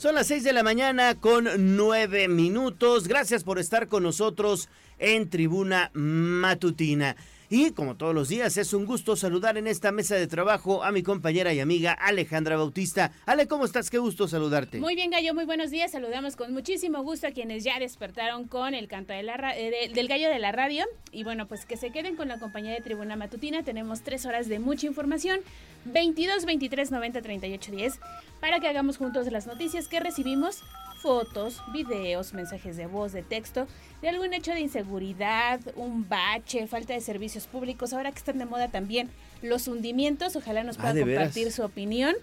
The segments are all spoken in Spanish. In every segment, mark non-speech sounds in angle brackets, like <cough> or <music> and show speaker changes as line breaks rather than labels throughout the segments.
Son las 6 de la mañana con 9 minutos. Gracias por estar con nosotros en Tribuna Matutina. Y como todos los días, es un gusto saludar en esta mesa de trabajo a mi compañera y amiga Alejandra Bautista. Ale, ¿cómo estás? Qué gusto saludarte.
Muy bien, Gallo, muy buenos días. Saludamos con muchísimo gusto a quienes ya despertaron con el canto de la eh, del gallo de la radio. Y bueno, pues que se queden con la compañía de Tribuna Matutina. Tenemos tres horas de mucha información. 22, 23, 90, 38, 10. Para que hagamos juntos las noticias que recibimos fotos, videos, mensajes de voz, de texto, de algún hecho de inseguridad, un bache, falta de servicios públicos, ahora que están de moda también los hundimientos, ojalá nos pueda compartir su opinión.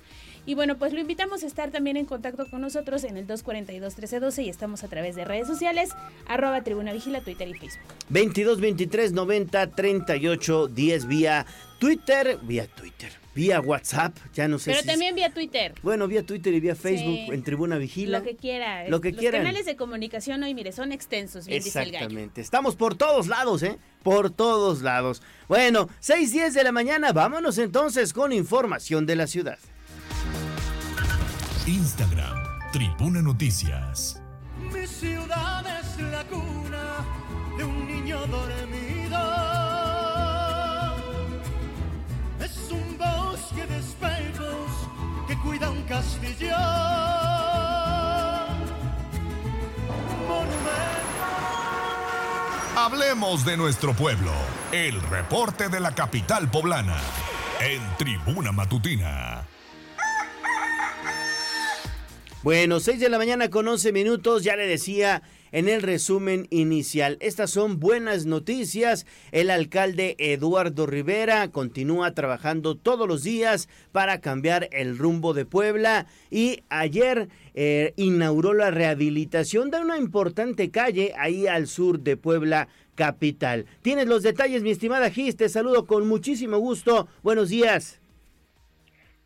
Y bueno, pues lo invitamos a estar también en contacto con nosotros en el 242-1312 y estamos a través de redes sociales, arroba Tribuna Vigila, Twitter y Facebook.
22 23 90 38 10 vía Twitter, vía Twitter vía WhatsApp, ya no sé
Pero también vía Twitter.
Bueno, vía Twitter y vía Facebook, en Tribuna Vigila.
Lo que quiera.
Lo que
Los canales de comunicación hoy, mire, son extensos, bien
Exactamente. Estamos por todos lados, ¿eh? Por todos lados. Bueno, 6:10 de la mañana, vámonos entonces con información de la ciudad.
Instagram, Tribuna Noticias.
Mi ciudad es la cuna de un niño dormido cuida un castillo.
Hablemos de nuestro pueblo. El reporte de la capital poblana. En Tribuna Matutina.
Bueno, 6 de la mañana con 11 minutos, ya le decía en el resumen inicial. Estas son buenas noticias. El alcalde Eduardo Rivera continúa trabajando todos los días para cambiar el rumbo de Puebla y ayer eh, inauguró la rehabilitación de una importante calle ahí al sur de Puebla capital. Tienes los detalles, mi estimada Gis, te saludo con muchísimo gusto. Buenos días.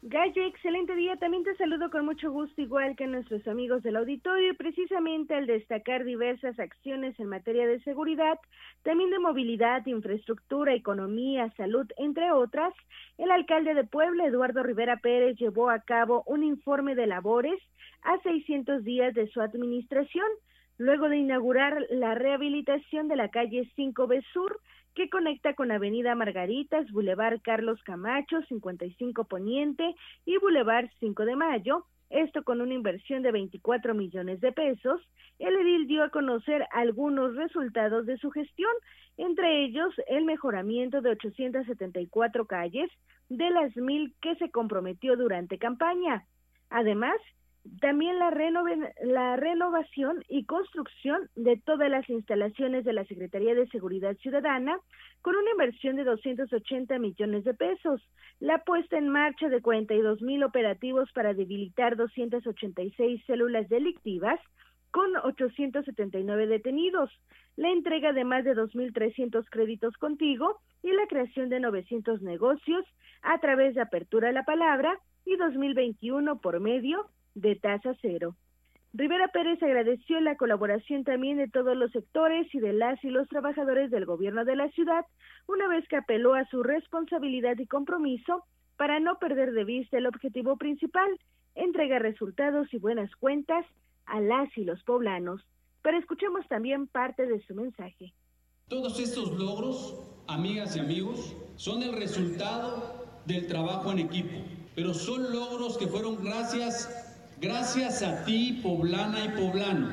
Gallo, excelente día. También te saludo con mucho gusto, igual que nuestros amigos del auditorio, precisamente al destacar diversas acciones en materia de seguridad, también de movilidad, infraestructura, economía, salud, entre otras. El alcalde de Puebla, Eduardo Rivera Pérez, llevó a cabo un informe de labores a 600 días de su administración, luego de inaugurar la rehabilitación de la calle 5B Sur, que conecta con Avenida Margaritas, Boulevard Carlos Camacho, 55 Poniente y Boulevard 5 de Mayo, esto con una inversión de 24 millones de pesos, el edil dio a conocer algunos resultados de su gestión, entre ellos el mejoramiento de 874 calles de las mil que se comprometió durante campaña. Además, también la, la renovación y construcción de todas las instalaciones de la Secretaría de Seguridad Ciudadana con una inversión de 280 millones de pesos, la puesta en marcha de 42 mil operativos para debilitar 286 células delictivas con 879 detenidos, la entrega de más de 2.300 créditos contigo y la creación de 900 negocios a través de apertura a la palabra y 2021 por medio de tasa cero. Rivera Pérez agradeció la colaboración también de todos los sectores y de las y los trabajadores del gobierno de la ciudad, una vez que apeló a su responsabilidad y compromiso para no perder de vista el objetivo principal, entregar resultados y buenas cuentas a las y los poblanos. Pero escuchemos también parte de su mensaje.
Todos estos logros, amigas y amigos, son el resultado del trabajo en equipo, pero son logros que fueron gracias Gracias a ti, poblana y poblano.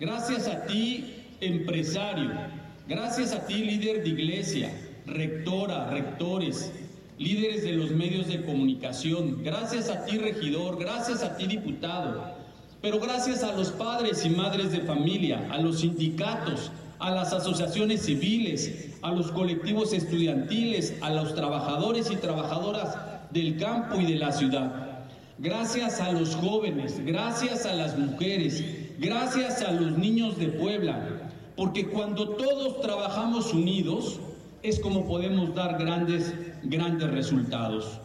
Gracias a ti, empresario. Gracias a ti, líder de iglesia, rectora, rectores, líderes de los medios de comunicación. Gracias a ti, regidor. Gracias a ti, diputado. Pero gracias a los padres y madres de familia, a los sindicatos, a las asociaciones civiles, a los colectivos estudiantiles, a los trabajadores y trabajadoras del campo y de la ciudad gracias a los jóvenes, gracias a las mujeres, gracias a los niños de Puebla, porque cuando todos trabajamos unidos es como podemos dar grandes, grandes resultados.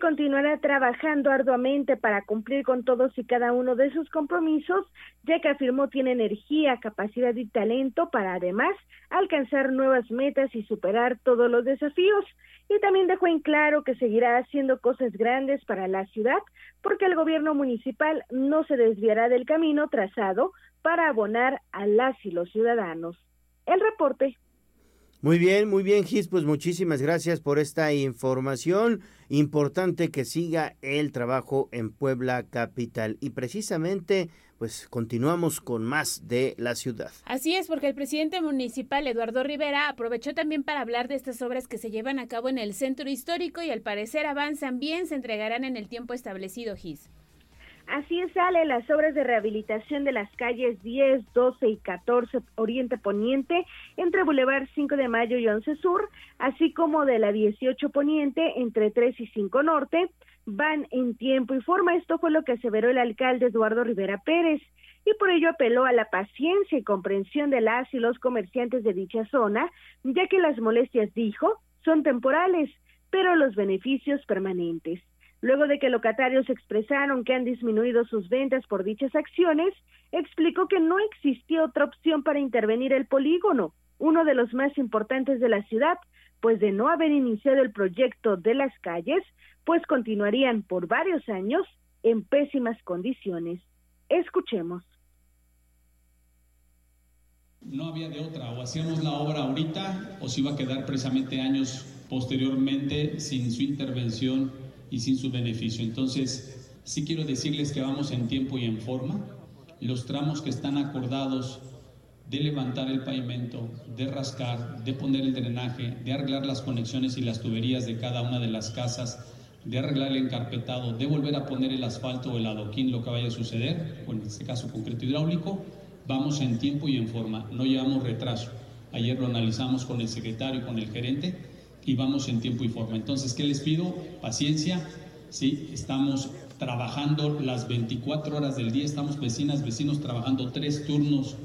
Continuará trabajando arduamente para cumplir con todos y cada uno de sus compromisos, ya que afirmó tiene energía, capacidad y talento para además alcanzar nuevas metas y superar todos los desafíos. Y también dejó en claro que seguirá haciendo cosas grandes para la ciudad porque el gobierno municipal no se desviará del camino trazado para abonar a las y los ciudadanos. El reporte.
Muy bien, muy bien, Gis, pues muchísimas gracias por esta información. Importante que siga el trabajo en Puebla Capital. Y precisamente, pues continuamos con más de la ciudad.
Así es, porque el presidente municipal, Eduardo Rivera, aprovechó también para hablar de estas obras que se llevan a cabo en el centro histórico y al parecer avanzan bien, se entregarán en el tiempo establecido, Gis.
Así sale las obras de rehabilitación de las calles 10, 12 y 14 Oriente Poniente entre Boulevard 5 de Mayo y 11 Sur, así como de la 18 Poniente entre 3 y 5 Norte, van en tiempo y forma. Esto fue lo que aseveró el alcalde Eduardo Rivera Pérez y por ello apeló a la paciencia y comprensión de las y los comerciantes de dicha zona, ya que las molestias, dijo, son temporales, pero los beneficios permanentes. Luego de que locatarios expresaron que han disminuido sus ventas por dichas acciones, explicó que no existía otra opción para intervenir el polígono, uno de los más importantes de la ciudad, pues de no haber iniciado el proyecto de las calles, pues continuarían por varios años en pésimas condiciones. Escuchemos.
No había de otra, o hacíamos la obra ahorita o se iba a quedar precisamente años posteriormente sin su intervención y sin su beneficio. Entonces, sí quiero decirles que vamos en tiempo y en forma. Los tramos que están acordados de levantar el pavimento, de rascar, de poner el drenaje, de arreglar las conexiones y las tuberías de cada una de las casas, de arreglar el encarpetado, de volver a poner el asfalto o el adoquín, lo que vaya a suceder, o en este caso concreto hidráulico, vamos en tiempo y en forma, no llevamos retraso. Ayer lo analizamos con el secretario y con el gerente y vamos en tiempo y forma. Entonces, ¿qué les pido? Paciencia, ¿sí? Estamos trabajando las 24 horas del día, estamos vecinas, vecinos trabajando tres turnos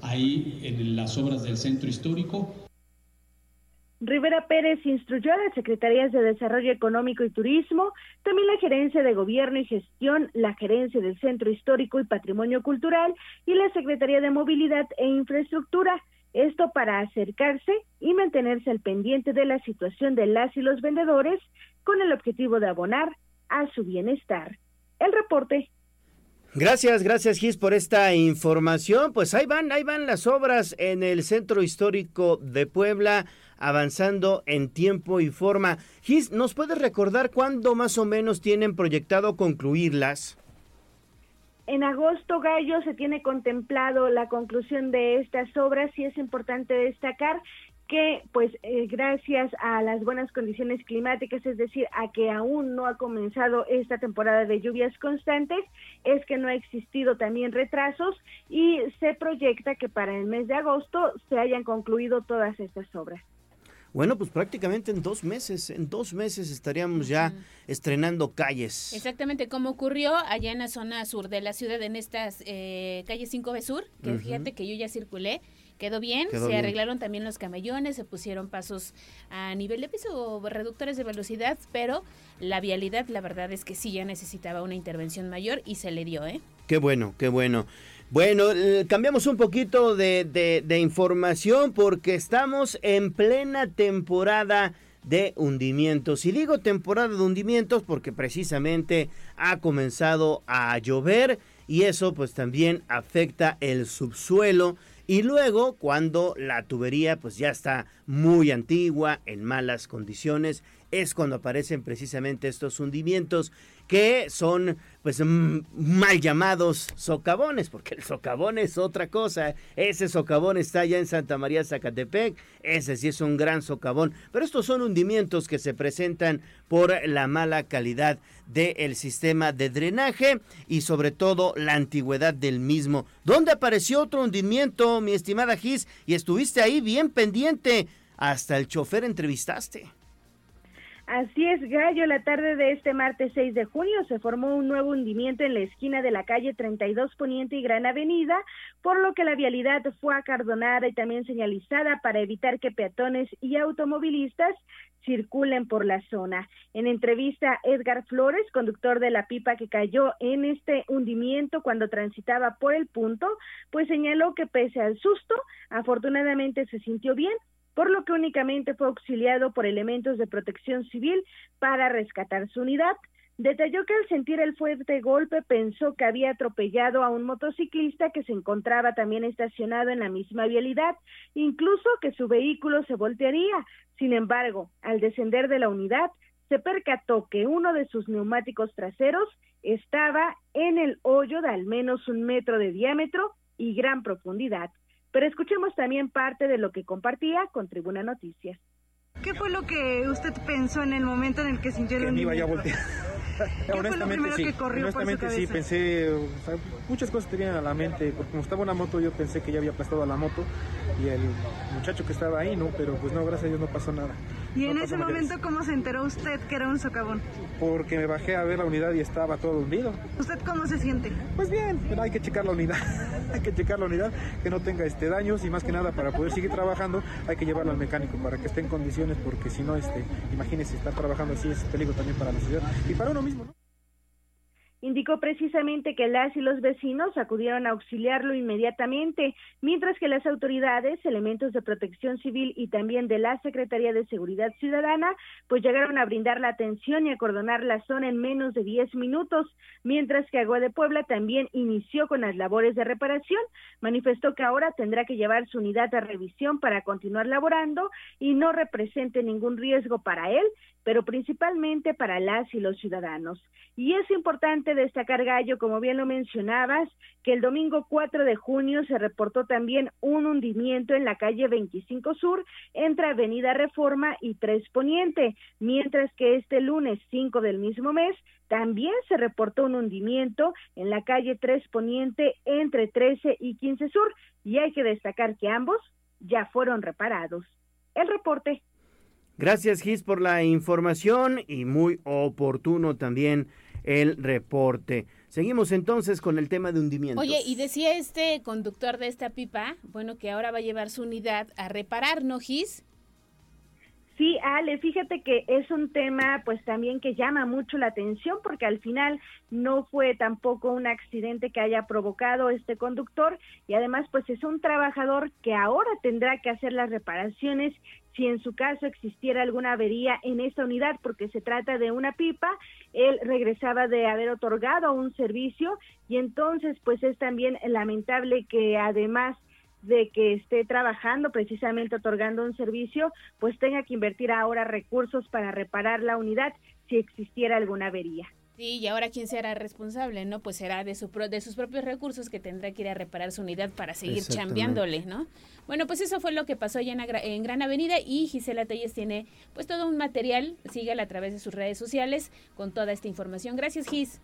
ahí en las obras del centro histórico.
Rivera Pérez instruyó a las Secretarías de Desarrollo Económico y Turismo, también la Gerencia de Gobierno y Gestión, la Gerencia del Centro Histórico y Patrimonio Cultural y la Secretaría de Movilidad e Infraestructura esto para acercarse y mantenerse al pendiente de la situación de las y los vendedores con el objetivo de abonar a su bienestar. El reporte.
Gracias, gracias Gis por esta información. Pues ahí van, ahí van las obras en el Centro Histórico de Puebla avanzando en tiempo y forma. Gis, ¿nos puedes recordar cuándo más o menos tienen proyectado concluirlas?
En agosto, Gallo, se tiene contemplado la conclusión de estas obras y es importante destacar que, pues, eh, gracias a las buenas condiciones climáticas, es decir, a que aún no ha comenzado esta temporada de lluvias constantes, es que no ha existido también retrasos y se proyecta que para el mes de agosto se hayan concluido todas estas obras.
Bueno, pues prácticamente en dos meses, en dos meses estaríamos ya estrenando calles.
Exactamente, como ocurrió allá en la zona sur de la ciudad, en estas eh, calles 5B Sur, que fíjate que yo ya circulé, quedó bien, se arreglaron también los camellones, se pusieron pasos a nivel de piso, reductores de velocidad, pero la vialidad, la verdad es que sí ya necesitaba una intervención mayor y se le dio, ¿eh?
Qué bueno, qué bueno. Bueno, cambiamos un poquito de, información porque estamos en plena temporada de hundimientos. Y digo temporada de hundimientos porque precisamente ha comenzado a llover y eso pues también afecta el subsuelo. Y luego cuando la tubería pues ya está muy antigua, en malas condiciones, es cuando aparecen precisamente estos hundimientos que son pues mal llamados socavones, porque el socavón es otra cosa. Ese socavón está allá en Santa María Zacatepec, ese sí es un gran socavón, pero estos son hundimientos que se presentan por la mala calidad del sistema de drenaje y sobre todo la antigüedad del mismo. ¿Dónde apareció otro hundimiento, mi estimada Gis? Y estuviste ahí bien pendiente, hasta el chofer entrevistaste.
Así es, Gallo. La tarde de este martes 6 de junio se formó un nuevo hundimiento en la esquina de la calle 32 Poniente y Gran Avenida, por lo que la vialidad fue acardonada y también señalizada para evitar que peatones y automovilistas circulen por la zona. En entrevista, Edgar Flores, conductor de la pipa que cayó en este hundimiento cuando transitaba por el punto, pues señaló que pese al susto, afortunadamente se sintió bien, por lo que únicamente fue auxiliado por elementos de protección civil para rescatar su unidad. Detalló que al sentir el fuerte golpe pensó que había atropellado a un motociclista que se encontraba también estacionado en la misma vialidad, incluso que su vehículo se voltearía. Sin embargo, al descender de la unidad, se percató que uno de sus neumáticos traseros estaba en el hoyo de al menos un metro de diámetro y gran profundidad. Pero escuchemos también parte de lo que compartía con Tribuna Noticias.
¿Qué fue lo que usted pensó en el momento en el que sintió el
que me iba a voltear. <laughs>
¿Qué honestamente, fue lo sí. Que corrió
honestamente
por su
sí, pensé, o sea, muchas cosas te vienen a la mente, porque como estaba una moto yo pensé que ya había aplastado a la moto y el muchacho que estaba ahí, ¿no? Pero pues no, gracias a Dios no pasó nada.
¿Y en ese momento cómo se enteró usted que era un socavón?
Porque me bajé a ver la unidad y estaba todo hundido.
¿Usted cómo se siente?
Pues bien, pero hay que checar la unidad, <laughs> hay que checar la unidad, que no tenga este daños y más que nada para poder seguir trabajando hay que llevarlo al mecánico para que esté en condiciones porque si no, este, imagínese estar trabajando así es peligro también para la ciudad y para uno mismo, ¿no?
Indicó precisamente que las y los vecinos acudieron a auxiliarlo inmediatamente, mientras que las autoridades, elementos de protección civil y también de la Secretaría de Seguridad Ciudadana, pues llegaron a brindar la atención y acordonar la zona en menos de 10 minutos, mientras que Agua de Puebla también inició con las labores de reparación. Manifestó que ahora tendrá que llevar su unidad a revisión para continuar laborando y no represente ningún riesgo para él, pero principalmente para las y los ciudadanos. Y es importante destacar, Gallo, como bien lo mencionabas, que el domingo 4 de junio se reportó también un hundimiento en la calle 25 Sur entre Avenida Reforma y Tres Poniente, mientras que este lunes 5 del mismo mes también se reportó un hundimiento en la calle 3 Poniente entre 13 y 15 Sur, y hay que destacar que ambos ya fueron reparados. El reporte.
Gracias, Gis, por la información y muy oportuno también el reporte. Seguimos entonces con el tema de hundimiento.
Oye, y decía este conductor de esta pipa, bueno, que ahora va a llevar su unidad a reparar, ¿no, Gis?
Sí, Ale, fíjate que es un tema pues también que llama mucho la atención porque al final no fue tampoco un accidente que haya provocado este conductor y además pues es un trabajador que ahora tendrá que hacer las reparaciones si en su caso existiera alguna avería en esta unidad porque se trata de una pipa, él regresaba de haber otorgado un servicio y entonces pues es también lamentable que además de que esté trabajando precisamente otorgando un servicio, pues tenga que invertir ahora recursos para reparar la unidad si existiera alguna avería.
Sí, y ahora quién será responsable, ¿no? Pues será de, su de sus propios recursos que tendrá que ir a reparar su unidad para seguir chambeándole, ¿no? Bueno, pues eso fue lo que pasó allá en, en, Gran Avenida y Gisela Telles tiene pues todo un material, sígala a través de sus redes sociales con toda esta información. Gracias, Gis.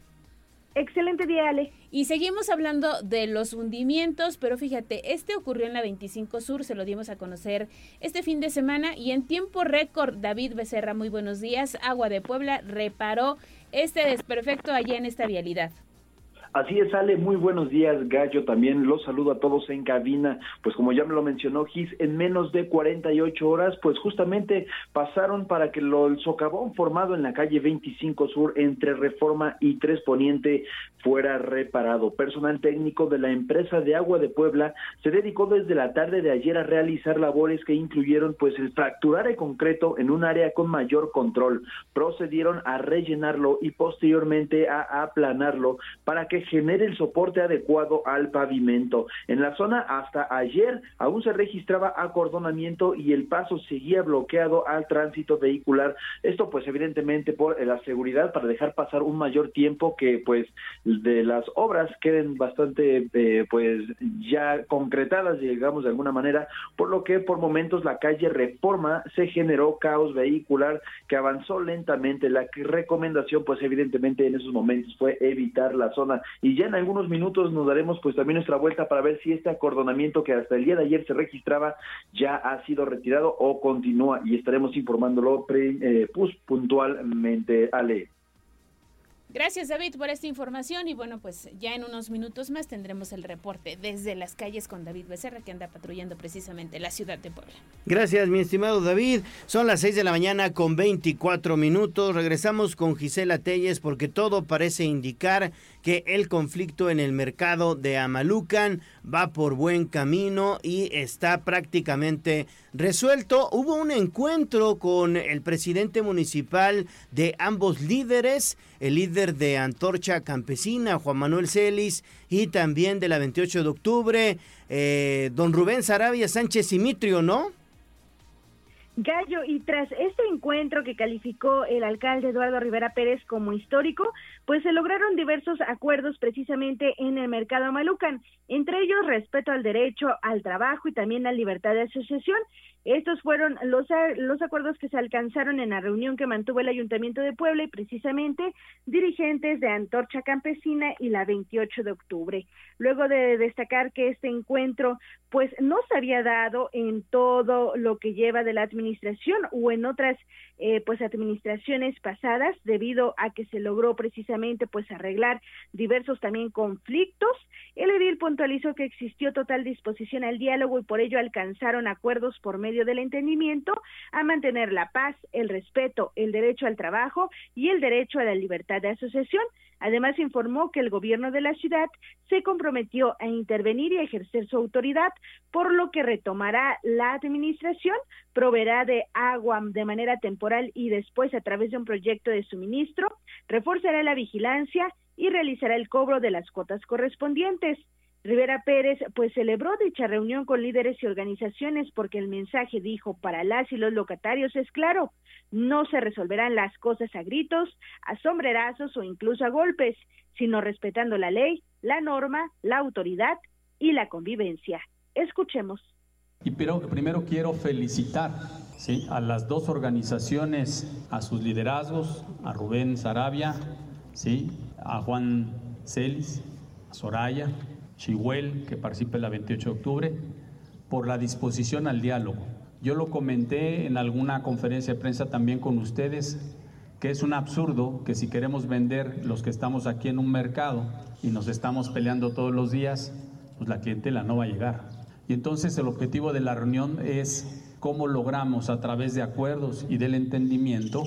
Excelente día, Ale.
Y seguimos hablando de los hundimientos, pero fíjate, este ocurrió en la 25 Sur, se lo dimos a conocer este fin de semana y en tiempo récord, David Becerra, muy buenos días, Agua de Puebla reparó este desperfecto allá en esta vialidad.
Así es, Ale, muy buenos días, Gallo, también los saludo a todos en cabina, pues como ya me lo mencionó Gis, en menos de 48 horas, pues justamente pasaron para que lo, el socavón formado en la calle 25 Sur entre Reforma y Tres Poniente fuera reparado. Personal técnico de la empresa de agua de Puebla se dedicó desde la tarde de ayer a realizar labores que incluyeron pues el fracturar el concreto en un área con mayor control. Procedieron a rellenarlo y posteriormente a aplanarlo para que genere el soporte adecuado al pavimento. En la zona hasta ayer aún se registraba acordonamiento y el paso seguía bloqueado al tránsito vehicular. Esto pues evidentemente por la seguridad para dejar pasar un mayor tiempo que pues de las obras queden bastante eh, pues ya concretadas digamos de alguna manera, por lo que por momentos la calle Reforma se generó caos vehicular que avanzó lentamente. La recomendación pues evidentemente en esos momentos fue evitar la zona
y ya en algunos minutos nos daremos pues también nuestra vuelta para ver si este acordonamiento que hasta el día de ayer se registraba ya ha sido retirado o continúa y estaremos informándolo eh, pues, puntualmente, Ale.
Gracias David por esta información y bueno pues ya en unos minutos más tendremos el reporte desde las calles con David Becerra que anda patrullando precisamente la ciudad de Puebla.
Gracias mi estimado David, son las 6 de la mañana con 24 minutos, regresamos con Gisela Telles porque todo parece indicar que el conflicto en el mercado de Amalucan va por buen camino y está prácticamente resuelto. Hubo un encuentro con el presidente municipal de ambos líderes, el líder de Antorcha Campesina, Juan Manuel Celis, y también de la 28 de octubre, eh, don Rubén Sarabia Sánchez Simitrio, ¿no?
Gallo, y tras este encuentro que calificó el alcalde Eduardo Rivera Pérez como histórico, pues se lograron diversos acuerdos precisamente en el mercado Malucan, entre ellos respeto al derecho al trabajo y también la libertad de asociación. Estos fueron los, los acuerdos que se alcanzaron en la reunión que mantuvo el Ayuntamiento de Puebla y precisamente dirigentes de Antorcha Campesina y la 28 de octubre. Luego de destacar que este encuentro pues no se había dado en todo lo que lleva de la administración o en otras eh, pues administraciones pasadas debido a que se logró precisamente pues arreglar diversos también conflictos. El edil puntualizó que existió total disposición al diálogo y por ello alcanzaron acuerdos por medio del entendimiento a mantener la paz, el respeto, el derecho al trabajo y el derecho a la libertad de asociación. Además, informó que el gobierno de la ciudad se comprometió a intervenir y ejercer su autoridad, por lo que retomará la administración, proveerá de agua de manera temporal y después a través de un proyecto de suministro, reforzará la vigilancia y realizará el cobro de las cuotas correspondientes. Rivera Pérez pues celebró dicha reunión con líderes y organizaciones porque el mensaje dijo para las y los locatarios es claro, no se resolverán las cosas a gritos, a sombrerazos o incluso a golpes, sino respetando la ley, la norma, la autoridad y la convivencia. Escuchemos.
Y pero, primero quiero felicitar a las dos organizaciones, a sus liderazgos, a Rubén Sarabia, ¿sí? a Juan Celis, a Soraya, Chihuel, que participa en la 28 de octubre, por la disposición al diálogo. Yo lo comenté en alguna conferencia de prensa también con ustedes, que es un absurdo que si queremos vender los que estamos aquí en un mercado y nos estamos peleando todos los días, pues la clientela no va a llegar. Y entonces el objetivo de la reunión es cómo logramos a través de acuerdos y del entendimiento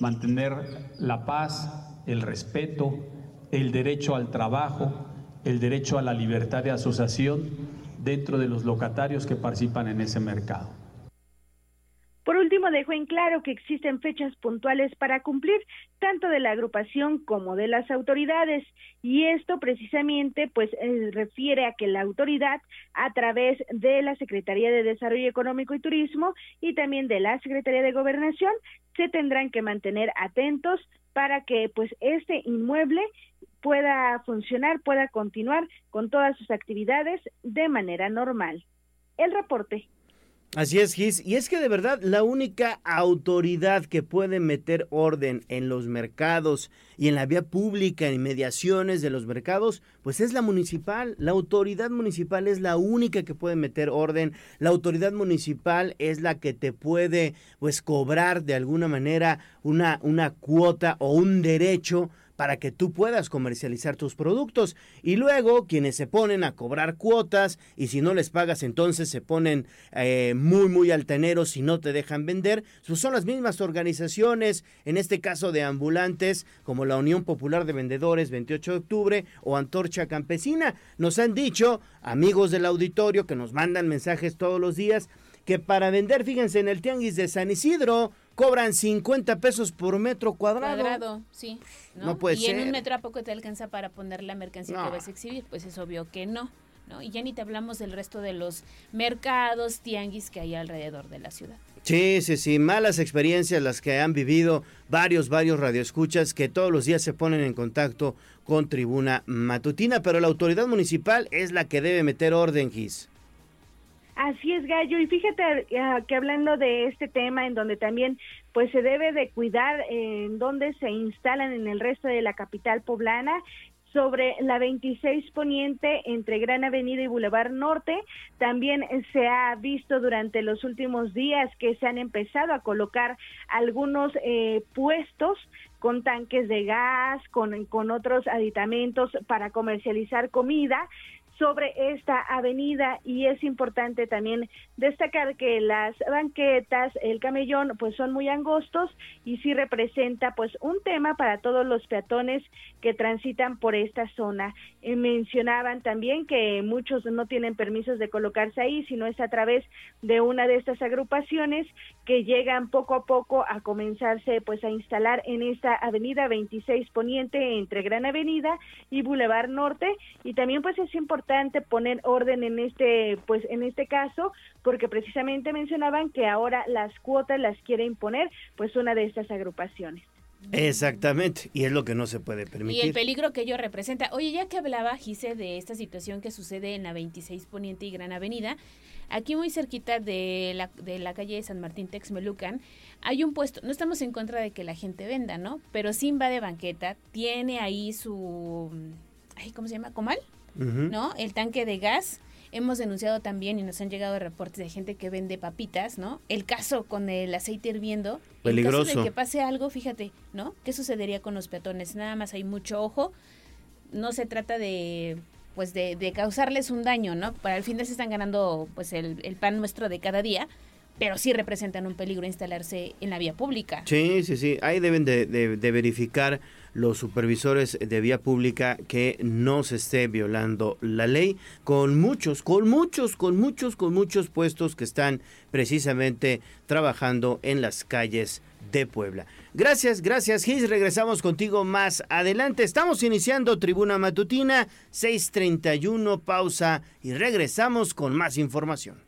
mantener la paz, el respeto, el derecho al trabajo, el derecho a la libertad de asociación dentro de los locatarios que participan en ese mercado.
Por último, dejó en claro que existen fechas puntuales para cumplir, tanto de la agrupación como de las autoridades, y esto precisamente pues eh, refiere a que la autoridad a través de la Secretaría de Desarrollo Económico y Turismo y también de la Secretaría de Gobernación se tendrán que mantener atentos para que pues este inmueble pueda funcionar, pueda continuar con todas sus actividades de manera normal. El reporte.
Así es, Gis. Y es que de verdad la única autoridad que puede meter orden en los mercados y en la vía pública, en mediaciones de los mercados, pues es la municipal. La autoridad municipal es la única que puede meter orden. La autoridad municipal es la que te puede pues cobrar de alguna manera una, una cuota o un derecho para que tú puedas comercializar tus productos. Y luego quienes se ponen a cobrar cuotas y si no les pagas entonces se ponen eh, muy muy altaneros y no te dejan vender, pues son las mismas organizaciones, en este caso de ambulantes como la Unión Popular de Vendedores 28 de octubre o Antorcha Campesina. Nos han dicho amigos del auditorio que nos mandan mensajes todos los días que para vender, fíjense, en el Tianguis de San Isidro cobran 50 pesos por metro cuadrado.
Cuadrado, sí. ¿no? puede ser. Y en un metro a poco te alcanza para poner la mercancía que vas a exhibir, pues es obvio que no. ¿no? Y ya ni te hablamos del resto de los mercados, tianguis que hay alrededor de la ciudad.
Sí, sí, sí, malas experiencias las que han vivido varios, varios radioescuchas que todos los días se ponen en contacto con Tribuna Matutina, pero la autoridad municipal es la que debe meter orden, Gis.
Así es, Gallo. Y fíjate eh, que hablando de este tema, en donde también pues se debe de cuidar en donde se instalan en el resto de la capital poblana, sobre la 26 Poniente entre Gran Avenida y Boulevard Norte. También se ha visto durante los últimos días que se han empezado a colocar algunos eh, puestos con tanques de gas, con, con otros aditamentos para comercializar comida sobre esta avenida y es importante también destacar que las banquetas, el camellón, pues son muy angostos y sí representa pues un tema para todos los peatones que transitan por esta zona. Eh, mencionaban también que muchos no tienen permisos de colocarse ahí, sino es a través de una de estas agrupaciones que llegan poco a poco a comenzarse pues a instalar en esta avenida 26 Poniente entre Gran Avenida y Boulevard Norte y también pues es importante poner orden en este, pues en este caso, porque precisamente mencionaban que ahora las cuotas las quiere imponer, pues una de estas agrupaciones.
Exactamente, y es lo que no se puede permitir.
Y el peligro que ello representa. Oye, ya que hablaba Gise de esta situación que sucede en la 26 Poniente y Gran Avenida, aquí muy cerquita de la, de la calle de San Martín Texmelucan, hay un puesto, no estamos en contra de que la gente venda, ¿no? Pero sí de banqueta, tiene ahí su, ay, ¿cómo se llama? ¿Comal? ¿No? El tanque de gas. Hemos denunciado también y nos han llegado reportes de gente que vende papitas, ¿no? El caso con el aceite hirviendo.
Peligroso.
En caso de que pase algo, fíjate, ¿no? ¿Qué sucedería con los peatones? Nada más hay mucho ojo. No se trata de pues de, de causarles un daño, ¿no? Para el fin de se están ganando pues el, el pan nuestro de cada día, pero sí representan un peligro instalarse en la vía pública.
Sí, sí, sí. Ahí deben de, verificar los supervisores de vía pública que no se esté violando la ley con muchos, con muchos, con muchos, con muchos puestos que están precisamente trabajando en las calles de Puebla. Gracias, gracias Gis. Regresamos contigo más adelante. Estamos iniciando Tribuna Matutina 631, pausa y regresamos con más información.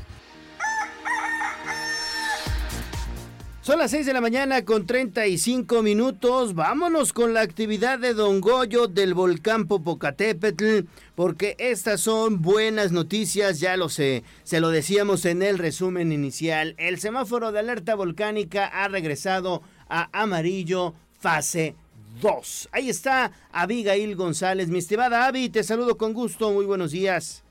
Son las 6 de la mañana con 35 minutos. Vámonos con la actividad de Don Goyo del volcán Popocatépetl, porque estas son buenas noticias, ya lo sé, se lo decíamos en el resumen inicial. El semáforo de alerta volcánica ha regresado a amarillo fase 2. Ahí está Abigail González, mi estimada Avi, te saludo con gusto, muy buenos días.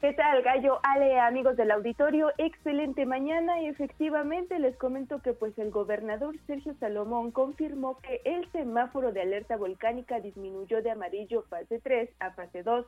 ¿Qué tal, Gallo? Ale, amigos del auditorio, excelente mañana y efectivamente les comento que pues el gobernador Sergio Salomón confirmó que el semáforo de alerta volcánica disminuyó de amarillo fase 3 a fase 2.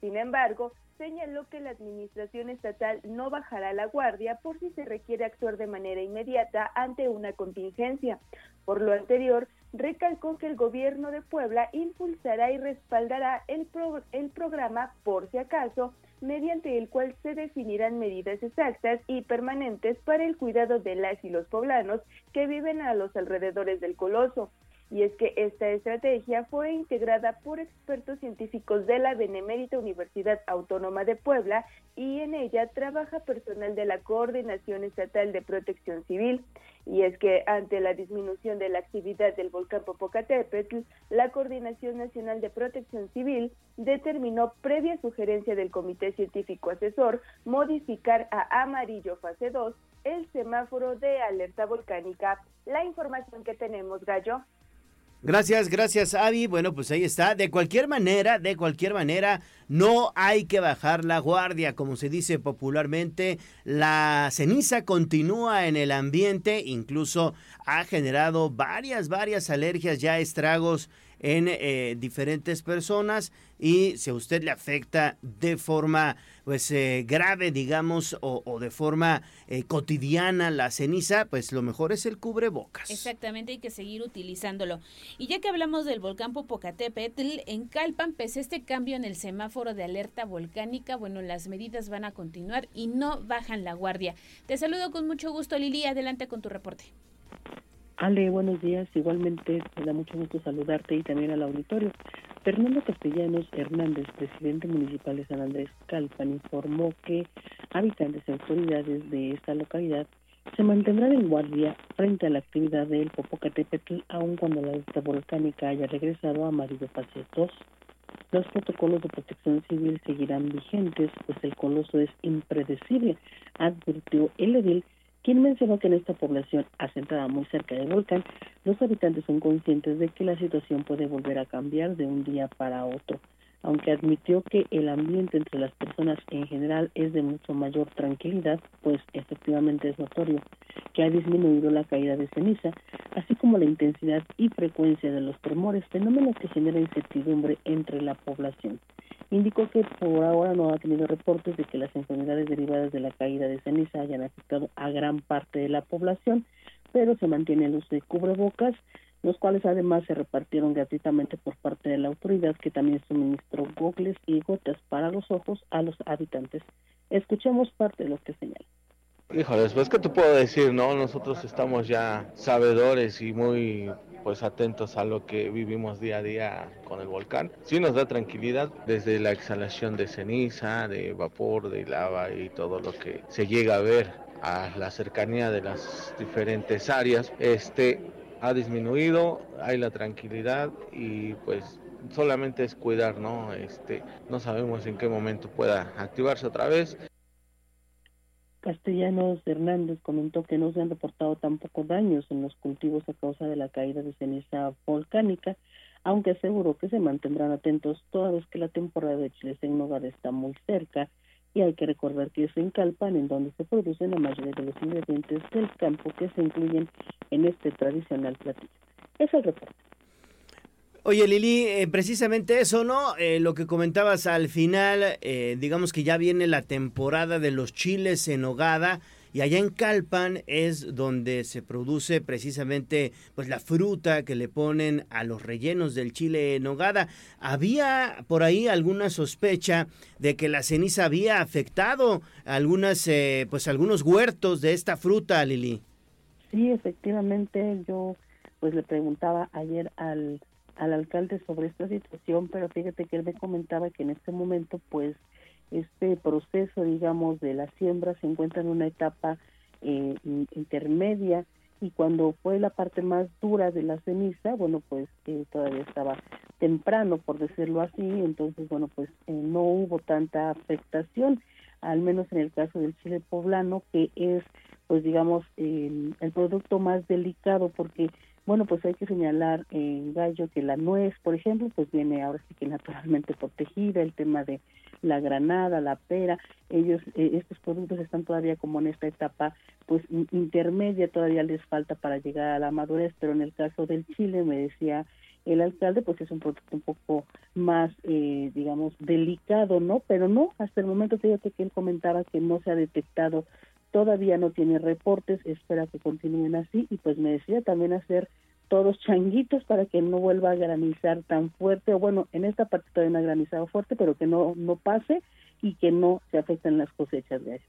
Sin embargo, señaló que la administración estatal no bajará la guardia por si se requiere actuar de manera inmediata ante una contingencia. Por lo anterior, recalcó que el gobierno de Puebla impulsará y respaldará el, el programa por si acaso mediante el cual se definirán medidas exactas y permanentes para el cuidado de las y los poblanos que viven a los alrededores del coloso. Y es que esta estrategia fue integrada por expertos científicos de la Benemérita Universidad Autónoma de Puebla y en ella trabaja personal de la Coordinación Estatal de Protección Civil. Y es que ante la disminución de la actividad del volcán Popocatépetl, la Coordinación Nacional de Protección Civil determinó, previa sugerencia del Comité Científico Asesor, modificar a amarillo fase 2 el semáforo de alerta volcánica. La información que tenemos, Gallo.
Gracias, gracias, Avi. Bueno, pues ahí está. De cualquier manera, de cualquier manera, no hay que bajar la guardia, como se dice popularmente. La ceniza continúa en el ambiente, incluso ha generado varias, varias alergias, ya estragos en eh, diferentes personas y si a usted le afecta de forma pues eh, grave digamos o, de forma eh, cotidiana la ceniza pues lo mejor es el cubrebocas.
Exactamente hay que seguir utilizándolo. Y ya que hablamos del volcán Popocatépetl en Calpan pese a este cambio en el semáforo de alerta volcánica bueno las medidas van a continuar y no bajan la guardia. Te saludo con mucho gusto Lili. Adelante con tu reporte
Ale, buenos días. Igualmente me da mucho gusto saludarte y también al auditorio. Fernando Castellanos Hernández, presidente municipal de San Andrés Calpan, informó que habitantes y autoridades de esta localidad se mantendrán en guardia frente a la actividad del Popocatépetl, aun cuando la lista volcánica haya regresado a amarillo fase 2. Los protocolos de protección civil seguirán vigentes, pues el coloso es impredecible, advirtió el edil quien mencionó que en esta población asentada muy cerca del volcán, los habitantes son conscientes de que la situación puede volver a cambiar de un día para otro, aunque admitió que el ambiente entre las personas en general es de mucho mayor tranquilidad, pues efectivamente es notorio que ha disminuido la caída de ceniza, así como la intensidad y frecuencia de los tremores, fenómenos que generan incertidumbre entre la población. Indicó que por ahora no ha tenido reportes de que las enfermedades derivadas de la caída de ceniza hayan afectado a gran parte de la población, pero se mantiene el uso de cubrebocas, los cuales además se repartieron gratuitamente por parte de la autoridad que también suministró gogles y gotas para los ojos a los habitantes. Escuchemos parte de lo que señala.
Híjole, después que te puedo decir, ¿no? Nosotros estamos ya sabedores y muy pues atentos a lo que vivimos día a día con el volcán. Sí nos da tranquilidad desde la exhalación de ceniza, de vapor, de lava y todo lo que se llega a ver a la cercanía de las diferentes áreas. Este ha disminuido, hay la tranquilidad y pues solamente es cuidar, ¿no? Este, no sabemos en qué momento pueda activarse otra vez.
Castellanos Hernández comentó que no se han reportado tampoco daños en los cultivos a causa de la caída de ceniza volcánica, aunque aseguró que se mantendrán atentos toda vez que la temporada de chiles en está muy cerca y hay que recordar que es en Calpan en donde se producen la mayoría de los ingredientes del campo que se incluyen en este tradicional platillo. Es el reporte.
Oye Lili, eh, precisamente eso, ¿no? Eh, lo que comentabas al final, eh, digamos que ya viene la temporada de los chiles en hogada y allá en Calpan es donde se produce precisamente pues la fruta que le ponen a los rellenos del chile en hogada. Había por ahí alguna sospecha de que la ceniza había afectado algunas pues algunos huertos de esta fruta, Lili.
Sí, efectivamente, yo pues le preguntaba ayer al al alcalde sobre esta situación, pero fíjate que él me comentaba que en este momento, pues, este proceso, digamos, de la siembra se encuentra en una etapa eh, intermedia y cuando fue la parte más dura de la ceniza, bueno, pues eh, todavía estaba temprano, por decirlo así, entonces, bueno, pues eh, no hubo tanta afectación, al menos en el caso del chile poblano, que es, pues, digamos, el producto más delicado porque bueno, pues hay que señalar en Gallo que la nuez, por ejemplo, pues viene ahora sí que naturalmente protegida, el tema de la granada, la pera, ellos, eh, estos productos están todavía como en esta etapa pues intermedia, todavía les falta para llegar a la madurez, pero en el caso del chile, me decía el alcalde, pues es un producto un poco más, eh, digamos, delicado, ¿no? Pero no, hasta el momento fíjate que él comentaba que no se ha detectado todavía no tiene reportes, espera que continúen así y pues me decía también hacer todos changuitos para que no vuelva a granizar tan fuerte, o bueno, en esta parte todavía no ha granizado fuerte, pero que no, no pase y que no se afecten las cosechas de ahí.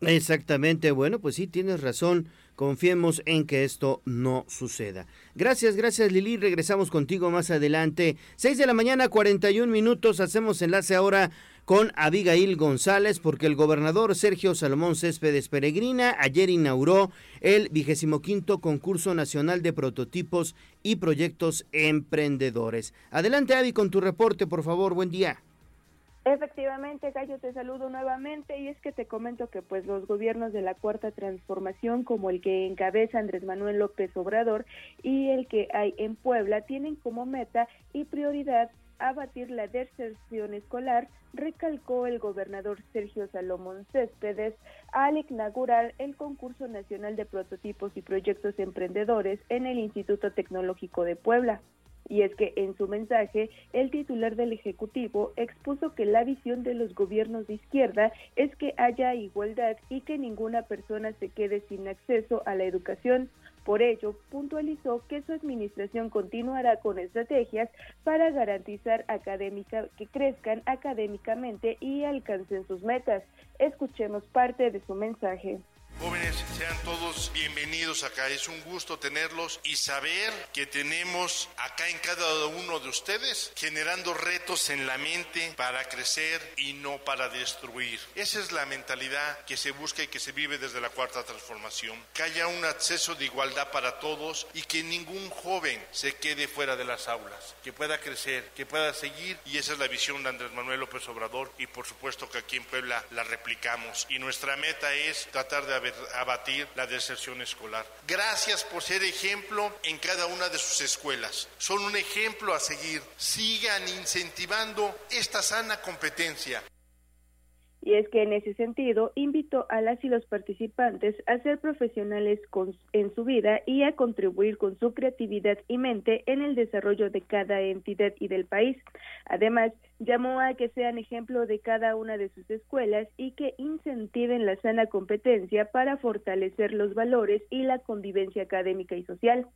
Exactamente, bueno, pues sí, tienes razón, confiemos en que esto no suceda. Gracias, gracias Lili, regresamos contigo más adelante. 6 de la mañana, 41 minutos, hacemos enlace ahora con Abigail González porque el gobernador Sergio Salomón Céspedes Peregrina ayer inauguró el vigésimo quinto concurso nacional de prototipos y proyectos emprendedores. Adelante Abi con tu reporte, por favor, buen día.
Efectivamente, Gallo, te saludo nuevamente y es que te comento que pues los gobiernos de la Cuarta Transformación, como el que encabeza Andrés Manuel López Obrador y el que hay en Puebla, tienen como meta y prioridad abatir la deserción escolar, recalcó el gobernador Sergio Salomón Céspedes al inaugurar el concurso nacional de prototipos y proyectos emprendedores en el Instituto Tecnológico de Puebla. Y es que en su mensaje, el titular del Ejecutivo expuso que la visión de los gobiernos de izquierda es que haya igualdad y que ninguna persona se quede sin acceso a la educación. Por ello, puntualizó que su administración continuará con estrategias para garantizar académica, que crezcan académicamente y alcancen sus metas. Escuchemos parte de su mensaje.
Jóvenes, sean todos bienvenidos acá. Es un gusto tenerlos y saber que tenemos acá en cada uno de ustedes generando retos en la mente para crecer y no para destruir. Esa es la mentalidad que se busca y que se vive desde la cuarta transformación. Que haya un acceso de igualdad para todos y que ningún joven se quede fuera de las aulas. Que pueda crecer, que pueda seguir y esa es la visión de Andrés Manuel López Obrador y por supuesto que aquí en Puebla la replicamos. Y nuestra meta es tratar de abatir la deserción escolar. Gracias por ser ejemplo en cada una de sus escuelas. Son un ejemplo a seguir. Sigan incentivando esta sana competencia.
Y es que en ese sentido invito a las y los participantes a ser profesionales en su vida y a contribuir con su creatividad y mente en el desarrollo de cada entidad y del país. Además, llamó a que sean ejemplo de cada una de sus escuelas y que incentiven la sana competencia para fortalecer los valores y la convivencia académica y social.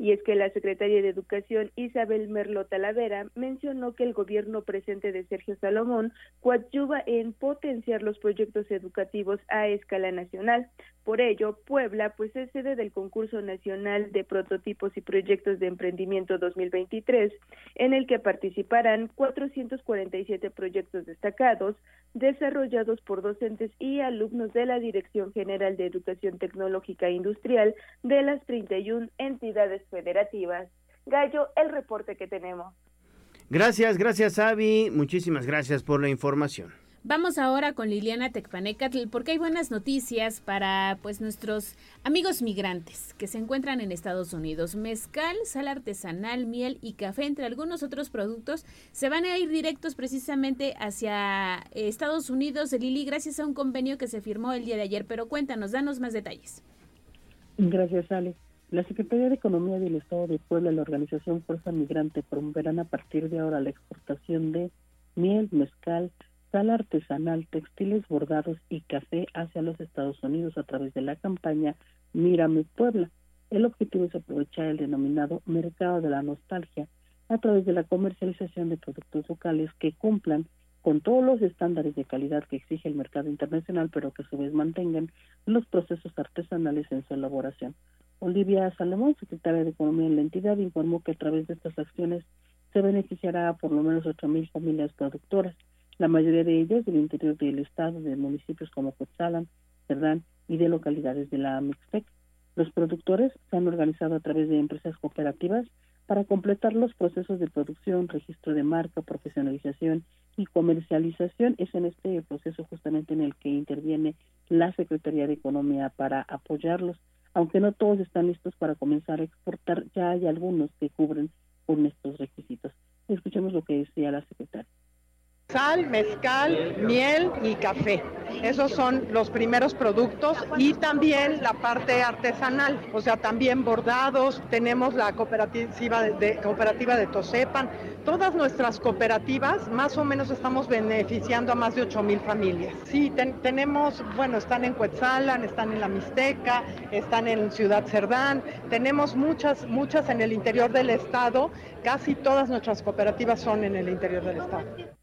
Y es que la secretaria de Educación Isabel Merlo Talavera mencionó que el gobierno presente de Sergio Salomón coadyuva en potenciar los proyectos educativos a escala nacional. Por ello, Puebla pues es sede del concurso nacional de prototipos y proyectos de emprendimiento 2023, en el que participarán 447 proyectos destacados desarrollados por docentes y alumnos de la Dirección General de Educación Tecnológica e Industrial de las 31 entidades federativas. Gallo, el reporte que tenemos.
Gracias, gracias Avi, muchísimas gracias por la información.
Vamos ahora con Liliana Tecpanecatl porque hay buenas noticias para pues nuestros amigos migrantes que se encuentran en Estados Unidos. Mezcal, sal artesanal, miel y café, entre algunos otros productos, se van a ir directos precisamente hacia Estados Unidos, Lili, gracias a un convenio que se firmó el día de ayer. Pero cuéntanos, danos más detalles.
Gracias, Ale. La Secretaría de Economía del Estado de Puebla y la organización Fuerza Migrante promoverán a partir de ahora la exportación de miel, mezcal, sal artesanal, textiles bordados y café hacia los Estados Unidos a través de la campaña Mírame Puebla. El objetivo es aprovechar el denominado mercado de la nostalgia a través de la comercialización de productos locales que cumplan con todos los estándares de calidad que exige el mercado internacional, pero que a su vez mantengan los procesos artesanales en su elaboración. Olivia Salomón, secretaria de Economía en la entidad, informó que a través de estas acciones se beneficiará a por lo menos 8.000 familias productoras la mayoría de ellas del interior del estado, de municipios como Coetzalan, Cerdán y de localidades de la Mixtec. Los productores se han organizado a través de empresas cooperativas para completar los procesos de producción, registro de marca, profesionalización y comercialización. Es en este proceso justamente en el que interviene la Secretaría de Economía para apoyarlos. Aunque no todos están listos para comenzar a exportar, ya hay algunos que cubren con estos requisitos. Escuchemos lo que decía la secretaria
sal, mezcal, miel y café. Esos son los primeros productos y también la parte artesanal, o sea, también bordados, tenemos la cooperativa de, cooperativa de Tosepan. Todas nuestras cooperativas más o menos estamos beneficiando a más de 8 mil familias. Sí, tenemos, bueno, están en Cuetzalan, están en la Mixteca, están en Ciudad Cerdán, tenemos muchas, muchas en el interior del estado, casi todas nuestras cooperativas son en el interior del estado.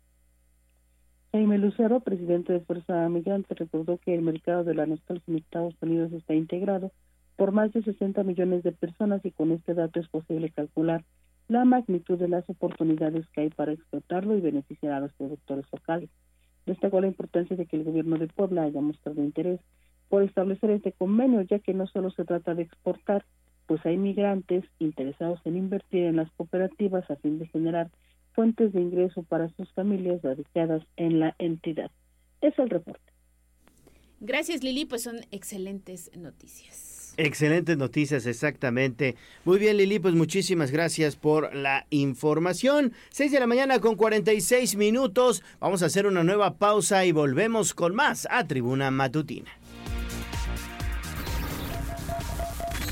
Jaime Lucero, presidente de Fuerza Migrante, recordó que el mercado de la nostalgia en Estados Unidos está integrado por más de 60 millones de personas y con este dato es posible calcular la magnitud de las oportunidades que hay para explotarlo y beneficiar a los productores locales. Destacó la importancia de que el gobierno de Puebla haya mostrado interés por establecer este convenio, ya que no solo se trata de exportar, pues hay migrantes interesados en invertir en las cooperativas a fin de generar fuentes de ingreso para sus familias radicadas en la entidad. Es el reporte.
Gracias Lili, pues son excelentes noticias.
Excelentes noticias, exactamente. Muy bien, Lili, pues muchísimas gracias por la información. 6 de la mañana con 46 minutos. Vamos a hacer una nueva pausa y volvemos con más a Tribuna Matutina.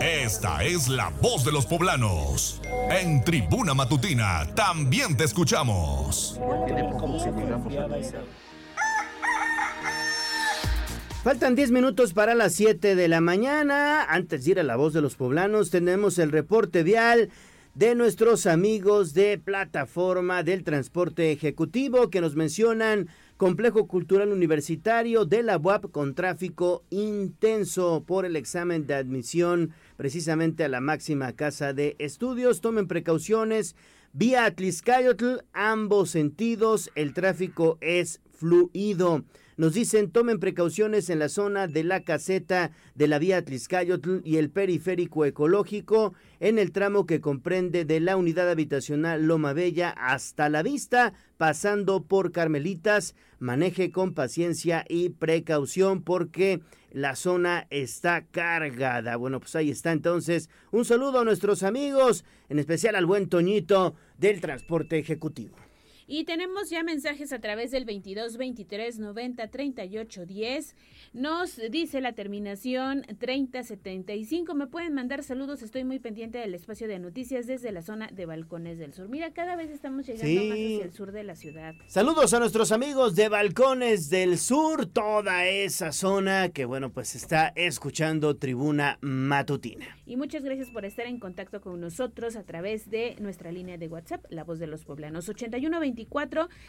Esta es la voz de los poblanos. En Tribuna Matutina también te escuchamos.
Faltan 10 minutos para las 7 de la mañana. Antes de ir a la voz de los poblanos, tenemos el reporte vial de nuestros amigos de plataforma del transporte ejecutivo que nos mencionan Complejo Cultural Universitario de la UAP con tráfico intenso por el examen de admisión precisamente a la máxima casa de estudios. Tomen precauciones. Vía Atliscayotl, ambos sentidos, el tráfico es fluido. Nos dicen tomen precauciones en la zona de la caseta de la vía Tliscayotl y el periférico ecológico en el tramo que comprende de la unidad habitacional Loma Bella hasta la vista, pasando por Carmelitas. Maneje con paciencia y precaución porque la zona está cargada. Bueno, pues ahí está entonces. Un saludo a nuestros amigos, en especial al buen Toñito del transporte ejecutivo.
Y tenemos ya mensajes a través del 22 23 90 38 10. Nos dice la terminación 3075. Me pueden mandar saludos. Estoy muy pendiente del espacio de noticias desde la zona de Balcones del Sur. Mira, cada vez estamos llegando más hacia el sur de la ciudad.
Saludos a nuestros amigos de Balcones del Sur, toda esa zona que, bueno, pues está escuchando Tribuna Matutina.
Y muchas gracias por estar en contacto con nosotros a través de nuestra línea de WhatsApp, La Voz de los Poblanos 81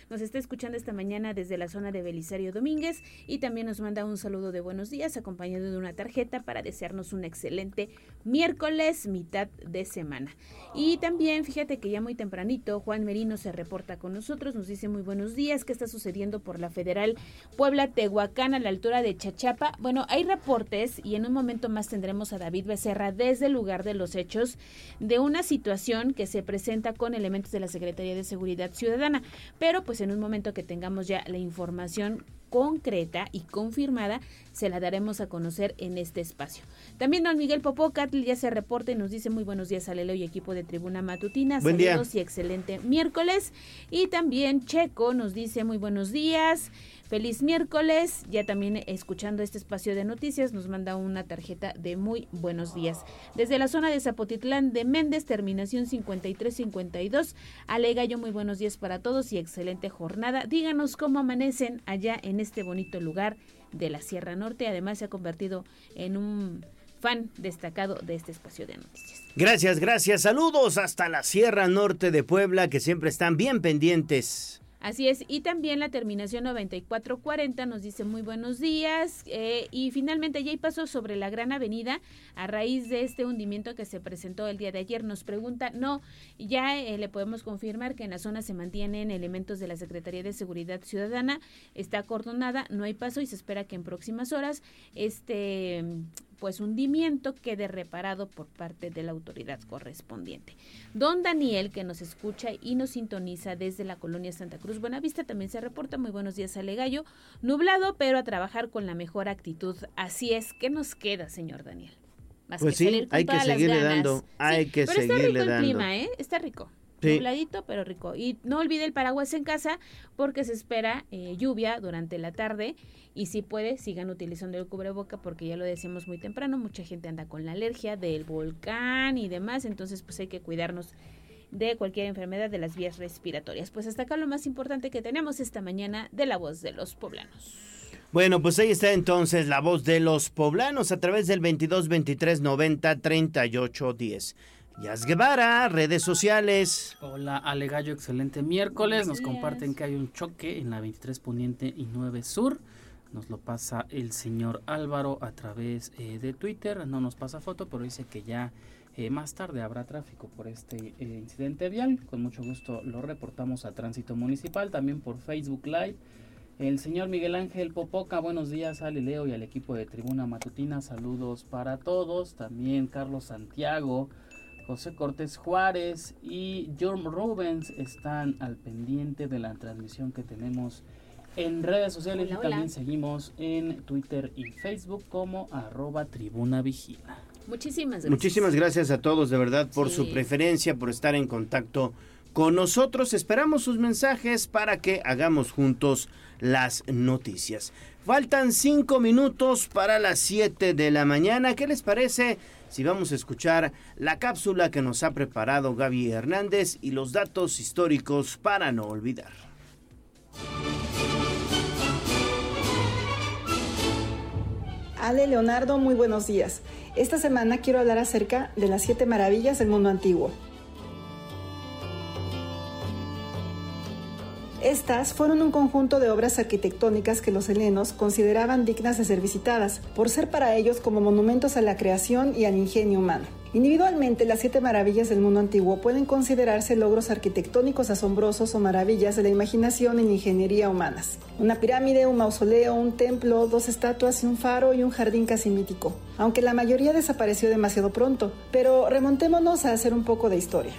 nos está escuchando esta mañana desde la zona de Belisario Domínguez y también nos manda un saludo de buenos días acompañado de una tarjeta para desearnos un excelente miércoles, mitad de semana. Y también fíjate que ya muy tempranito Juan Merino se reporta con nosotros, nos dice muy buenos días, ¿qué está sucediendo por la Federal Puebla Tehuacán a la altura de Chachapa? Bueno, hay reportes y en un momento más tendremos a David Becerra desde el lugar de los hechos de una situación que se presenta con elementos de la Secretaría de Seguridad Ciudadana. Pero pues en un momento que tengamos ya la información concreta y confirmada, se la daremos a conocer en este espacio. También don Miguel Popocatl ya se reporta y nos dice muy buenos días a Lelo y equipo de Tribuna Matutina.
Buen
Saludos y excelente miércoles. Y también Checo nos dice muy buenos días. Feliz miércoles, ya también escuchando este espacio de noticias nos manda una tarjeta de muy buenos días. Desde la zona de Zapotitlán de Méndez, terminación 5352, alega yo muy buenos días para todos y excelente jornada. Díganos cómo amanecen allá en este bonito lugar de la Sierra Norte. Además se ha convertido en un fan destacado de este espacio de noticias.
Gracias, gracias. Saludos hasta la Sierra Norte de Puebla que siempre están bien pendientes.
Así es, y también la terminación 9440 nos dice muy buenos días. Eh, y finalmente ya hay paso sobre la Gran Avenida a raíz de este hundimiento que se presentó el día de ayer. Nos pregunta, no, ya eh, le podemos confirmar que en la zona se mantienen elementos de la Secretaría de Seguridad Ciudadana, está acordonada, no hay paso y se espera que en próximas horas este pues hundimiento quede reparado por parte de la autoridad correspondiente. Don Daniel, que nos escucha y nos sintoniza desde la colonia Santa Cruz Buenavista, también se reporta. Muy buenos días, Alegallo. Nublado, pero a trabajar con la mejor actitud. Así es, ¿qué nos queda, señor Daniel?
pues sí, hay que seguirle dando, hay que
pero
seguirle
está rico
dando.
el clima, ¿eh? Está rico. Nubladito, pero rico. Y no olvide el paraguas en casa porque se espera eh, lluvia durante la tarde y si puede, sigan utilizando el cubreboca porque ya lo decíamos muy temprano, mucha gente anda con la alergia del volcán y demás, entonces pues hay que cuidarnos de cualquier enfermedad de las vías respiratorias. Pues hasta acá lo más importante que tenemos esta mañana de la voz de los poblanos.
Bueno, pues ahí está entonces la voz de los poblanos a través del 22 23 90 38 10. Yas Guevara, redes sociales.
Hola, Alegallo, excelente miércoles. Nos comparten que hay un choque en la 23 Poniente y 9 Sur. Nos lo pasa el señor Álvaro a través eh, de Twitter. No nos pasa foto, pero dice que ya eh, más tarde habrá tráfico por este eh, incidente vial. Con mucho gusto lo reportamos a Tránsito Municipal, también por Facebook Live. El señor Miguel Ángel Popoca, buenos días a Leo y al equipo de Tribuna Matutina. Saludos para todos. También Carlos Santiago. José Cortés Juárez y John Rubens están al pendiente de la transmisión que tenemos en redes sociales
Hola,
y
hola.
también seguimos en Twitter y Facebook como arroba tribuna vigila.
Muchísimas gracias.
Muchísimas gracias a todos de verdad por su preferencia, por estar en contacto con nosotros. Esperamos sus mensajes para que hagamos juntos las noticias. Faltan cinco minutos para las siete de la mañana. ¿Qué les parece si vamos a escuchar la cápsula que nos ha preparado Gaby Hernández y los datos históricos para no olvidar?
Ale Leonardo, muy buenos días. Esta semana quiero hablar acerca de las siete maravillas del mundo antiguo. Estas fueron un conjunto de obras arquitectónicas que los helenos consideraban dignas de ser visitadas, por ser para ellos como monumentos a la creación y al ingenio humano. Individualmente, las siete maravillas del mundo antiguo pueden considerarse logros arquitectónicos asombrosos o maravillas de la imaginación la ingeniería humanas. Una pirámide, un mausoleo, un templo, dos estatuas un faro y un jardín casi mítico, aunque la mayoría desapareció demasiado pronto. Pero remontémonos a hacer un poco de historia.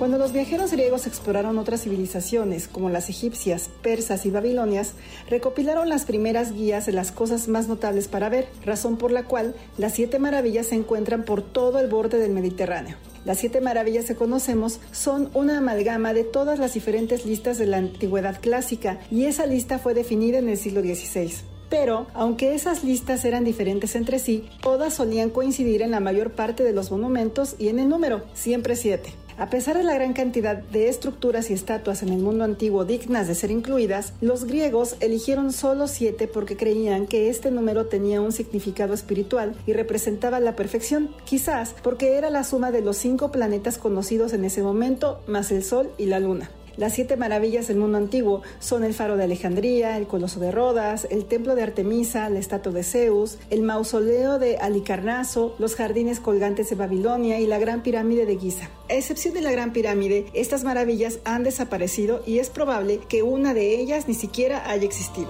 Cuando los viajeros griegos exploraron otras civilizaciones, como las egipcias, persas y babilonias, recopilaron las primeras guías de las cosas más notables para ver, razón por la cual las siete maravillas se encuentran por todo el borde del Mediterráneo. Las siete maravillas que conocemos son una amalgama de todas las diferentes listas de la antigüedad clásica y esa lista fue definida en el siglo XVI. Pero, aunque esas listas eran diferentes entre sí, todas solían coincidir en la mayor parte de los monumentos y en el número, siempre siete. A pesar de la gran cantidad de estructuras y estatuas en el mundo antiguo dignas de ser incluidas, los griegos eligieron solo siete porque creían que este número tenía un significado espiritual y representaba la perfección, quizás porque era la suma de los cinco planetas conocidos en ese momento, más el Sol y la Luna. Las siete maravillas del mundo antiguo son el faro de Alejandría, el coloso de Rodas, el templo de Artemisa, la estatua de Zeus, el mausoleo de Alicarnaso, los jardines colgantes de Babilonia y la gran pirámide de Giza. A excepción de la gran pirámide, estas maravillas han desaparecido y es probable que una de ellas ni siquiera haya existido.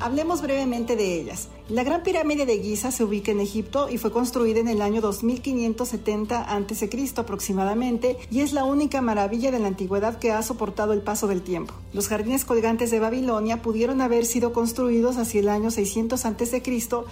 Hablemos brevemente de ellas. La Gran Pirámide de Giza se ubica en Egipto y fue construida en el año 2570 a.C. aproximadamente y es la única maravilla de la antigüedad que ha soportado el paso del tiempo. Los jardines colgantes de Babilonia pudieron haber sido construidos hacia el año 600 a.C.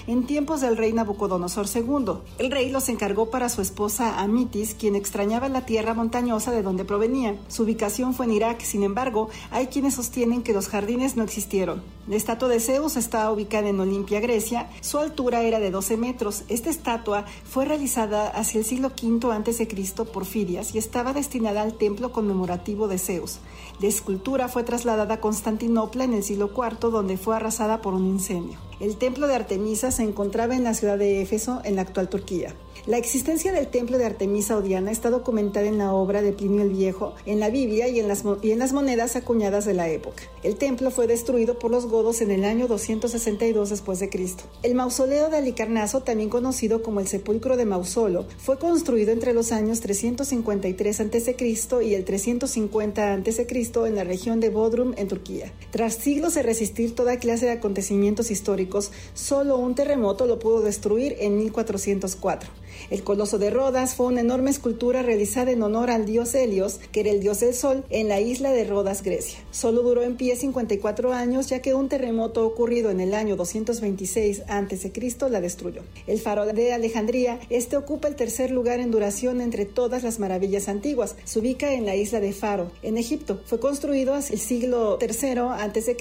en tiempos del rey Nabucodonosor II. El rey los encargó para su esposa Amitis, quien extrañaba la tierra montañosa de donde provenía. Su ubicación fue en Irak, sin embargo, hay quienes sostienen que los jardines no existieron. La estatua de Zeus está ubicada en Olimpia, Grecia, su altura era de 12 metros. Esta estatua fue realizada hacia el siglo V a.C. por Fidias y estaba destinada al templo conmemorativo de Zeus. La escultura fue trasladada a Constantinopla en el siglo IV, donde fue arrasada por un incendio. El templo de Artemisa se encontraba en la ciudad de Éfeso, en la actual Turquía. La existencia del templo de Artemisa o Diana está documentada en la obra de Plinio el Viejo, en la Biblia y en, las, y en las monedas acuñadas de la época. El templo fue destruido por los godos en el año 262 después de Cristo. El mausoleo de Alicarnaso, también conocido como el sepulcro de Mausolo, fue construido entre los años 353 a.C. y el 350 a.C. en la región de Bodrum, en Turquía. Tras siglos de resistir toda clase de acontecimientos históricos, solo un terremoto lo pudo destruir en 1404. El Coloso de Rodas fue una enorme escultura realizada en honor al dios Helios, que era el dios del sol, en la isla de Rodas, Grecia. Solo duró en pie 54 años, ya que un terremoto ocurrido en el año 226 a.C. la destruyó. El faro de Alejandría, este ocupa el tercer lugar en duración entre todas las maravillas antiguas. Se ubica en la isla de Faro, en Egipto. Fue construido hacia el siglo III a.C.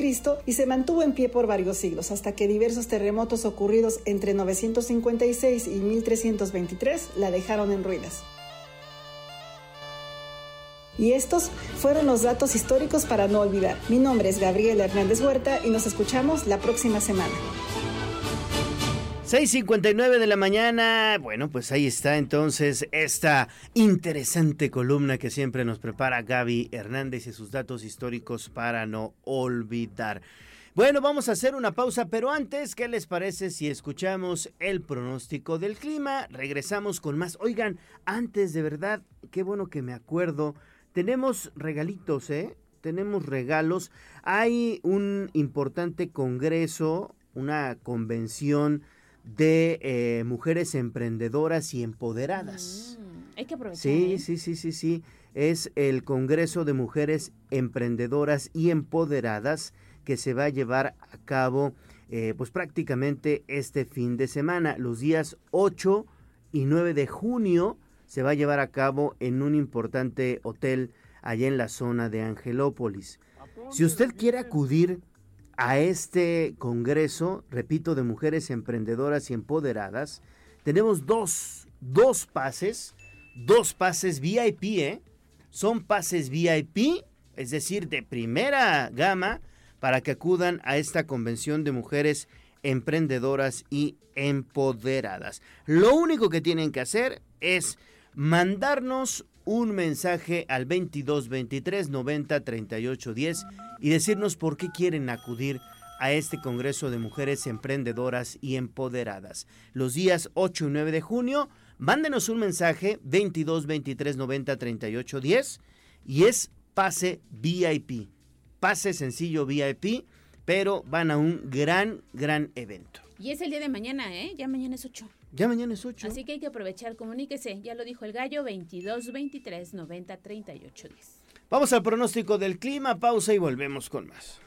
y se mantuvo en pie por varios siglos, hasta que diversos terremotos ocurridos entre 956 y 1320 la dejaron en ruinas. Y estos fueron los datos históricos para no olvidar. Mi nombre es Gabriela Hernández Huerta y nos escuchamos la próxima semana.
6.59 de la mañana. Bueno, pues ahí está entonces esta interesante columna que siempre nos prepara Gaby Hernández y sus datos históricos para no olvidar. Bueno, vamos a hacer una pausa, pero antes, ¿qué les parece si escuchamos el pronóstico del clima? Regresamos con más. Oigan, antes de verdad, qué bueno que me acuerdo. Tenemos regalitos, ¿eh? Tenemos regalos. Hay un importante congreso, una convención de eh, mujeres emprendedoras y empoderadas.
Mm, hay que aprovechar.
Sí,
¿eh?
sí, sí, sí, sí. Es el Congreso de Mujeres Emprendedoras y Empoderadas que se va a llevar a cabo eh, pues prácticamente este fin de semana. Los días 8 y 9 de junio se va a llevar a cabo en un importante hotel allá en la zona de Angelópolis. Si usted quiere acudir a este congreso, repito, de mujeres emprendedoras y empoderadas, tenemos dos, dos pases, dos pases VIP, ¿eh? Son pases VIP, es decir, de primera gama, para que acudan a esta convención de mujeres emprendedoras y empoderadas. Lo único que tienen que hacer es mandarnos un mensaje al 22 23 90 38 10 y decirnos por qué quieren acudir a este Congreso de Mujeres Emprendedoras y Empoderadas. Los días 8 y 9 de junio, mándenos un mensaje 22 23 90 38 10 y es pase VIP. Pase sencillo VIP, pero van a un gran, gran evento.
Y es el día de mañana, ¿eh? Ya mañana es 8.
Ya mañana es 8.
Así que hay que aprovechar, comuníquese. Ya lo dijo el gallo, 22 23 90 38 10.
Vamos al pronóstico del clima, pausa y volvemos con más.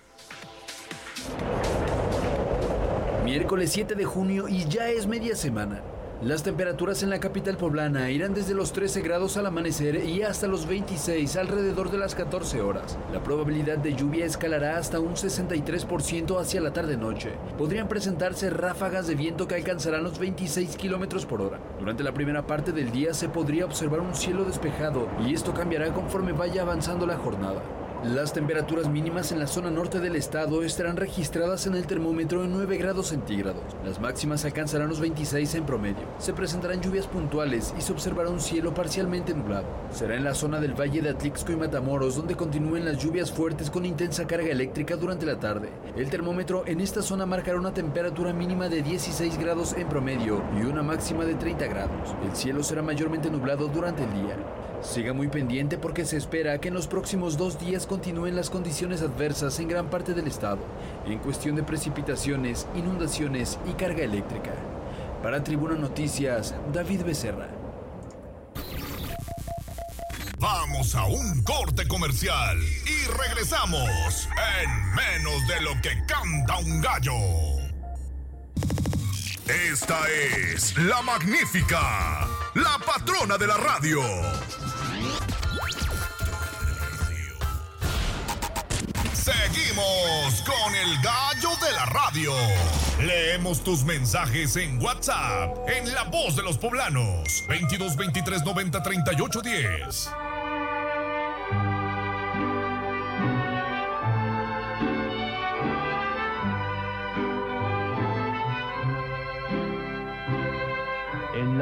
Miércoles 7 de junio y ya es media semana. Las temperaturas en la capital poblana irán desde los 13 grados al amanecer y hasta los 26 alrededor de las 14 horas. La probabilidad de lluvia escalará hasta un 63% hacia la tarde-noche. Podrían presentarse ráfagas de viento que alcanzarán los 26 kilómetros por hora. Durante la primera parte del día se podría observar un cielo despejado y esto cambiará conforme vaya avanzando la jornada. Las temperaturas mínimas en la zona norte del estado estarán registradas en el termómetro en 9 grados centígrados. Las máximas alcanzarán los 26 en promedio. Se presentarán lluvias puntuales y se observará un cielo parcialmente nublado. Será en la zona del Valle de Atlixco y Matamoros donde continúen las lluvias fuertes con intensa carga eléctrica durante la tarde. El termómetro en esta zona marcará una temperatura mínima de 16 grados en promedio y una máxima de 30 grados. El cielo será mayormente nublado durante el día. Siga muy pendiente porque se espera que en los próximos dos días continúen las condiciones adversas en gran parte del estado, en cuestión de precipitaciones, inundaciones y carga eléctrica. Para Tribuna Noticias, David Becerra.
Vamos a un corte comercial y regresamos en menos de lo que canta un gallo. Esta es la magnífica, la patrona de la radio. Seguimos con el gallo de la radio. Leemos tus mensajes en WhatsApp, en La Voz de los Poblanos, 22 23 90 38 10.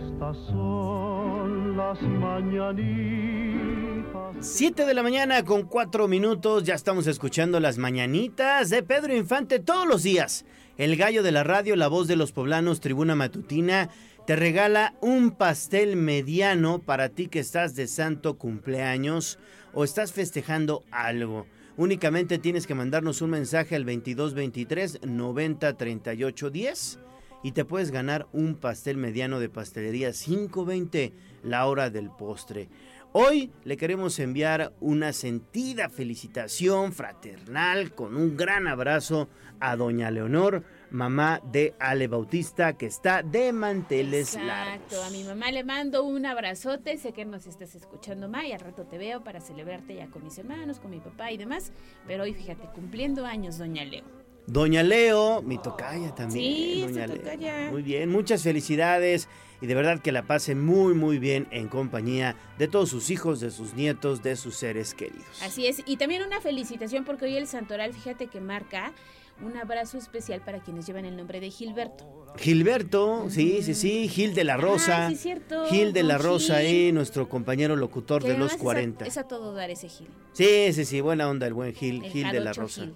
Estas son las mañanitas.
7 de la mañana con 4 minutos, ya estamos escuchando las mañanitas de Pedro Infante todos los días. El gallo de la radio, la voz de los poblanos, tribuna matutina, te regala un pastel mediano para ti que estás de santo cumpleaños o estás festejando algo. Únicamente tienes que mandarnos un mensaje al 2223 90 38 10 y te puedes ganar un pastel mediano de pastelería 520 la hora del postre. Hoy le queremos enviar una sentida felicitación fraternal con un gran abrazo a doña Leonor, mamá de Ale Bautista, que está de manteles largos.
Exacto, a mi mamá le mando un abrazote, sé que nos estás escuchando, Ma, y al rato te veo para celebrarte ya con mis hermanos, con mi papá y demás, pero hoy fíjate, cumpliendo años, doña Leo.
Doña Leo, mi tocaya también.
Sí,
doña
su
Leo.
tocaya.
Muy bien, muchas felicidades y de verdad que la pase muy muy bien en compañía de todos sus hijos, de sus nietos, de sus seres queridos.
Así es, y también una felicitación porque hoy el Santoral, fíjate que marca un abrazo especial para quienes llevan el nombre de Gilberto.
Gilberto, sí, sí, sí, Gil de la Rosa.
Ah, sí, cierto,
Gil de la Rosa, ahí, nuestro compañero locutor
Que
de los
además es a-
40.
Es a, todo dar ese Gil.
Sí, sí, sí, buena onda el buen Gil,
El
Gil de la Rosa.
Gil.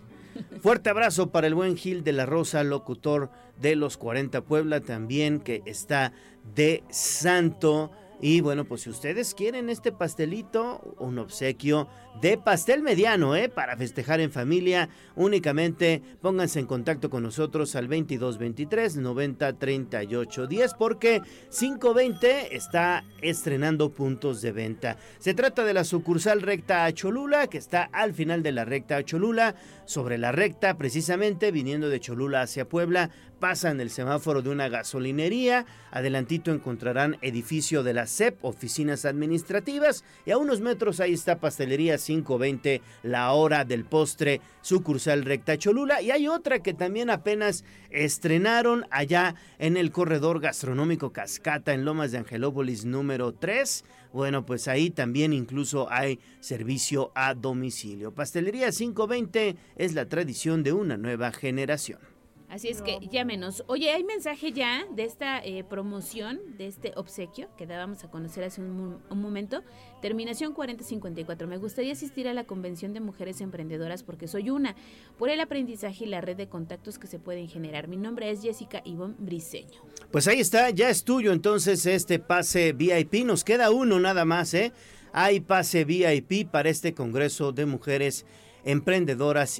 Fuerte abrazo para el buen Gil de la Rosa, locutor de los 40 Puebla también, que está de santo. Y bueno, pues si ustedes quieren este pastelito, un obsequio de pastel mediano, ¿eh? Para festejar en familia, únicamente pónganse en contacto con nosotros al 2223 90 38 10 porque 520 está estrenando puntos de venta. Se trata de la sucursal recta a Cholula, que está al final de la recta a Cholula, sobre la recta precisamente viniendo de Cholula hacia Puebla, pasan el semáforo de una gasolinería, adelantito encontrarán edificio de la CEP, oficinas administrativas, y a unos metros ahí está Pastelería 520, la hora del postre, sucursal recta Cholula, y hay otra que también apenas estrenaron allá en el corredor gastronómico Cascata en Lomas de Angelópolis número 3. Bueno, pues ahí también incluso hay servicio a domicilio. Pastelería 520 es la tradición de una nueva generación.
Así es que llámenos. Oye, hay mensaje ya de esta eh, promoción, de este obsequio que dábamos a conocer hace un, momento. Terminación 4054. Me gustaría asistir a la Convención de Mujeres Emprendedoras porque soy una, por el aprendizaje y la red de contactos que se pueden generar. Mi nombre es Jessica Ivonne Briseño.
Pues ahí está, ya es tuyo entonces este pase VIP. Nos queda uno nada más, ¿eh? Hay pase VIP para este Congreso de Mujeres emprendedoras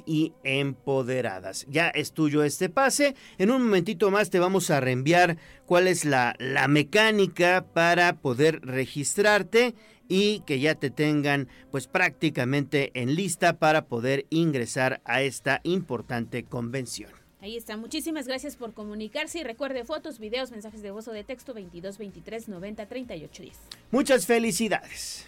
y empoderadas. Ya es tuyo este pase. En un momentito más te vamos a reenviar cuál es la, la mecánica para poder registrarte y que ya te tengan pues prácticamente en lista para poder ingresar a esta importante convención.
Ahí está. Muchísimas gracias por comunicarse y recuerde fotos, videos, mensajes de voz o de texto 22 23 90 38 10.
Muchas felicidades.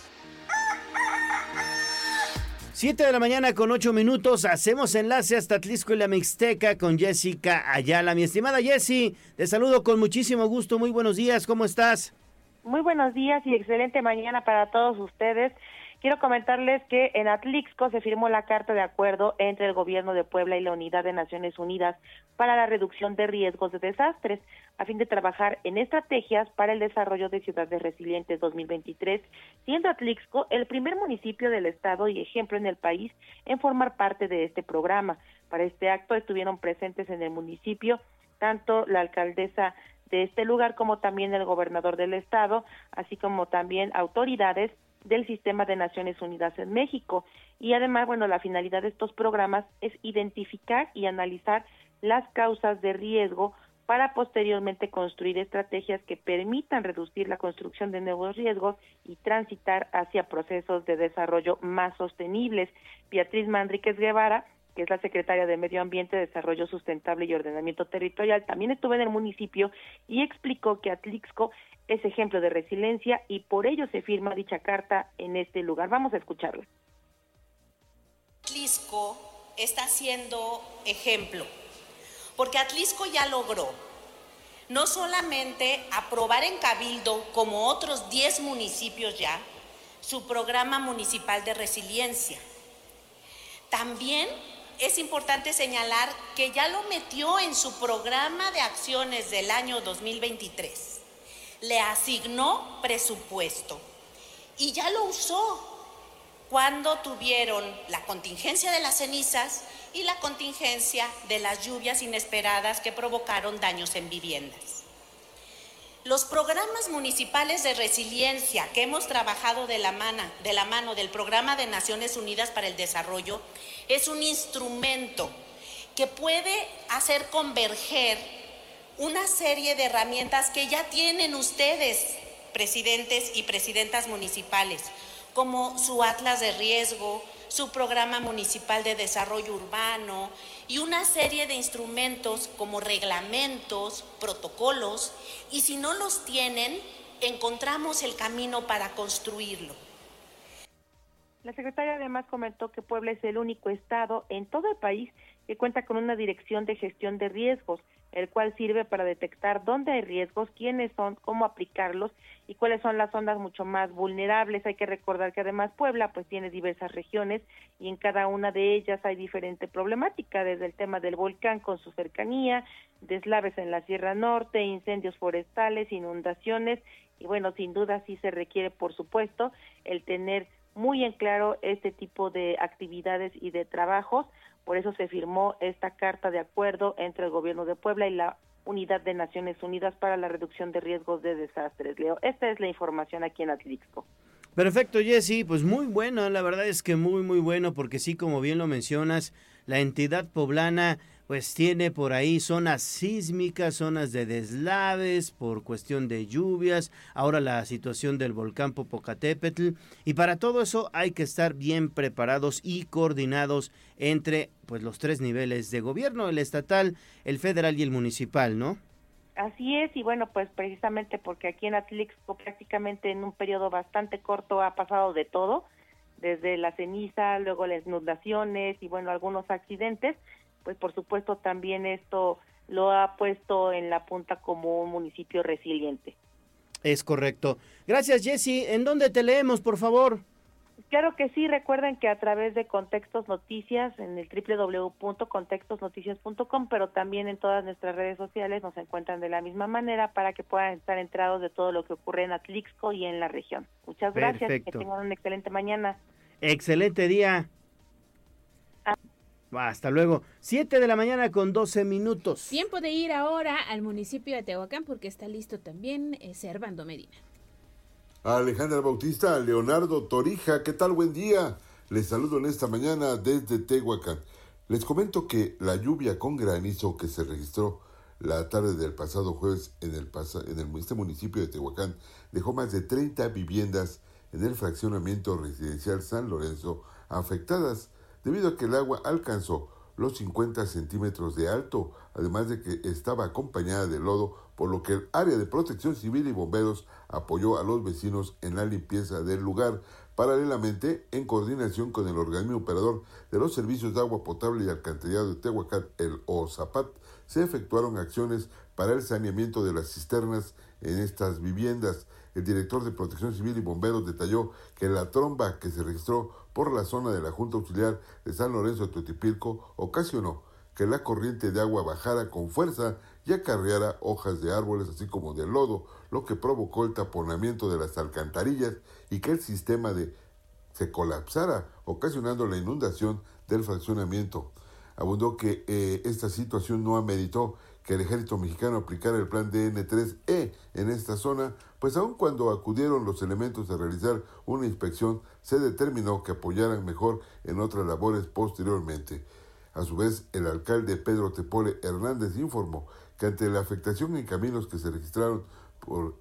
7 de la mañana con 8 minutos, hacemos enlace hasta Tlisco y la Mixteca con Jessica Ayala. Mi estimada Jessie, te saludo con muchísimo gusto, muy buenos días, ¿cómo estás?
Muy buenos días y excelente mañana para todos ustedes. Quiero comentarles que en Atlixco se firmó la carta de acuerdo entre el gobierno de Puebla y la Unidad de Naciones Unidas para la reducción de riesgos de desastres, a fin de trabajar en estrategias para el desarrollo de ciudades resilientes 2023, siendo Atlixco el primer municipio del estado y ejemplo en el país en formar parte de este programa. Para este acto estuvieron presentes en el municipio tanto la alcaldesa de este lugar como también el gobernador del estado, así como también autoridades del Sistema de Naciones Unidas en México. Y además, bueno, la finalidad de estos programas es identificar y analizar las causas de riesgo para posteriormente construir estrategias que permitan reducir la construcción de nuevos riesgos y transitar hacia procesos de desarrollo más sostenibles. Beatriz Manríquez Guevara, es la secretaria de Medio Ambiente, Desarrollo Sustentable y Ordenamiento Territorial, también estuvo en el municipio y explicó que Atlixco es ejemplo de resiliencia y por ello se firma dicha carta en este lugar. Vamos a escucharlo.
Atlisco está siendo ejemplo, porque Atlisco ya logró no solamente aprobar en Cabildo, como otros 10 municipios ya, su programa municipal de resiliencia. También es importante señalar que ya lo metió en su programa de acciones del año 2023 le asignó presupuesto y ya lo usó cuando tuvieron la contingencia de las cenizas y la contingencia de las lluvias inesperadas que provocaron daños en viviendas. Los programas municipales de resiliencia que hemos trabajado de la, mano, de la mano del Programa de Naciones Unidas para el Desarrollo es un instrumento que puede hacer converger una serie de herramientas que ya tienen ustedes, presidentes y presidentas municipales, como su atlas de riesgo, su programa municipal de desarrollo urbano y una serie de instrumentos como reglamentos, protocolos, y si no los tienen, encontramos el camino para construirlo.
La secretaria además comentó que Puebla es el único estado en todo el país que cuenta con una dirección de gestión de riesgos el cual sirve para detectar dónde hay riesgos, quiénes son, cómo aplicarlos y cuáles son las zonas mucho más vulnerables. Hay que recordar que además Puebla pues tiene diversas regiones y en cada una de ellas hay diferente problemática, desde el tema del volcán con su cercanía, deslaves en la Sierra Norte, incendios forestales, inundaciones y bueno, sin duda sí se requiere por supuesto el tener muy en claro este tipo de actividades y de trabajos. Por eso se firmó esta carta de acuerdo entre el gobierno de Puebla y la Unidad de Naciones Unidas para la Reducción de Riesgos de Desastres. Leo, esta es la información aquí en Atlixco.
Perfecto, Jessy, pues muy bueno, la verdad es que muy, muy bueno, porque sí, como bien lo mencionas, la entidad poblana pues tiene por ahí zonas sísmicas, zonas de deslaves por cuestión de lluvias, ahora la situación del volcán Popocatépetl y para todo eso hay que estar bien preparados y coordinados entre pues los tres niveles de gobierno, el estatal, el federal y el municipal, ¿no?
Así es, y bueno, pues precisamente porque aquí en Atlixco prácticamente en un periodo bastante corto ha pasado de todo, desde la ceniza, luego las inundaciones y bueno, algunos accidentes, pues por supuesto también esto lo ha puesto en la punta como un municipio resiliente.
Es correcto. Gracias, Jesse. ¿En dónde te leemos, por favor?
Claro que sí, recuerden que a través de Contextos Noticias en el www.contextosnoticias.com, pero también en todas nuestras redes sociales nos encuentran de la misma manera para que puedan estar enterados de todo lo que ocurre en Atlixco y en la región. Muchas gracias, que tengan una excelente mañana.
Excelente día. Hasta luego. 7 de la mañana con 12 minutos.
Tiempo de ir ahora al municipio de Tehuacán porque está listo también eh, Servando Medina.
Alejandra Bautista, Leonardo Torija, ¿qué tal? Buen día. Les saludo en esta mañana desde Tehuacán. Les comento que la lluvia con granizo que se registró la tarde del pasado jueves en, el, en el, este municipio de Tehuacán dejó más de 30 viviendas en el fraccionamiento residencial San Lorenzo afectadas debido a que el agua alcanzó los 50 centímetros de alto, además de que estaba acompañada de lodo, por lo que el área de protección civil y bomberos apoyó a los vecinos en la limpieza del lugar. Paralelamente, en coordinación con el organismo operador de los servicios de agua potable y alcantarillado de Tehuacán, el OZAPAT, se efectuaron acciones para el saneamiento de las cisternas en estas viviendas. El director de Protección Civil y Bomberos detalló que la tromba que se registró por la zona de la Junta Auxiliar de San Lorenzo de Totipilco ocasionó que la corriente de agua bajara con fuerza y acarreara hojas de árboles así como de lodo, lo que provocó el taponamiento de las alcantarillas y que el sistema de se colapsara, ocasionando la inundación del fraccionamiento. Abundó que eh, esta situación no ameritó que el ejército mexicano aplicara el plan DN3E en esta zona, pues aun cuando acudieron los elementos a realizar una inspección, se determinó que apoyaran mejor en otras labores posteriormente. A su vez, el alcalde Pedro Tepole Hernández informó que ante la afectación en caminos que se registraron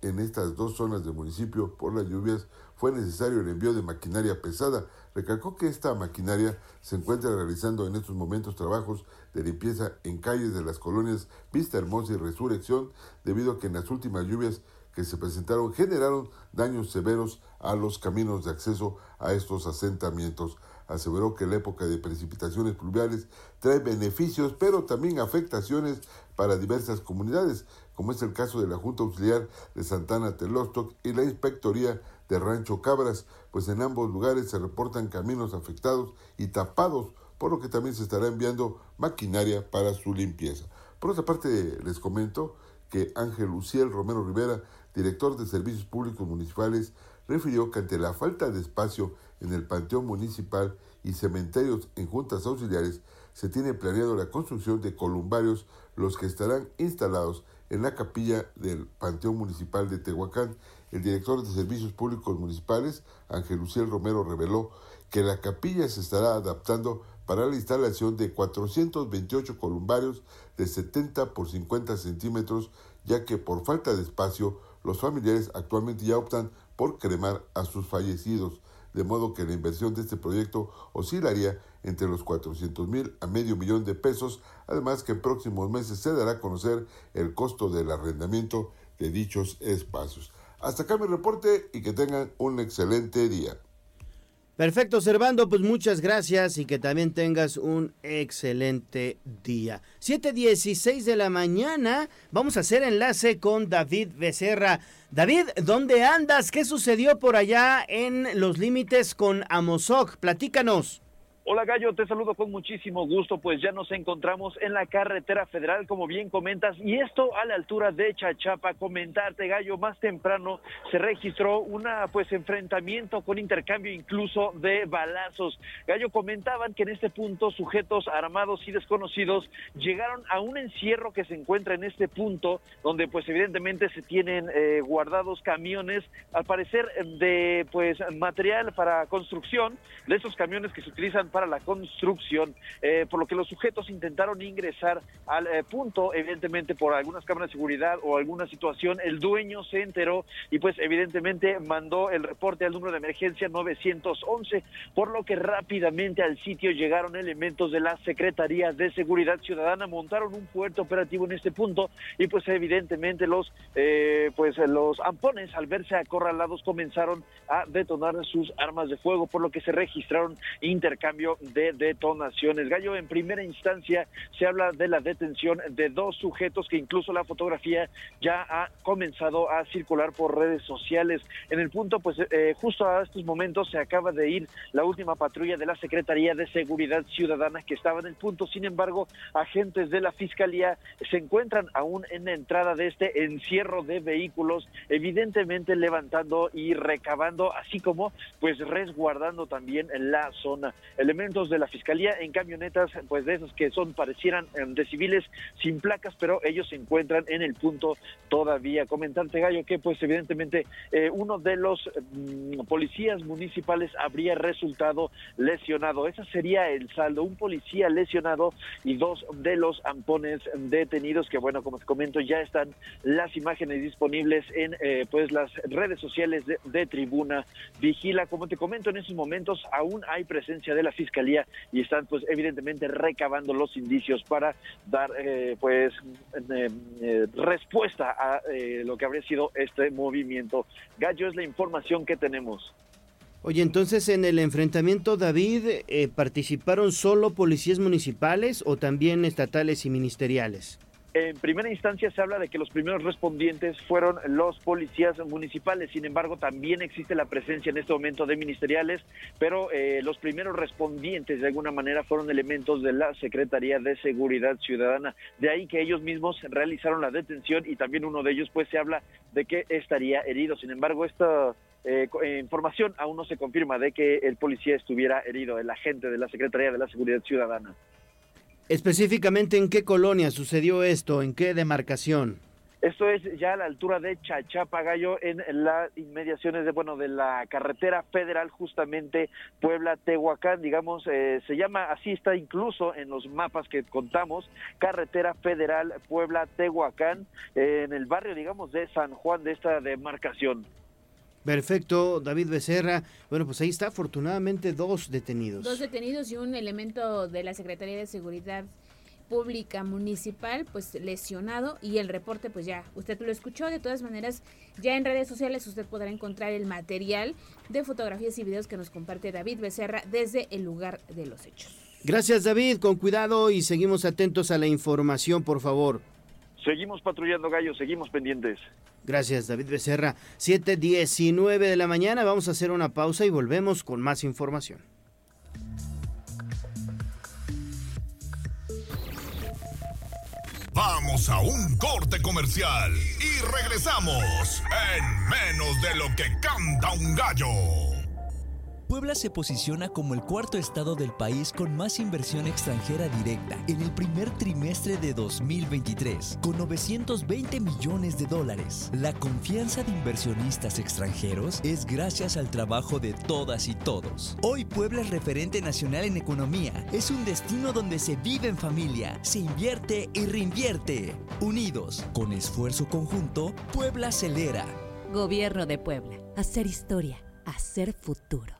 en estas dos zonas del municipio por las lluvias, fue necesario el envío de maquinaria pesada. Recalcó que esta maquinaria se encuentra realizando en estos momentos trabajos de limpieza en calles de las colonias Vista Hermosa y Resurrección, debido a que en las últimas lluvias que se presentaron generaron daños severos a los caminos de acceso a estos asentamientos. Aseveró que la época de precipitaciones pluviales trae beneficios, pero también afectaciones para diversas comunidades, como es el caso de la Junta Auxiliar de Santana Telostoc y la Inspectoría de Rancho Cabras, pues en ambos lugares se reportan caminos afectados y tapados por lo que también se estará enviando maquinaria para su limpieza. Por otra parte, les comento que Ángel Luciel Romero Rivera, director de Servicios Públicos Municipales, refirió que ante la falta de espacio en el Panteón Municipal y cementerios en juntas auxiliares, se tiene planeado la construcción de columbarios, los que estarán instalados en la capilla del Panteón Municipal de Tehuacán. El director de Servicios Públicos Municipales, Ángel Luciel Romero, reveló que la capilla se estará adaptando para la instalación de 428 columbarios de 70 por 50 centímetros, ya que por falta de espacio los familiares actualmente ya optan por cremar a sus fallecidos, de modo que la inversión de este proyecto oscilaría entre los 400 mil a medio millón de pesos, además que en próximos meses se dará a conocer el costo del arrendamiento de dichos espacios. Hasta acá mi reporte y que tengan un excelente día.
Perfecto, Servando, pues muchas gracias y que también tengas un excelente día. 7.16 de la mañana, vamos a hacer enlace con David Becerra. David, ¿dónde andas? ¿Qué sucedió por allá en los límites con Amozoc? Platícanos.
Hola Gallo, te saludo con muchísimo gusto, pues ya nos encontramos en la carretera federal, como bien comentas, y esto a la altura de Chachapa. Comentarte, Gallo, más temprano se registró una pues enfrentamiento con intercambio incluso de balazos. Gallo comentaban que en este punto sujetos armados y desconocidos llegaron a un encierro que se encuentra en este punto, donde pues evidentemente se tienen eh, guardados camiones, al parecer de pues material para construcción, de esos camiones que se utilizan para la construcción, eh, por lo que los sujetos intentaron ingresar al eh, punto, evidentemente por algunas cámaras de seguridad o alguna situación, el dueño se enteró y pues evidentemente mandó el reporte al número de emergencia 911, por lo que rápidamente al sitio llegaron elementos de la Secretaría de Seguridad Ciudadana, montaron un puerto operativo en este punto y pues evidentemente los eh, pues los ampones al verse acorralados comenzaron a detonar sus armas de fuego, por lo que se registraron de detonaciones. Gallo, en primera instancia se habla de la detención de dos sujetos que incluso la fotografía ya ha comenzado a circular por redes sociales. En el punto, pues eh, justo a estos momentos se acaba de ir la última patrulla de la Secretaría de Seguridad Ciudadana que estaba en el punto. Sin embargo, agentes de la Fiscalía se encuentran aún en la entrada de este encierro de vehículos, evidentemente levantando y recabando, así como pues resguardando también la zona. El elementos de la fiscalía en camionetas, pues de esos que son parecieran em, de civiles sin placas, pero ellos se encuentran en el punto todavía. Comentante Gallo que pues evidentemente eh, uno de los mm, policías municipales habría resultado lesionado. Ese sería el saldo, un policía lesionado y dos de los ampones detenidos que bueno, como te comento, ya están las imágenes disponibles en eh, pues las redes sociales de, de Tribuna Vigila. Como te comento, en esos momentos aún hay presencia de la fiscalía y están pues evidentemente recabando los indicios para dar eh, pues eh, eh, respuesta a lo que habría sido este movimiento. Gallo es la información que tenemos.
Oye, entonces en el enfrentamiento, David, ¿participaron solo policías municipales o también estatales y ministeriales?
En primera instancia se habla de que los primeros respondientes fueron los policías municipales, sin embargo también existe la presencia en este momento de ministeriales, pero eh, los primeros respondientes de alguna manera fueron elementos de la Secretaría de Seguridad Ciudadana. De ahí que ellos mismos realizaron la detención y también uno de ellos pues se habla de que estaría herido. Sin embargo, esta eh, información aún no se confirma de que el policía estuviera herido, el agente de la Secretaría de la Seguridad Ciudadana.
Específicamente, ¿en qué colonia sucedió esto? ¿En qué demarcación?
Esto es ya a la altura de Chachapa Gallo, en las inmediaciones de bueno de la carretera federal, justamente Puebla-Tehuacán, digamos, eh, se llama así, está incluso en los mapas que contamos, carretera federal Puebla-Tehuacán, en el barrio, digamos, de San Juan de esta demarcación.
Perfecto, David Becerra. Bueno, pues ahí está, afortunadamente dos detenidos.
Dos detenidos y un elemento de la Secretaría de Seguridad Pública Municipal, pues lesionado y el reporte, pues ya, usted lo escuchó. De todas maneras, ya en redes sociales usted podrá encontrar el material de fotografías y videos que nos comparte David Becerra desde el lugar de los hechos.
Gracias, David. Con cuidado y seguimos atentos a la información, por favor.
Seguimos patrullando, Gallo, seguimos pendientes.
Gracias, David Becerra. 7.19 de la mañana, vamos a hacer una pausa y volvemos con más información.
Vamos a un corte comercial y regresamos en menos de lo que canta un gallo.
Puebla se posiciona como el cuarto estado del país con más inversión extranjera directa en el primer trimestre de 2023, con 920 millones de dólares. La confianza de inversionistas extranjeros es gracias al trabajo de todas y todos. Hoy Puebla es referente nacional en economía. Es un destino donde se vive en familia, se invierte y reinvierte. Unidos, con esfuerzo conjunto, Puebla acelera.
Gobierno de Puebla. Hacer historia. Hacer futuro.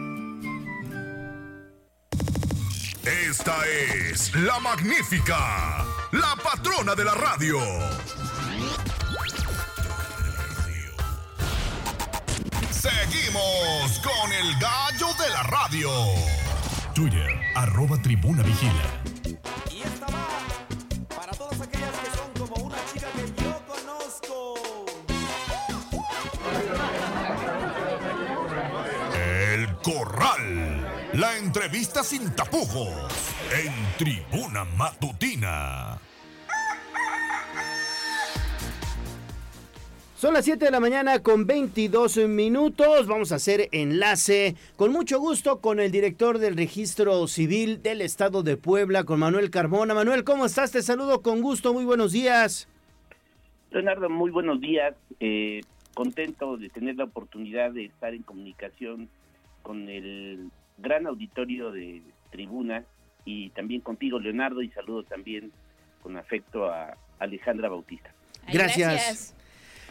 Esta es la magnífica, la patrona de la radio. Seguimos con el gallo de la radio. Twitter, arroba tribuna vigila.
Y esta va para todas aquellas que son como una chica que yo conozco.
El Corral. La entrevista sin tapujos en Tribuna Matutina.
Son las 7 de la mañana con 22 minutos. Vamos a hacer enlace con mucho gusto con el director del registro civil del estado de Puebla, con Manuel Carmona. Manuel, ¿cómo estás? Te saludo con gusto. Muy buenos días.
Leonardo, muy buenos días. Eh, contento de tener la oportunidad de estar en comunicación con el gran auditorio de tribuna y también contigo, Leonardo, y saludo también con afecto a Alejandra Bautista.
Gracias. Gracias.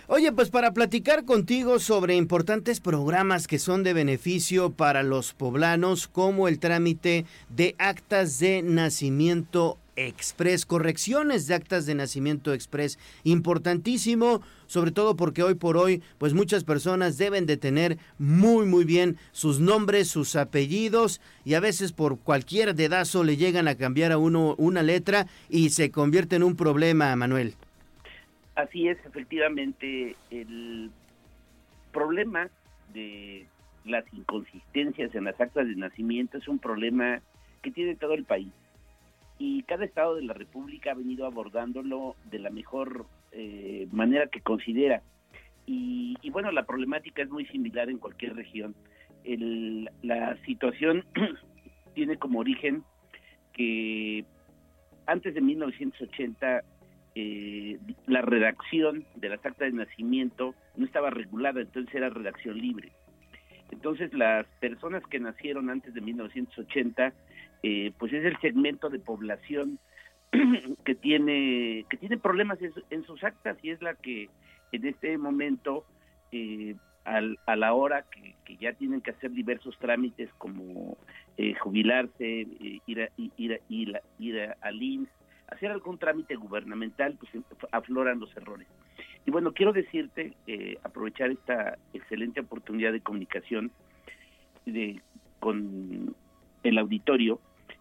Oye, pues para platicar contigo sobre importantes programas que son de beneficio para los poblanos, como el trámite de actas de nacimiento express, correcciones de actas de nacimiento express, importantísimo, sobre todo porque hoy por hoy, pues muchas personas deben de tener muy muy bien sus nombres, sus apellidos y a veces por cualquier dedazo le llegan a cambiar a uno una letra y se convierte en un problema, Manuel.
Así es, efectivamente, el problema de las inconsistencias en las actas de nacimiento es un problema que tiene todo el país y cada estado de la República ha venido abordándolo de la mejor eh, manera que considera. Y, bueno, la problemática es muy similar en cualquier región. la situación <clears throat> tiene como origen que antes de 1980 eh, la redacción de las actas de nacimiento no estaba regulada, entonces era redacción libre. Entonces las personas que nacieron antes de 1980 eh, pues es el segmento de población <clears throat> que tiene que tiene problemas en, sus actas y es la que en este momento eh, a la hora que, ya tienen que hacer diversos trámites como eh, jubilarse, ir, a, ir, ir, ir al INS, hacer algún trámite gubernamental, pues afloran los errores. Y bueno, quiero decirte, aprovechar esta excelente oportunidad de comunicación de, con el auditorio,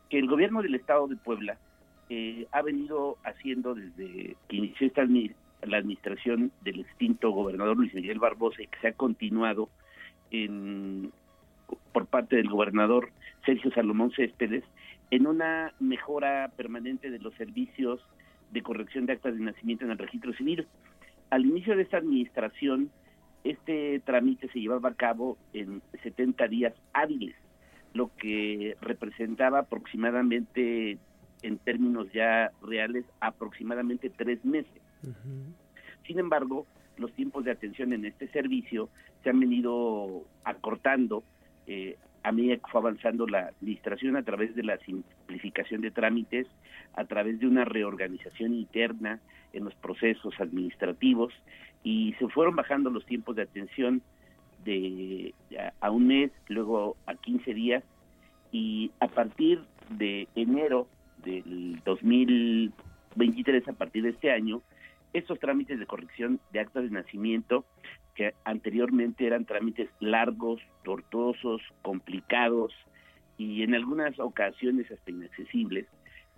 que el gobierno del estado de Puebla eh, ha venido haciendo desde que inició esta la administración del extinto gobernador Luis Miguel Barbosa y que se ha continuado en, por parte del gobernador Sergio Salomón Céspedes en una mejora permanente de los servicios de corrección de actas de nacimiento en el registro civil. Al inicio de esta administración, este trámite se llevaba a cabo en 70 días hábiles lo que representaba aproximadamente, en términos ya reales, aproximadamente tres meses. Sin embargo, los tiempos de atención en este servicio se han venido acortando eh, a medida que fue avanzando la administración a través de la simplificación de trámites, a través de una reorganización interna en los procesos administrativos y se fueron bajando los tiempos de atención de a, un mes, luego a 15 días y a partir de enero del 2023, a partir de este año, estos trámites de corrección de actas de nacimiento, que anteriormente eran trámites largos, tortuosos, complicados, y en algunas ocasiones hasta inaccesibles,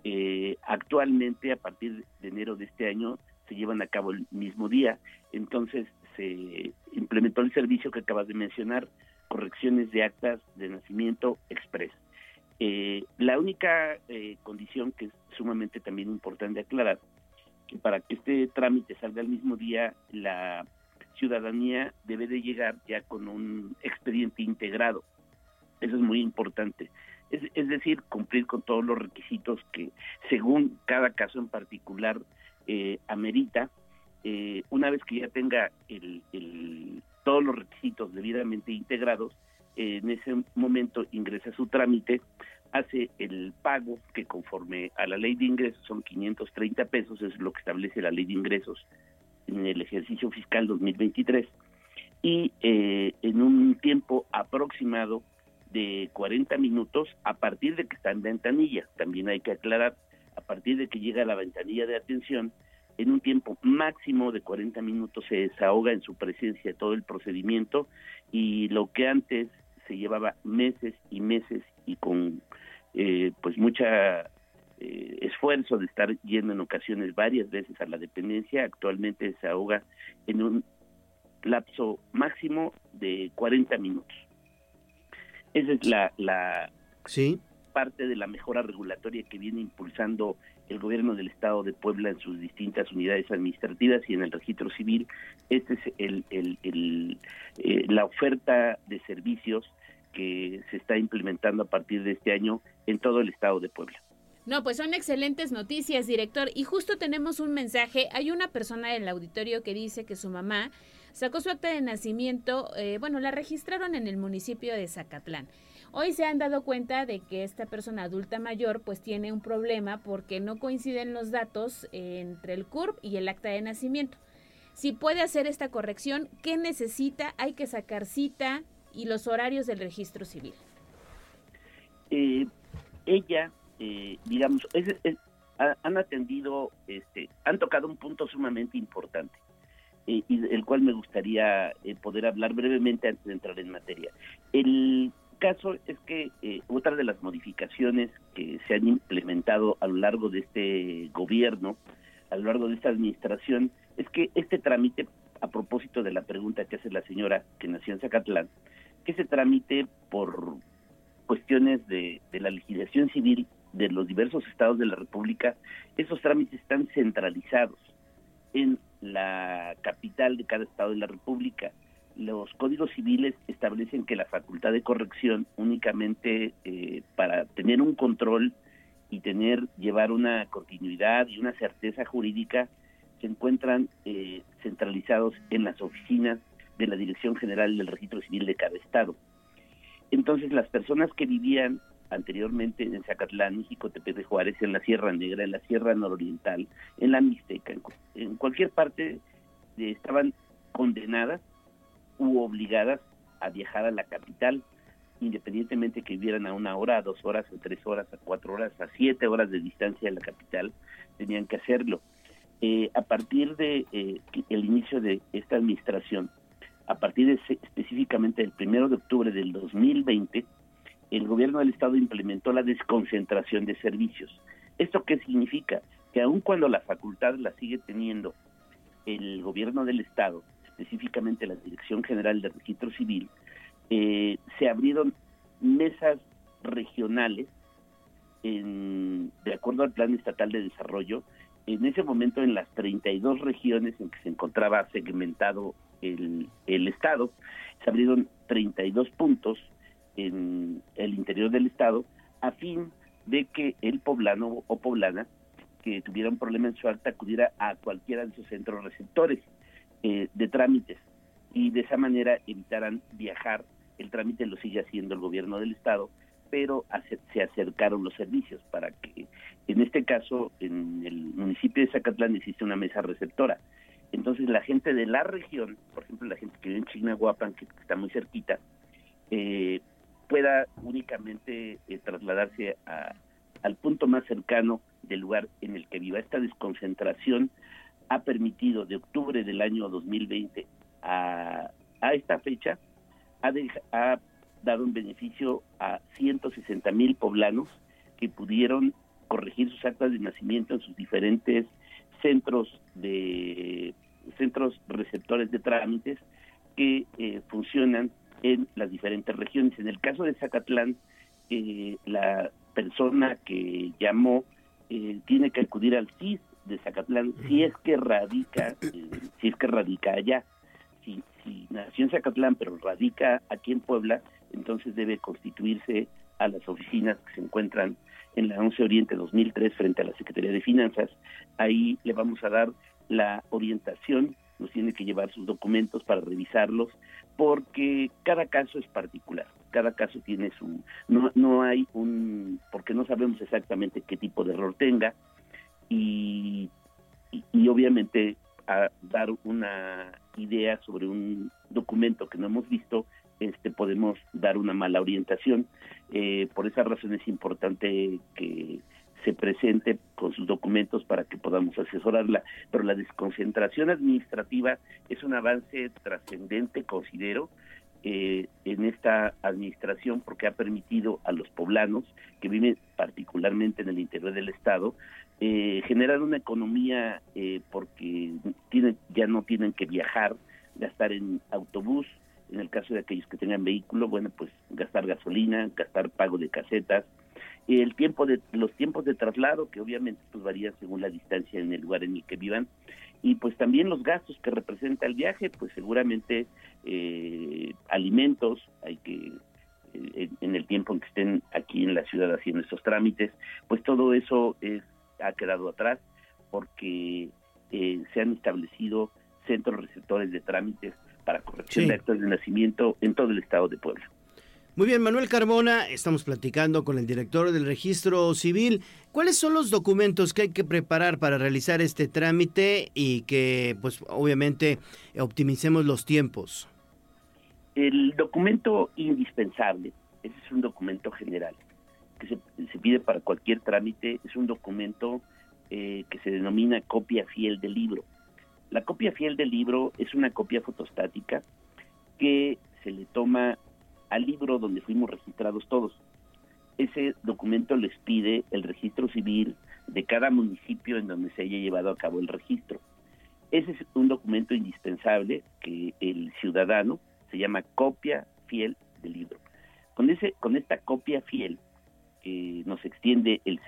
eh, actualmente a partir de enero de este año se llevan a cabo el mismo día. Entonces se implementó el servicio que acabas de mencionar, correcciones de actas de nacimiento express. Eh, la única eh, condición que es sumamente también importante aclarar, que para que este trámite salga el mismo día, la ciudadanía debe de llegar ya con un expediente integrado. Eso es muy importante. Es, es decir, cumplir con todos los requisitos que según cada caso en particular eh, amerita. Eh, una vez que ya tenga el, todos los requisitos debidamente integrados, eh, en ese momento ingresa su trámite, hace el pago que conforme a la ley de ingresos son 530 pesos, es lo que establece la ley de ingresos en el ejercicio fiscal 2023, y eh, en un tiempo aproximado de 40 minutos a partir de que está en ventanilla. También hay que aclarar, a partir de que llega a la ventanilla de atención, en un tiempo máximo de 40 minutos se desahoga en su presencia todo el procedimiento y lo que antes se llevaba meses y meses y con eh, pues mucha eh, esfuerzo de estar yendo en ocasiones varias veces a la dependencia, actualmente se ahoga en un lapso máximo de 40 minutos. Esa es la, la
sí.
Parte de la mejora regulatoria que viene impulsando el gobierno del estado de Puebla en sus distintas unidades administrativas y en el registro civil. Esta es el, eh, la oferta de servicios que se está implementando a partir de este año en todo el estado de Puebla.
No, pues son excelentes noticias, director. Y justo tenemos un mensaje. Hay una persona en el auditorio que dice que su mamá sacó su acta de nacimiento, eh, bueno, la registraron en el municipio de Zacatlán. Hoy se han dado cuenta de que esta persona adulta mayor pues tiene un problema porque no coinciden los datos entre el CURP y el acta de nacimiento. Si puede hacer esta corrección, ¿qué necesita? Hay que sacar cita y los horarios del registro civil.
Eh, ella, eh, digamos, es, es, han atendido, este, han tocado un punto sumamente importante. Eh, y del cual me gustaría eh, poder hablar brevemente antes de entrar en materia. El caso es que eh, otra de las modificaciones que se han implementado a lo largo de este gobierno, a lo largo de esta administración, es que este trámite, a propósito de la pregunta que hace la señora que nació en Zacatlán, que se trámite por cuestiones de la legislación civil de los diversos estados de la República, esos trámites están centralizados en la capital de cada estado de la República los códigos civiles establecen que la facultad de corrección únicamente eh, para tener un control y tener llevar una continuidad y una certeza jurídica se encuentran eh, centralizados en las oficinas de la Dirección General del Registro Civil de cada estado. Entonces las personas que vivían anteriormente en Zacatlán, México, Tepe de Juárez, en la Sierra Negra, en la Sierra Nororiental, en la Mixteca, en, en cualquier parte eh, estaban condenadas u obligadas a viajar a la capital, independientemente que vivieran a una hora, a dos horas, a tres horas, a cuatro horas, a siete horas de distancia de la capital, tenían que hacerlo. Eh, a partir de eh, el inicio de esta administración, a partir de, específicamente del primero de octubre del 2020, el gobierno del estado implementó la desconcentración de servicios. ¿Esto qué significa? Que aun cuando la facultad la sigue teniendo el gobierno del estado, específicamente la Dirección General de Registro Civil, eh, se abrieron mesas regionales en, de acuerdo al Plan Estatal de Desarrollo, en ese momento en las 32 regiones en que se encontraba segmentado el, Estado, se abrieron 32 puntos en el interior del Estado a fin de que el poblano o poblana que tuviera un problema en su acta acudiera a cualquiera de sus centros receptores. Eh, de trámites y de esa manera evitaran viajar. El trámite lo sigue haciendo el gobierno del estado, pero se acercaron los servicios para que, en este caso, en el municipio de Zacatlán existe una mesa receptora. Entonces la gente de la región, por ejemplo la gente que vive en Chignahuapan, que está muy cerquita, eh, pueda únicamente eh, trasladarse a, al punto más cercano del lugar en el que viva. Esta desconcentración ha permitido de octubre del año 2020 a, a esta fecha, ha, ha dado un beneficio a 160 mil poblanos que pudieron corregir sus actas de nacimiento en sus diferentes centros de centros receptores de trámites que eh, funcionan en las diferentes regiones. En el caso de Zacatlán, eh, la persona que llamó eh, tiene que acudir al CIS de Zacatlán si es que radica, si es que radica allá. Si, si nació en Zacatlán pero radica aquí en Puebla, entonces debe constituirse a las oficinas que se encuentran en la 11 Oriente 2003 frente a la Secretaría de Finanzas. Ahí le vamos a dar la orientación, nos tiene que llevar sus documentos para revisarlos, porque cada caso es particular, cada caso tiene su, no, no hay un, porque no sabemos exactamente qué tipo de error tenga y, obviamente a dar una idea sobre un documento que no hemos visto, este, podemos dar una mala orientación. Eh, por esa razón es importante que se presente con sus documentos para que podamos asesorarla. Pero la desconcentración administrativa es un avance trascendente, considero, eh, en esta administración porque ha permitido a los poblanos que viven particularmente en el interior del estado eh, generar una economía eh, porque tienen, ya no tienen que viajar, gastar en autobús, en el caso de aquellos que tengan vehículo, bueno, pues gastar gasolina, gastar pago de casetas, el tiempo de los tiempos de traslado que obviamente pues varían según la distancia en el lugar en el que vivan. Y pues también los gastos que representa el viaje, pues seguramente eh, alimentos, hay que eh, en el tiempo en que estén aquí en la ciudad haciendo estos trámites, pues todo eso es, ha quedado atrás porque eh, se han establecido centros receptores de trámites para corrección
Sí.
de actos de nacimiento en todo el estado de Puebla.
Muy bien, Manuel Carmona, estamos platicando con el director del registro civil. ¿Cuáles son los documentos que hay que preparar para realizar este trámite y que, pues, obviamente, optimicemos los tiempos?
El documento indispensable, ese es un documento general, que se, pide para cualquier trámite, es un documento eh, que se denomina copia fiel del libro. La copia fiel del libro es una copia fotostática que se le toma al libro donde fuimos registrados todos. Ese documento les pide el registro civil de cada municipio en donde se haya llevado a cabo el registro. Ese es un documento indispensable que el ciudadano se llama copia fiel del libro. Con ese, con esta copia fiel que nos extiende el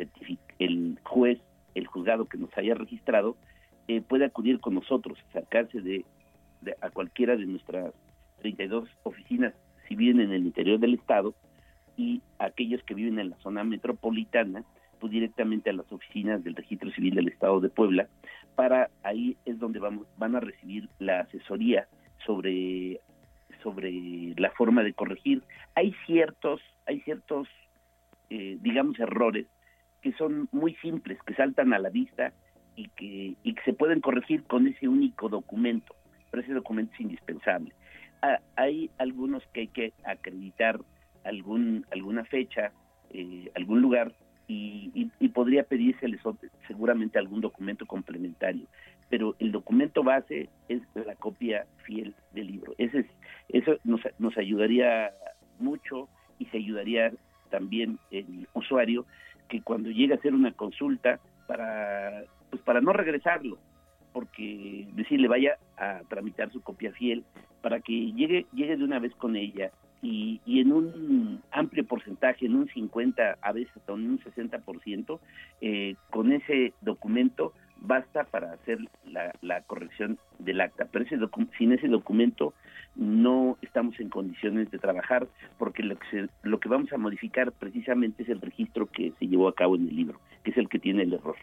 el juez, el juzgado que nos haya registrado, eh, puede acudir con nosotros, acercarse de, de- a cualquiera de nuestras 32 oficinas si viven en el interior del estado y aquellos que viven en la zona metropolitana, pues directamente a las oficinas del registro civil del estado de Puebla, para ahí es donde vamos, van a recibir la asesoría sobre sobre la forma de corregir. Hay ciertos, hay ciertos, eh, digamos, errores que son muy simples, que saltan a la vista y que, y que se pueden corregir con ese único documento, pero ese documento es indispensable. Ah, hay algunos que hay que acreditar algún, alguna fecha, eh, algún lugar, y, y, y podría pedírseles seguramente algún documento complementario, pero el documento base es la copia fiel del libro. Ese es, eso nos, nos ayudaría mucho y se ayudaría también el usuario que cuando llegue a hacer una consulta para pues para no regresarlo porque decirle vaya a tramitar su copia fiel para que llegue llegue de una vez con ella y, y en un amplio porcentaje, en un 50, a veces hasta un 60%, eh, con ese documento basta para hacer la, la corrección del acta. Pero ese docu- sin ese documento no estamos en condiciones de trabajar porque lo que, se- lo que vamos a modificar precisamente es el registro que se llevó a cabo en el libro, que es el que tiene el error.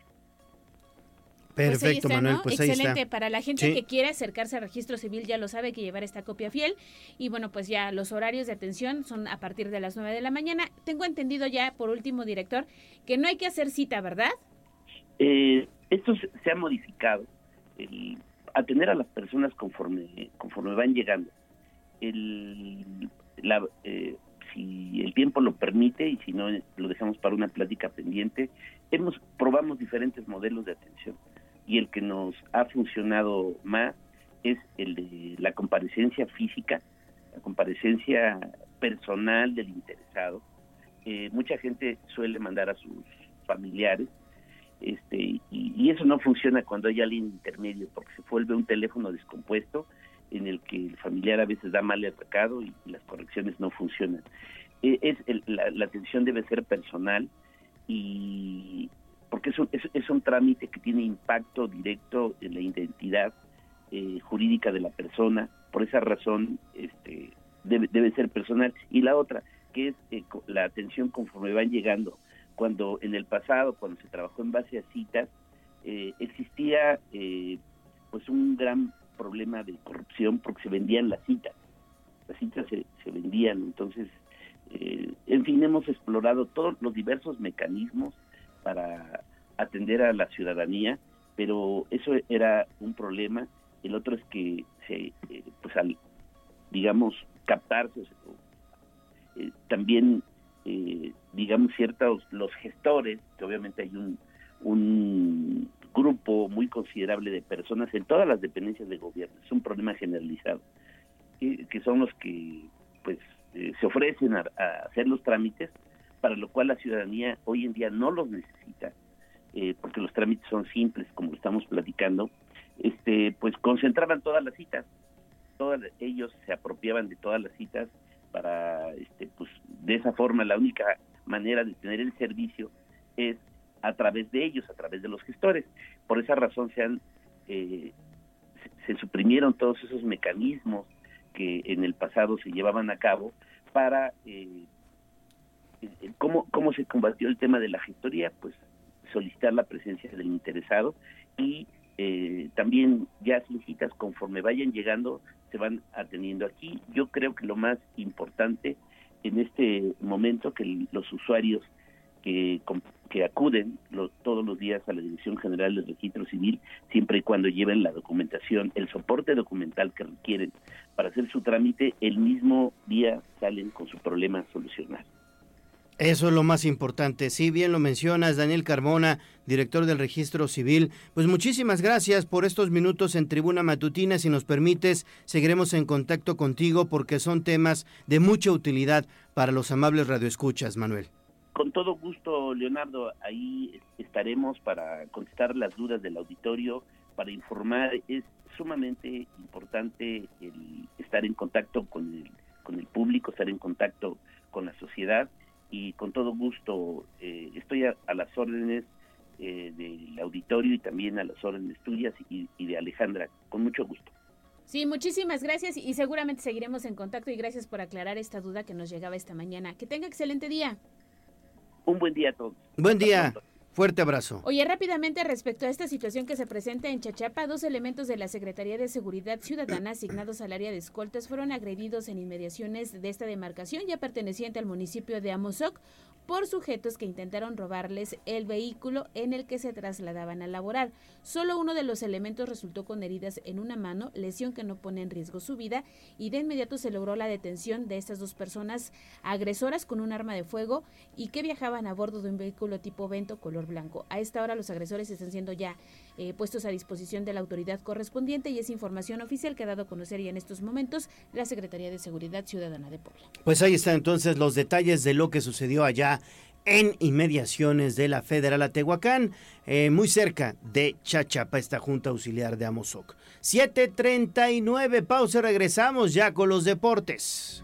Pues ahí
Perfecto,
está,
Manuel,
¿no?
pues ahí
Excelente.
está.
Para la gente
Sí.
que quiere acercarse al registro civil ya lo sabe que llevar esta copia fiel. Y bueno, pues ya los horarios de atención son a partir de las 9 de la mañana. Tengo entendido ya, por último, director, que no hay que hacer cita, ¿verdad?
Eh, esto se, ha modificado, el atender a las personas conforme conforme van llegando. El, la, eh, si el tiempo lo permite y si no eh, lo dejamos para una plática pendiente, hemos probamos diferentes modelos de atención y el que nos ha funcionado más es el de la comparecencia física, la comparecencia personal del interesado. Eh, mucha gente suele mandar a sus familiares este y, eso no funciona cuando hay alguien intermedio porque se vuelve un teléfono descompuesto en el que el familiar a veces da mal el recado y, las correcciones no funcionan. Eh, es el- la, la atención debe ser personal y porque es un, es, un trámite que tiene impacto directo en la identidad eh, jurídica de la persona. Por esa razón, este, debe, debe ser personal. Y la otra, que es eh, la atención conforme van llegando. Cuando en el pasado, cuando se trabajó en base a citas, eh, existía eh, pues un gran problema de corrupción porque se vendían las citas. Las citas se, se vendían, entonces, eh, en fin, hemos explorado todos los diversos mecanismos para atender a la ciudadanía, pero eso era un problema. El otro es que se, eh, pues al, digamos, captarse, o- eh, también, eh, digamos, ciertos, los gestores, que obviamente hay un, un grupo muy considerable de personas en todas las dependencias de gobierno, es un problema generalizado, que, que son los que, pues, eh, se ofrecen a, hacer los trámites, para lo cual la ciudadanía hoy en día no los necesita, eh, porque los trámites son simples, como estamos platicando, este, pues concentraban todas las citas, todas ellos se apropiaban de todas las citas para, este, pues, de esa forma la única manera de tener el servicio es a través de ellos, a través de los gestores. Por esa razón se han eh, se, suprimieron todos esos mecanismos que en el pasado se llevaban a cabo para eh, ¿cómo, cómo se combatió el tema de la gestoría pues solicitar la presencia del interesado y eh, también ya sin citas conforme vayan llegando se van atendiendo aquí yo creo que lo más importante en este momento que los usuarios que, que acuden todos los días a la Dirección General del Registro Civil, siempre y cuando lleven la documentación, el soporte documental que requieren para hacer su trámite, el mismo día salen con su problema solucionado.
Eso es lo más importante. Sí, bien lo mencionas, Daniel Carmona, director del Registro Civil. Pues muchísimas gracias por estos minutos en Tribuna Matutina. Si nos permites, seguiremos en contacto contigo porque son temas de mucha utilidad para los amables radioescuchas, Manuel.
Con todo gusto, Leonardo, ahí estaremos para contestar las dudas del auditorio, para informar. Es sumamente importante el estar en contacto con el, con el público, estar en contacto con la sociedad y con todo gusto eh, estoy a, a las órdenes eh, del auditorio y también a las órdenes tuyas y, y de Alejandra, con mucho gusto.
Sí, muchísimas gracias y seguramente seguiremos en contacto y gracias por aclarar esta duda que nos llegaba esta mañana. Que tenga excelente día.
Un buen día a todos.
Buen día. Fuerte abrazo.
Oye, rápidamente respecto a esta situación que se presenta en Chachapa, dos elementos de la Secretaría de Seguridad Ciudadana <clears throat> asignados al área de escoltas fueron agredidos en inmediaciones de esta demarcación ya perteneciente al municipio de Amozoc por sujetos que intentaron robarles el vehículo en el que se trasladaban a laborar. Solo uno de los elementos resultó con heridas en una mano, lesión que no pone en riesgo su vida, y de inmediato se logró la detención de estas dos personas agresoras con un arma de fuego y que viajaban a bordo de un vehículo tipo Vento color blanco. A esta hora los agresores están siendo ya eh, puestos a disposición de la autoridad correspondiente y es información oficial que ha dado a conocer ya en estos momentos la Secretaría de Seguridad Ciudadana de Puebla.
Pues ahí están entonces los detalles de lo que sucedió allá en inmediaciones de la Federal Atehuacán, eh, muy cerca de Chachapa, esta Junta Auxiliar de Amozoc. 7.39, pausa, regresamos ya con los deportes.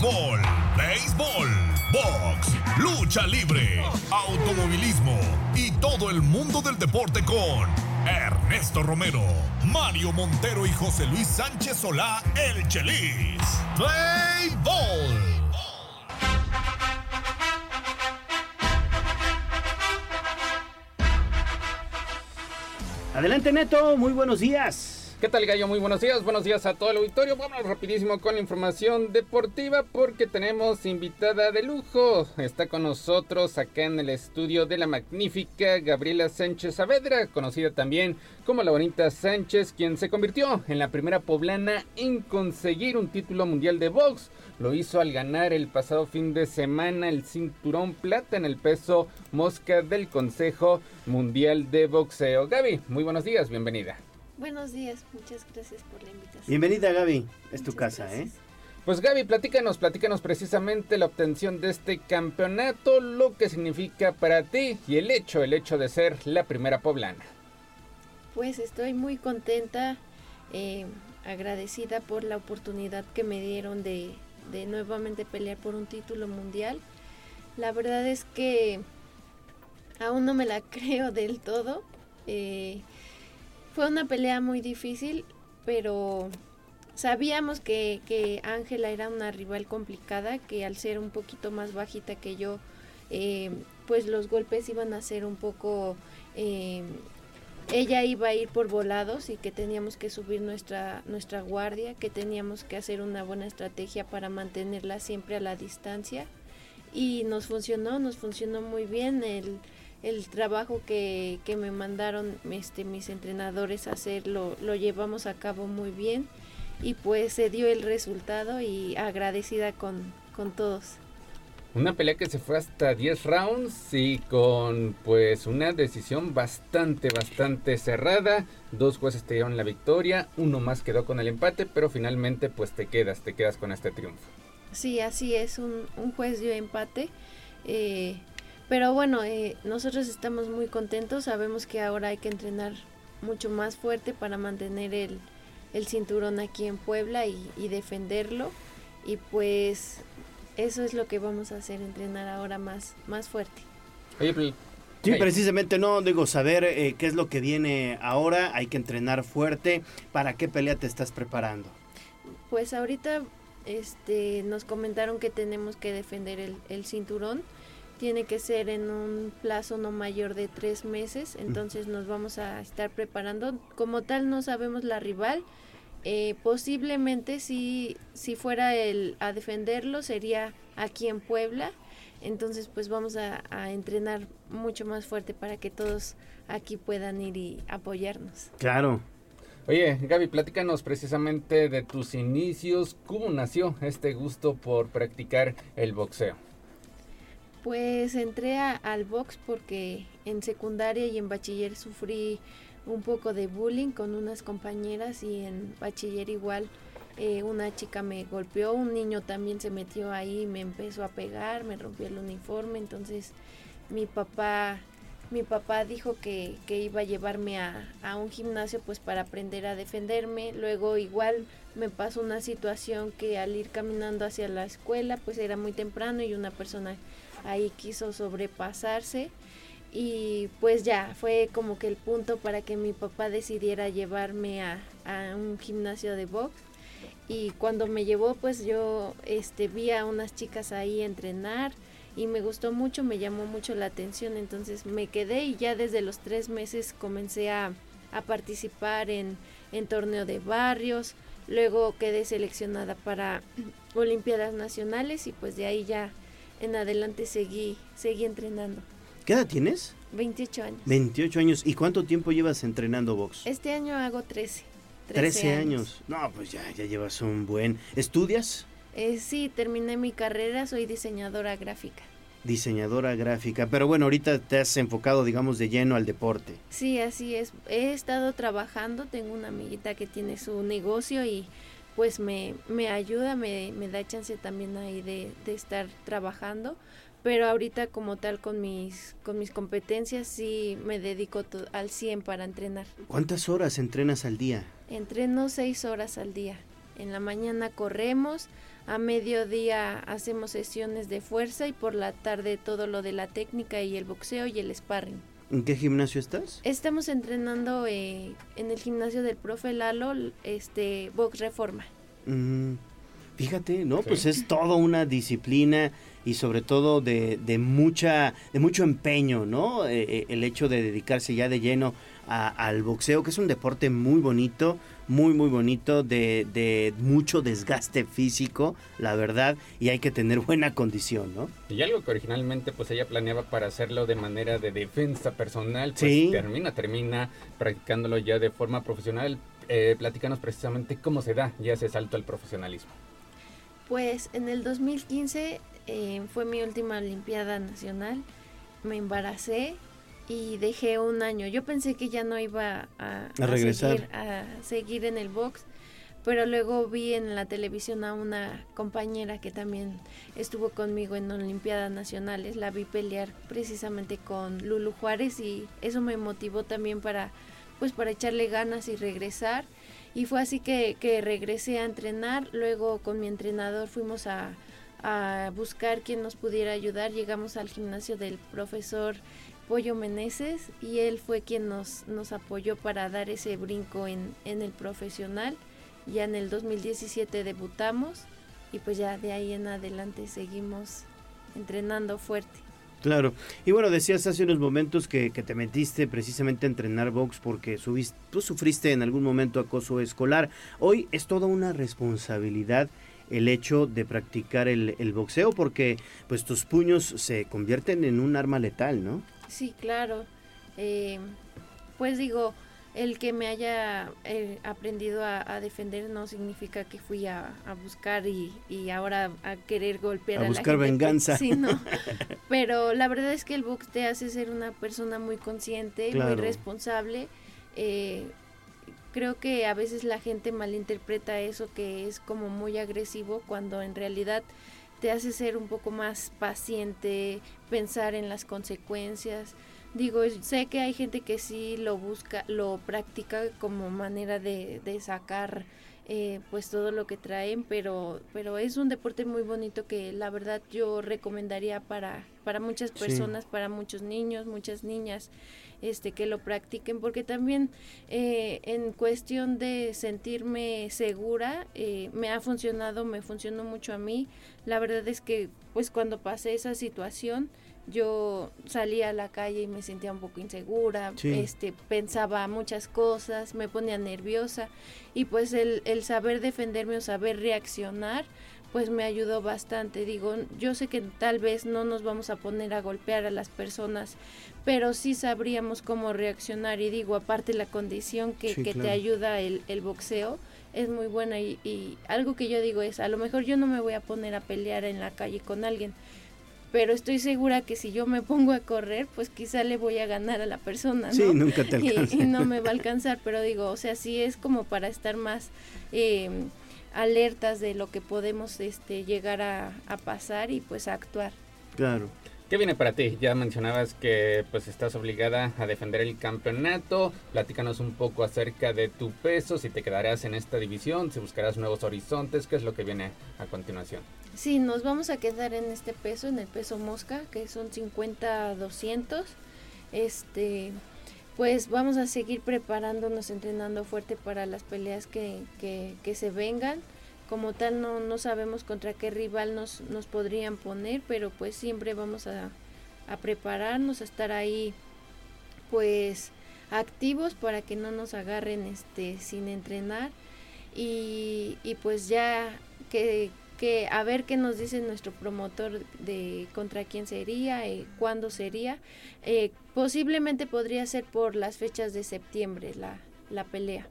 Fútbol, béisbol, box, lucha libre, automovilismo y todo el mundo del deporte con Ernesto Romero, Mario Montero y José Luis Sánchez Solá, el Chelis. Play Ball.
Adelante Neto, muy buenos días.
¿Qué tal Gallo? Muy buenos días, buenos días a todo el auditorio. Vamos rapidísimo con la información deportiva porque tenemos invitada de lujo. Está con nosotros acá en el estudio de la magnífica Gabriela Sánchez Saavedra, conocida también como la bonita Sánchez, quien se convirtió en la primera poblana en conseguir un título mundial de box. Lo hizo al ganar el pasado fin de semana el cinturón plata en el peso mosca del Consejo Mundial de Boxeo. Gaby, muy buenos días, bienvenida.
Buenos días, muchas gracias por la invitación.
Bienvenida Gaby, es tu casa, ¿eh?
Pues Gaby, platícanos, platícanos precisamente la obtención de este campeonato, lo que significa para ti y el hecho, el hecho de ser la primera poblana.
Pues estoy muy contenta, eh, agradecida por la oportunidad que me dieron de, de nuevamente pelear por un título mundial. La verdad es que aún no me la <laughs> creo del todo. Eh, fue una pelea muy difícil, pero sabíamos que Ángela era una rival complicada, que al ser un poquito más bajita que yo, eh, pues los golpes iban a ser un poco... Eh, ella iba a ir por volados y que teníamos que subir nuestra, nuestra guardia, que teníamos que hacer una buena estrategia para mantenerla siempre a la distancia. Y nos funcionó, nos funcionó muy bien. El, el trabajo que, que me mandaron este, mis entrenadores a hacer lo, lo llevamos a cabo muy bien y pues se dio el resultado y agradecida con, con todos.
Una pelea que se fue hasta 10 rounds y con pues una decisión bastante, bastante cerrada. Dos jueces te dieron la victoria, uno más quedó con el empate, pero finalmente pues te quedas, te quedas con este triunfo.
Sí, así es, un, un juez dio empate. Eh, pero bueno, eh, nosotros estamos muy contentos, sabemos que ahora hay que entrenar mucho más fuerte para mantener el, el cinturón aquí en Puebla y, y, defenderlo. Y pues eso es lo que vamos a hacer, entrenar ahora más, más fuerte.
Oye, Sí, precisamente no, digo, saber eh, qué es lo que viene ahora, hay que entrenar fuerte. ¿Para qué pelea te estás preparando?
Pues ahorita este, nos comentaron que tenemos que defender el, el cinturón tiene que ser en un plazo no mayor de tres meses, entonces nos vamos a estar preparando. Como tal no sabemos la rival, eh, posiblemente si, si fuera el, a defenderlo sería aquí en Puebla, entonces pues vamos a, a entrenar mucho más fuerte para que todos aquí puedan ir y apoyarnos.
Claro,
Oye, Gaby, platícanos precisamente de tus inicios, cómo nació este gusto por practicar el boxeo.
Pues entré al box porque en secundaria y en bachiller sufrí un poco de bullying con unas compañeras y en bachiller igual eh, una chica me golpeó, un niño también se metió ahí, me empezó a pegar, me rompió el uniforme, entonces mi papá mi papá dijo que, que iba a llevarme a, a, un gimnasio pues para aprender a defenderme. Luego igual me pasó una situación que al ir caminando hacia la escuela pues era muy temprano y una persona ahí quiso sobrepasarse y pues ya fue como que el punto para que mi papá decidiera llevarme a, un gimnasio de box. Y cuando me llevó pues yo este vi a unas chicas ahí entrenar y me gustó mucho, me llamó mucho la atención, entonces me quedé y ya desde los tres meses comencé a, a participar en, en torneo de barrios, luego quedé seleccionada para <clears throat> Olimpiadas Nacionales y pues de ahí ya en adelante seguí, seguí entrenando.
¿Qué edad tienes?
28 años.
28 años. ¿Y cuánto tiempo llevas entrenando box?
Este año hago 13.
13, años. años. No, pues ya, ya llevas un buen... ¿Estudias?
Eh, sí, terminé mi carrera, soy diseñadora gráfica.
Diseñadora gráfica, pero bueno, ahorita te has enfocado, digamos, de lleno al deporte.
Sí, así es. He estado trabajando, tengo una amiguita que tiene su negocio y pues me, me ayuda, me, me da chance también ahí de, de estar trabajando pero ahorita como tal con mis con mis competencias sí me dedico al 100 para entrenar.
¿Cuántas horas entrenas al día?
Entreno seis horas al día. En la mañana corremos, a mediodía hacemos sesiones de fuerza y por la tarde todo lo de la técnica y el boxeo y el sparring.
¿En qué gimnasio estás?
Estamos entrenando eh, en el gimnasio del profe Lalo, este, Box Reforma.
Mm. Fíjate, ¿no? Pues es toda una disciplina y sobre todo de, de mucha, de mucho empeño, ¿no? Eh, eh, el hecho de dedicarse ya de lleno a- al boxeo, que es un deporte muy bonito, muy, muy bonito, de, de mucho desgaste físico, la verdad, y hay que tener buena condición, ¿no?
Y algo que originalmente pues ella planeaba para hacerlo de manera de defensa personal, pues
Sí.
termina, termina practicándolo ya de forma profesional. Eh, platícanos precisamente cómo se da ya ese salto al profesionalismo.
Pues en el 2015 eh, fue mi última Olimpiada Nacional. Me embaracé y dejé un año. Yo pensé que ya no iba a,
A regresar.
seguir, a seguir en el box, pero luego vi en la televisión a una compañera que también estuvo conmigo en Olimpiadas Nacionales. La vi pelear precisamente con Lulu Juárez y eso me motivó también para, pues, para echarle ganas y regresar. Y fue así que, que regresé a entrenar. Luego con mi entrenador fuimos a, a buscar quien nos pudiera ayudar. Llegamos al gimnasio del profesor Pollo Meneses y él fue quien nos, nos apoyó para dar ese brinco en, en el profesional. Ya en el 2017 debutamos y pues ya de ahí en adelante seguimos entrenando fuerte.
Claro. Y bueno, decías hace unos momentos que, que te metiste precisamente a entrenar box porque subiste, tú sufriste en algún momento acoso escolar. Hoy es toda una responsabilidad el hecho de practicar el, el boxeo porque pues tus puños se convierten en un arma letal, ¿no?
Sí, claro. Eh, pues digo, el que me haya eh, aprendido a, a defender no significa que fui a, a buscar y, y ahora a querer golpear
A
a,
buscar
la gente.
venganza.
Sí, no. <laughs> Pero la verdad es que el box te hace ser una persona muy consciente,
Claro.
muy responsable. Eh, creo que a veces la gente malinterpreta eso que es como muy agresivo cuando en realidad te hace ser un poco más paciente, pensar en las consecuencias. Digo, sé que hay gente que sí lo busca, lo practica como manera de, de sacar eh, pues todo lo que traen, pero, pero es un deporte muy bonito que la verdad yo recomendaría para, para muchas
Sí.
personas, para muchos niños, muchas niñas, este que lo practiquen, porque también eh, en cuestión de sentirme segura, eh, me ha funcionado, me funcionó mucho a mí. La verdad es que pues cuando pasé esa situación, yo salía a la calle y me sentía un poco insegura,
Sí.
este pensaba muchas cosas, me ponía nerviosa y pues el, el saber defenderme o saber reaccionar pues me ayudó bastante. Digo, yo sé que tal vez no nos vamos a poner a golpear a las personas, pero sí sabríamos cómo reaccionar y digo, aparte la condición que,
Sí,
que te ayuda el, el boxeo es muy buena y, y algo que yo digo es, a lo mejor yo no me voy a poner a pelear en la calle con alguien, pero estoy segura que si yo me pongo a correr, pues quizá le voy a ganar a la persona, ¿no?
Sí, nunca te <laughs>
Y-
alcanza.
Y, no me va a alcanzar, pero digo, o sea, sí es como para estar más eh, alertas de lo que podemos este, llegar a, a pasar y pues a actuar.
Claro.
¿Qué viene para ti? Ya mencionabas que pues estás obligada a defender el campeonato. Platícanos un poco acerca de tu peso, si te quedarás en esta división, si buscarás nuevos horizontes, qué es lo que viene a continuación.
Sí, nos vamos a quedar en este peso, en el peso mosca, que son 50-200. Este, pues vamos a seguir preparándonos, entrenando fuerte para las peleas que, que, que se vengan. Como tal, no, no sabemos contra qué rival nos, nos podrían poner, pero pues siempre vamos a, a prepararnos, a estar ahí, pues activos para que no nos agarren este sin entrenar y, y pues ya que, que a ver qué nos dice nuestro promotor de contra quién sería, eh, cuándo sería. Eh, posiblemente podría ser por las fechas de septiembre la, la pelea.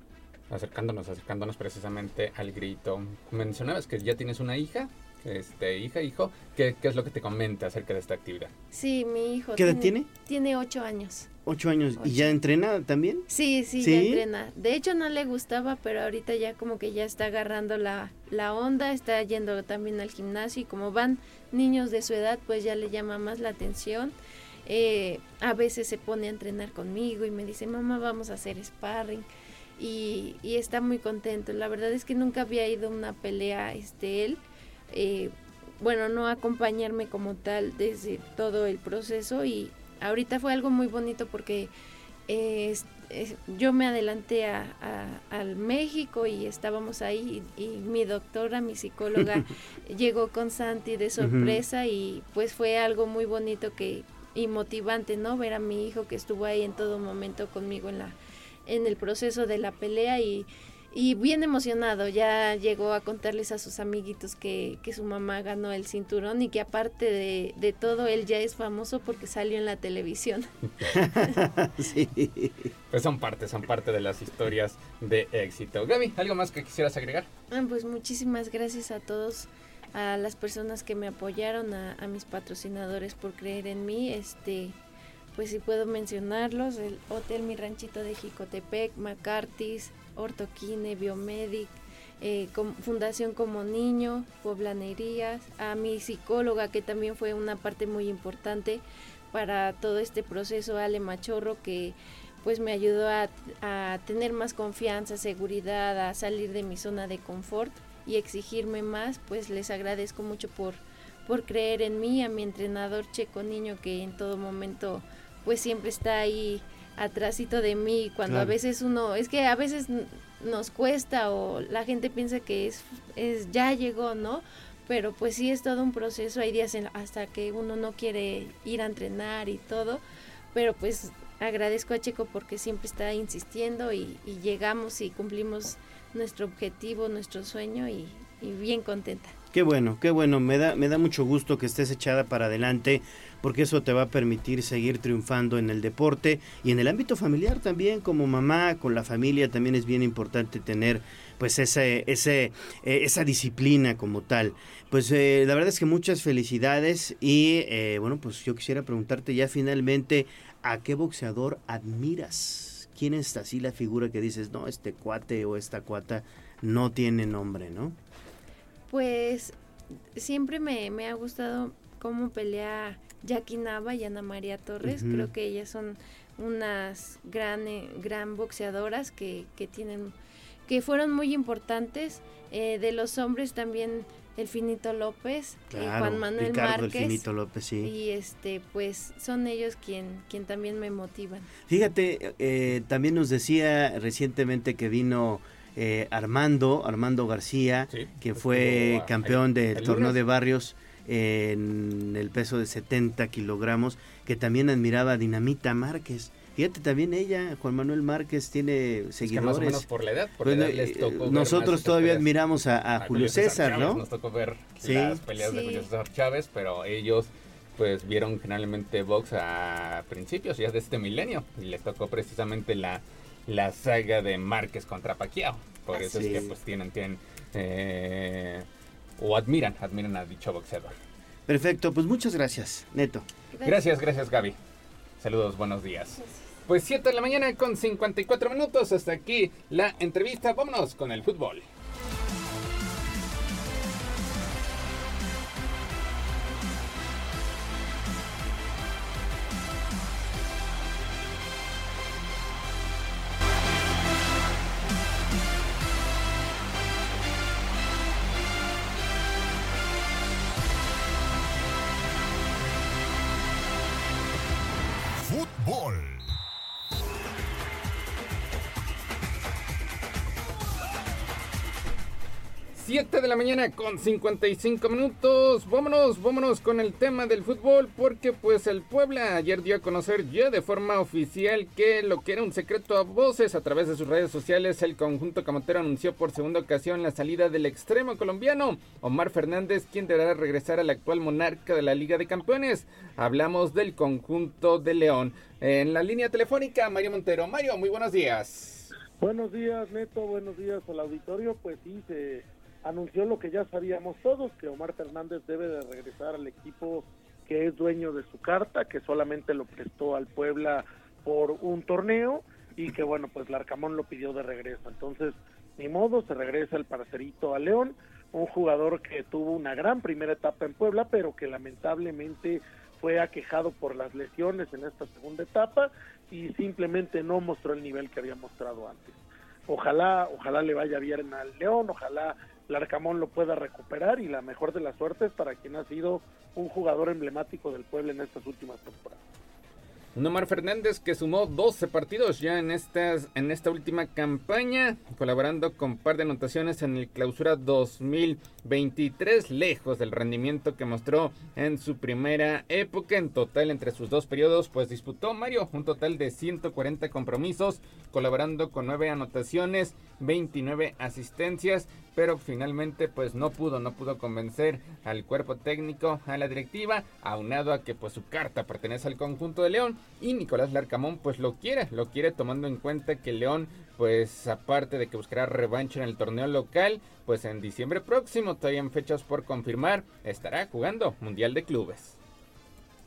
Acercándonos, acercándonos precisamente al grito. Mencionabas que ya tienes una hija, este, hija, hijo. ¿Qué, qué es lo que te comenta acerca de esta actividad?
Sí, mi hijo.
¿Qué edad tiene?
Tiene ocho años.
Ocho años. ¿Y ya entrena también?
Sí, sí,
¿Sí?
ya entrena. De hecho no le gustaba, pero ahorita ya como que ya está agarrando la, la onda, está yendo también al gimnasio y como van niños de su edad, pues ya le llama más la atención. Eh, a veces se pone a entrenar conmigo y me dice, mamá, vamos a hacer sparring. Y, y está muy contento. La verdad es que nunca había ido a una pelea este él. Eh, bueno, no acompañarme como tal desde todo el proceso y ahorita fue algo muy bonito porque eh, eh, yo me adelanté a, al México y estábamos ahí y, mi doctora, mi psicóloga, <laughs> llegó con Santi de sorpresa y pues fue algo muy bonito que y motivante, ¿no? Ver a mi hijo que estuvo ahí en todo momento conmigo en la en el proceso de la pelea y y bien emocionado, ya llegó a contarles a sus amiguitos que, que su mamá ganó el cinturón y que aparte de, de, todo él ya es famoso porque salió en la televisión. <laughs>
sí. Pues son parte, son parte de las historias de éxito. Gaby, ¿algo más que quisieras agregar?
Ah, pues muchísimas gracias a todos, a las personas que me apoyaron, a, a mis patrocinadores por creer en mí, este pues si puedo mencionarlos, el Hotel Mi Ranchito de Jicotepec, McCarthy's, Ortoquine, Biomedic, eh, Fundación Como Niño, Poblanerías, a mi psicóloga que también fue una parte muy importante para todo este proceso, Ale Machorro, que pues me ayudó a, a, tener más confianza, seguridad, a salir de mi zona de confort y exigirme más, pues les agradezco mucho por, por creer en mí, a mi entrenador Checo Niño que en todo momento pues siempre está ahí atrásito de mí, cuando a veces uno, es que a veces nos cuesta o la gente piensa que es, es ya llegó, ¿no? Pero pues sí es todo un proceso, hay días hasta que uno no quiere ir a entrenar y todo, pero pues agradezco a Checo porque siempre está insistiendo y, llegamos y cumplimos nuestro objetivo, nuestro sueño y, y bien contenta.
Qué bueno, qué bueno, me da, me da mucho gusto que estés echada para adelante porque eso te va a permitir seguir triunfando en el deporte y en el ámbito familiar también, como mamá, con la familia también es bien importante tener pues ese, ese, eh, esa disciplina como tal. Pues eh, la verdad es que muchas felicidades y eh, bueno, pues yo quisiera preguntarte ya finalmente, ¿a qué boxeador admiras? ¿Quién es así la figura que dices, no, este cuate o esta cuata no tiene nombre, ¿no?
Pues siempre me, me ha gustado cómo pelea Jackie Nava y Ana María Torres. Creo que ellas son unas gran, eh, gran boxeadoras que, que, tienen, que fueron muy importantes. Eh, de los hombres también el Finito López,
y eh, Juan Manuel Márquez. López, sí.
Y este, pues son ellos quien, quien también me motivan.
Fíjate, también nos decía recientemente que vino Armando, Armando García, que fue campeón del torneo de barrios en el peso de 70 kilogramos, que también admiraba a Dinamita Márquez. Fíjate, también ella, Juan Manuel Márquez, tiene seguidores.
por la edad, les
tocó Nosotros todavía admiramos a, Julio, César, ¿no?
Nos tocó ver las peleas de Julio César Chávez, pero ellos pues vieron generalmente box a principios ya de este milenio y les tocó precisamente la, la saga de Márquez contra Paquiao. Por eso es que pues tienen, tienen eh, o admiran, admiran a dicho boxeador.
Perfecto, pues muchas gracias, Neto.
Gracias, gracias Gaby. Saludos, buenos días. Pues 7 de la mañana con 54 minutos, hasta aquí la entrevista. Vámonos con el fútbol. La mañana con 55 minutos. Vámonos, vámonos con el tema del fútbol porque pues el Puebla ayer dio a conocer ya de forma oficial que lo que era un secreto a voces a través de sus redes sociales, el conjunto camotero anunció por segunda ocasión la salida del extremo colombiano Omar Fernández, quien deberá regresar al actual monarca de la Liga de Campeones. Hablamos del conjunto de León. En la línea telefónica, Mario Montero. Mario, muy buenos días.
Buenos días, Neto. Buenos días al auditorio. Pues sí, se anunció lo que ya sabíamos todos, que Omar Fernández debe de regresar al equipo que es dueño de su carta, que solamente lo prestó al Puebla por un torneo y que bueno, pues Larcamón lo pidió de regreso. Entonces, ni modo, se regresa el parcerito a León, un jugador que tuvo una gran primera etapa en Puebla, pero que lamentablemente fue aquejado por las lesiones en esta segunda etapa y simplemente no mostró el nivel que había mostrado antes. Ojalá, ojalá le vaya bien al León, ojalá Larcamón lo pueda recuperar y la mejor de las suertes para quien ha sido un jugador emblemático del pueblo en estas últimas temporadas.
Un Omar Fernández que sumó 12 partidos ya en, estas, en esta última campaña, colaborando con par de anotaciones en el clausura 2023, lejos del rendimiento que mostró en su primera época. En total, entre sus dos periodos, pues disputó Mario un total de 140 compromisos, colaborando con 9 anotaciones, 29 asistencias, pero finalmente pues no pudo, no pudo convencer al cuerpo técnico, a la directiva, aunado a que pues su carta pertenece al conjunto de León y Nicolás Larcamón pues lo quiere, lo quiere tomando en cuenta que León pues aparte de que buscará revancha en el torneo local, pues en diciembre próximo, todavía en fechas por confirmar, estará jugando Mundial de Clubes.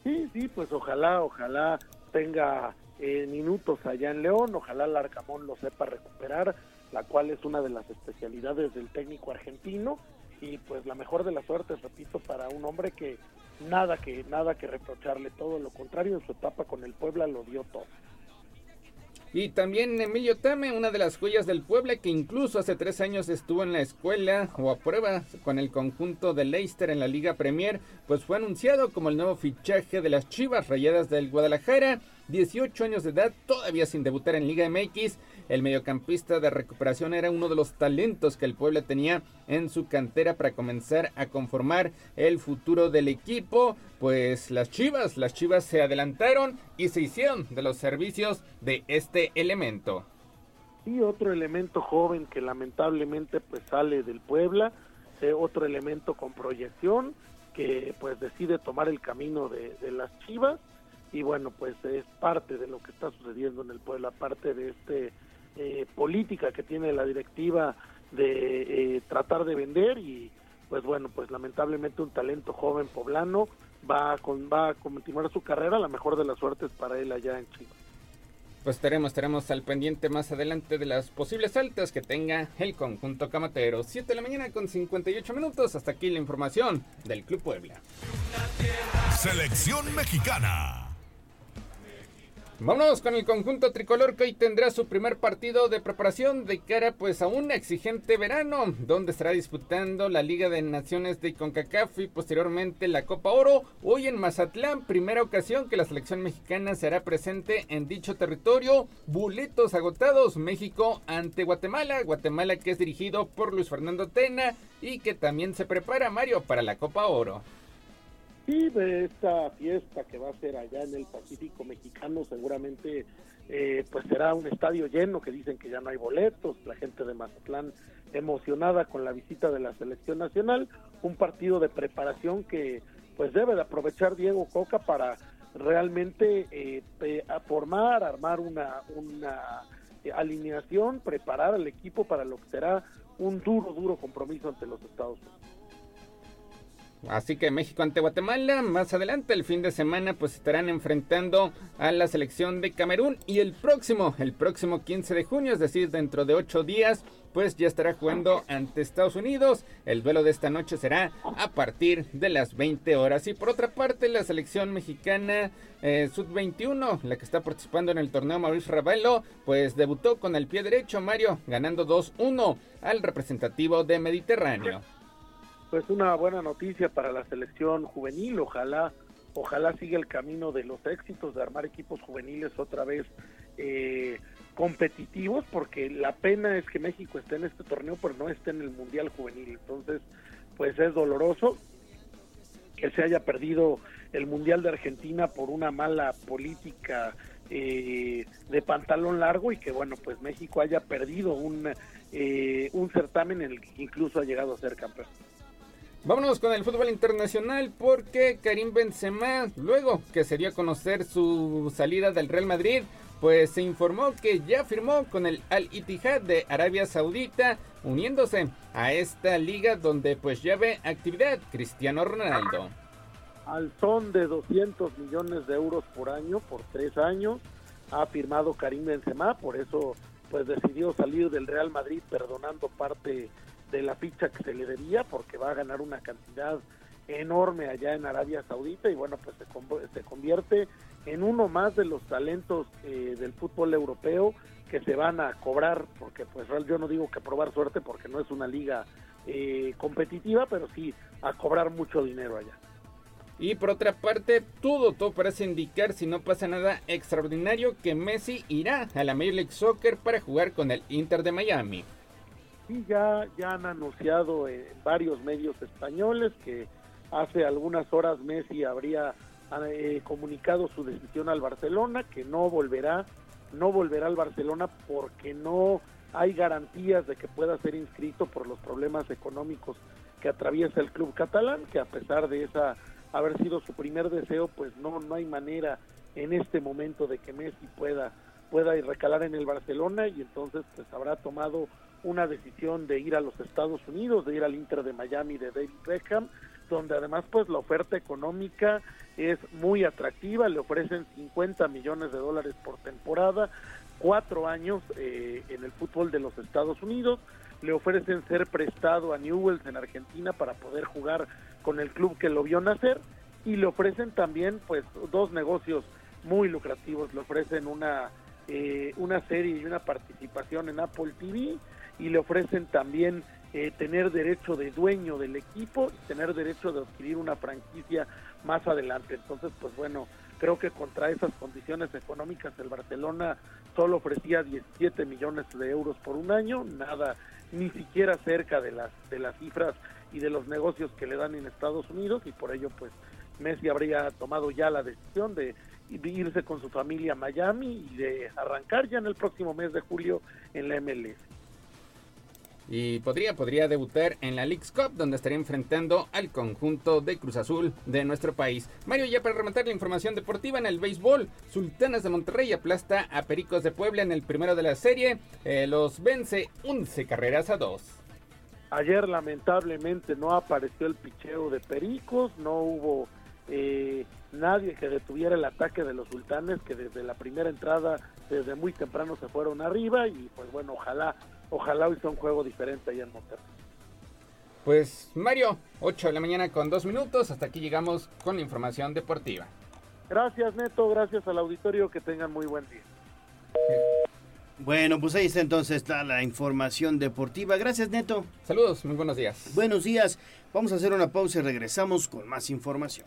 Sí, sí, pues ojalá, ojalá tenga eh, minutos allá en León, ojalá Larcamón lo sepa recuperar, la cual es una de las especialidades del técnico argentino y pues la mejor de las suertes, repito, para un hombre que nada que nada que reprocharle, todo lo contrario, en su etapa con el Puebla lo dio todo.
Y también Emilio Tame, una de las joyas del Puebla que incluso hace tres años estuvo en la escuela o a prueba con el conjunto de Leicester en la Liga Premier, pues fue anunciado como el nuevo fichaje de las Chivas Rayadas del Guadalajara. 18 años de edad, todavía sin debutar en Liga MX, el mediocampista de recuperación era uno de los talentos que el Puebla tenía en su cantera para comenzar a conformar el futuro del equipo. Pues las Chivas, las Chivas se adelantaron y se hicieron de los servicios de este elemento.
Y otro elemento joven que lamentablemente pues sale del Puebla, eh, otro elemento con proyección que pues decide tomar el camino de, de las Chivas y bueno pues es parte de lo que está sucediendo en el Puebla, parte de este eh, política que tiene la directiva de eh, tratar de vender y pues bueno, pues lamentablemente un talento joven poblano va a, con, va a continuar su carrera, la mejor de las suertes para él allá en Chile.
Pues estaremos, estaremos al pendiente más adelante de las posibles altas que tenga el conjunto camatero. 7 de la mañana con 58 minutos. Hasta aquí la información del Club Puebla.
Selección mexicana.
Vámonos con el conjunto tricolor que hoy tendrá su primer partido de preparación de cara pues a un exigente verano, donde estará disputando la Liga de Naciones de CONCACAF y posteriormente la Copa Oro. Hoy en Mazatlán, primera ocasión que la selección mexicana será presente en dicho territorio. Buletos agotados, México ante Guatemala, Guatemala que es dirigido por Luis Fernando Tena y que también se prepara Mario para la Copa Oro.
De esta fiesta que va a ser allá en el Pacífico Mexicano, seguramente eh, pues será un estadio lleno, que dicen que ya no hay boletos, la gente de Mazatlán emocionada con la visita de la selección nacional, un partido de preparación que pues debe de aprovechar Diego Coca para realmente eh, formar, armar una, una alineación, preparar al equipo para lo que será un duro, duro compromiso ante los Estados Unidos.
Así que México ante Guatemala, más adelante el fin de semana pues estarán enfrentando a la selección de Camerún y el próximo, el próximo 15 de junio, es decir, dentro de 8 días, pues ya estará jugando ante Estados Unidos. El duelo de esta noche será a partir de las 20 horas. Y por otra parte, la selección mexicana eh, Sub-21, la que está participando en el torneo Mauricio Ravelo, pues debutó con el pie derecho Mario, ganando 2-1 al representativo de Mediterráneo
pues una buena noticia para la selección juvenil, ojalá ojalá siga el camino de los éxitos de armar equipos juveniles otra vez eh, competitivos, porque la pena es que México esté en este torneo, pero no esté en el Mundial Juvenil. Entonces, pues es doloroso que se haya perdido el Mundial de Argentina por una mala política eh, de pantalón largo y que, bueno, pues México haya perdido un, eh, un certamen en el que incluso ha llegado a ser campeón.
Vámonos con el fútbol internacional porque Karim Benzema, luego que se dio a conocer su salida del Real Madrid, pues se informó que ya firmó con el Al Ittihad de Arabia Saudita, uniéndose a esta liga donde pues ya ve actividad Cristiano Ronaldo.
Al son de 200 millones de euros por año, por tres años, ha firmado Karim Benzema, por eso pues decidió salir del Real Madrid perdonando parte de la ficha que se le debía porque va a ganar una cantidad enorme allá en Arabia Saudita y bueno pues se, se convierte en uno más de los talentos eh, del fútbol europeo que se van a cobrar porque pues yo no digo que probar suerte porque no es una liga eh, competitiva pero sí a cobrar mucho dinero allá
Y por otra parte, todo, todo parece indicar, si no pasa nada extraordinario, que Messi irá a la Major League Soccer para jugar con el Inter de Miami.
Sí, ya, ya han anunciado en varios medios españoles que hace algunas horas Messi habría eh, comunicado su decisión al Barcelona, que no volverá, no volverá al Barcelona porque no hay garantías de que pueda ser inscrito por los problemas económicos que atraviesa el club catalán, que a pesar de esa haber sido su primer deseo, pues no, no hay manera en este momento de que Messi pueda, pueda ir recalar en el Barcelona y entonces pues habrá tomado una decisión de ir a los Estados Unidos, de ir al Inter de Miami de David Beckham, donde además pues la oferta económica es muy atractiva, le ofrecen 50 millones de dólares por temporada, cuatro años eh, en el fútbol de los Estados Unidos, le ofrecen ser prestado a Newells en Argentina para poder jugar con el club que lo vio nacer y le ofrecen también pues dos negocios muy lucrativos, le ofrecen una eh, una serie y una participación en Apple TV y le ofrecen también eh, tener derecho de dueño del equipo y tener derecho de adquirir una franquicia más adelante. Entonces, pues bueno, creo que contra esas condiciones económicas el Barcelona solo ofrecía 17 millones de euros por un año, nada, ni siquiera cerca de las, de las cifras y de los negocios que le dan en Estados Unidos y por ello pues Messi habría tomado ya la decisión de irse con su familia a Miami y de arrancar ya en el próximo mes de julio en la MLS.
Y podría, podría debutar en la League's Cup, donde estaría enfrentando al conjunto de Cruz Azul de nuestro país. Mario, ya para rematar la información deportiva en el béisbol, Sultanas de Monterrey aplasta a Pericos de Puebla en el primero de la serie. Eh, los vence 11 carreras a 2.
Ayer lamentablemente no apareció el picheo de Pericos, no hubo eh, nadie que detuviera el ataque de los sultanes que desde la primera entrada, desde muy temprano se fueron arriba y pues bueno, ojalá ojalá hoy sea un juego diferente allá en Monterrey.
Pues Mario, 8 de la mañana con 2 minutos, hasta aquí llegamos con la información deportiva.
Gracias Neto, gracias al auditorio, que tengan muy buen día.
Bueno, pues ahí está entonces está la información deportiva. Gracias Neto.
Saludos, muy buenos días.
Buenos días. Vamos a hacer una pausa y regresamos con más información.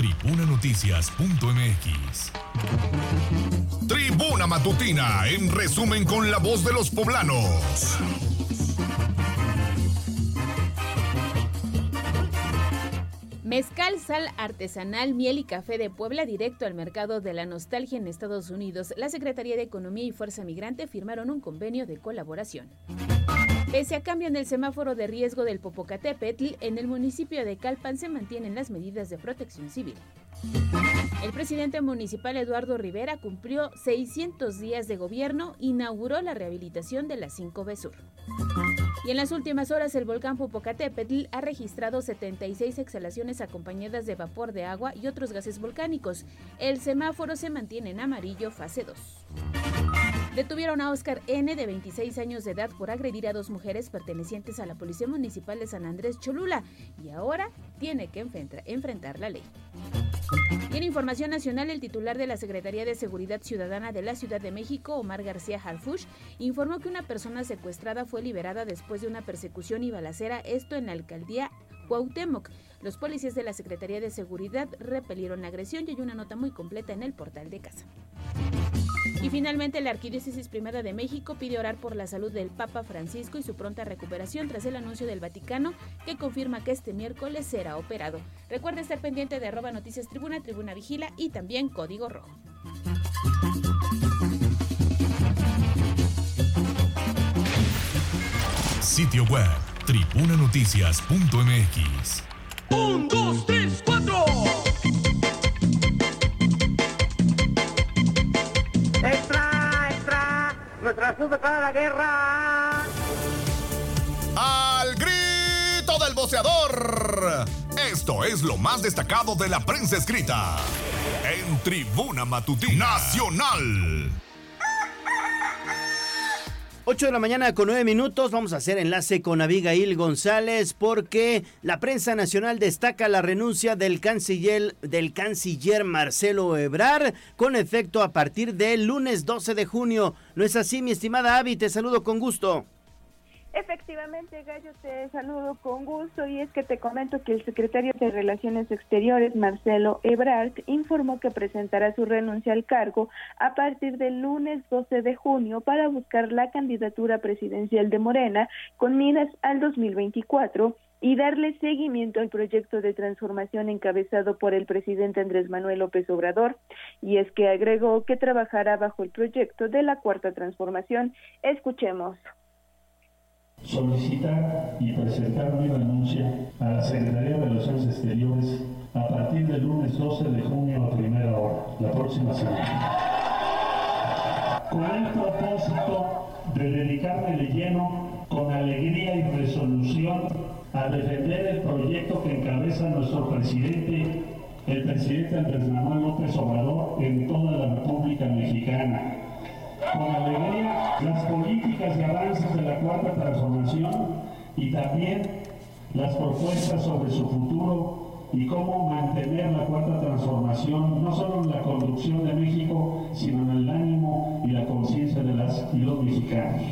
tribunanoticias.mx. Tribuna Matutina, en resumen con la voz de los poblanos.
Mezcal, sal artesanal, miel y café de Puebla directo al mercado de la nostalgia en Estados Unidos. La Secretaría de Economía y Fuerza Migrante firmaron un convenio de colaboración. Pese a cambio en el semáforo de riesgo del Popocatépetl, en el municipio de Calpan se mantienen las medidas de protección civil. El presidente municipal Eduardo Rivera cumplió 600 días de gobierno, inauguró la rehabilitación de la 5B Sur. Y en las últimas horas el volcán Popocatépetl ha registrado 76 exhalaciones acompañadas de vapor de agua y otros gases volcánicos. El semáforo se mantiene en amarillo fase 2. Detuvieron a Oscar N., de 26 años de edad, por agredir a dos mujeres pertenecientes a la Policía Municipal de San Andrés Cholula y ahora tiene que enfrentar la ley. En información nacional, el titular de la Secretaría de Seguridad Ciudadana de la Ciudad de México, Omar García Harfush, informó que una persona secuestrada fue liberada después de una persecución y balacera, esto en la alcaldía Cuauhtémoc. Los policías de la Secretaría de Seguridad repelieron la agresión y hay una nota muy completa en el portal de casa. Y finalmente, la Arquidiócesis Primera de México pide orar por la salud del Papa Francisco y su pronta recuperación tras el anuncio del Vaticano que confirma que este miércoles será operado. Recuerda estar pendiente de arroba noticias tribuna, tribuna vigila y también código rojo.
Sitio web tribunanoticias.mx.
1, 2, 3, 4. Nuestra sube para la guerra.
Al grito del boceador. Esto es lo más destacado de la prensa escrita. En Tribuna Matutina Nacional.
8 de la mañana con 9 minutos. Vamos a hacer enlace con Abigail González porque la prensa nacional destaca la renuncia del canciller, del canciller Marcelo Ebrar con efecto a partir del lunes 12 de junio. ¿No es así, mi estimada Avi? Te saludo con gusto.
Efectivamente, Gallo, te saludo con gusto y es que te comento que el secretario de Relaciones Exteriores, Marcelo Ebrard, informó que presentará su renuncia al cargo a partir del lunes 12 de junio para buscar la candidatura presidencial de Morena con miras al 2024 y darle seguimiento al proyecto de transformación encabezado por el presidente Andrés Manuel López Obrador. Y es que agregó que trabajará bajo el proyecto de la Cuarta Transformación. Escuchemos
solicitar y presentar mi renuncia a la Secretaría de Relaciones Exteriores a partir del lunes 12 de junio a primera hora, la próxima semana. Con el propósito de dedicarme de lleno, con alegría y resolución, a defender el proyecto que encabeza nuestro presidente, el presidente Andrés Manuel López Obrador, en toda la República Mexicana con alegría las políticas y avances de la cuarta transformación y también las propuestas sobre su futuro y cómo mantener la cuarta transformación no solo en la conducción de México, sino en el ánimo y la conciencia de las y los mexicanos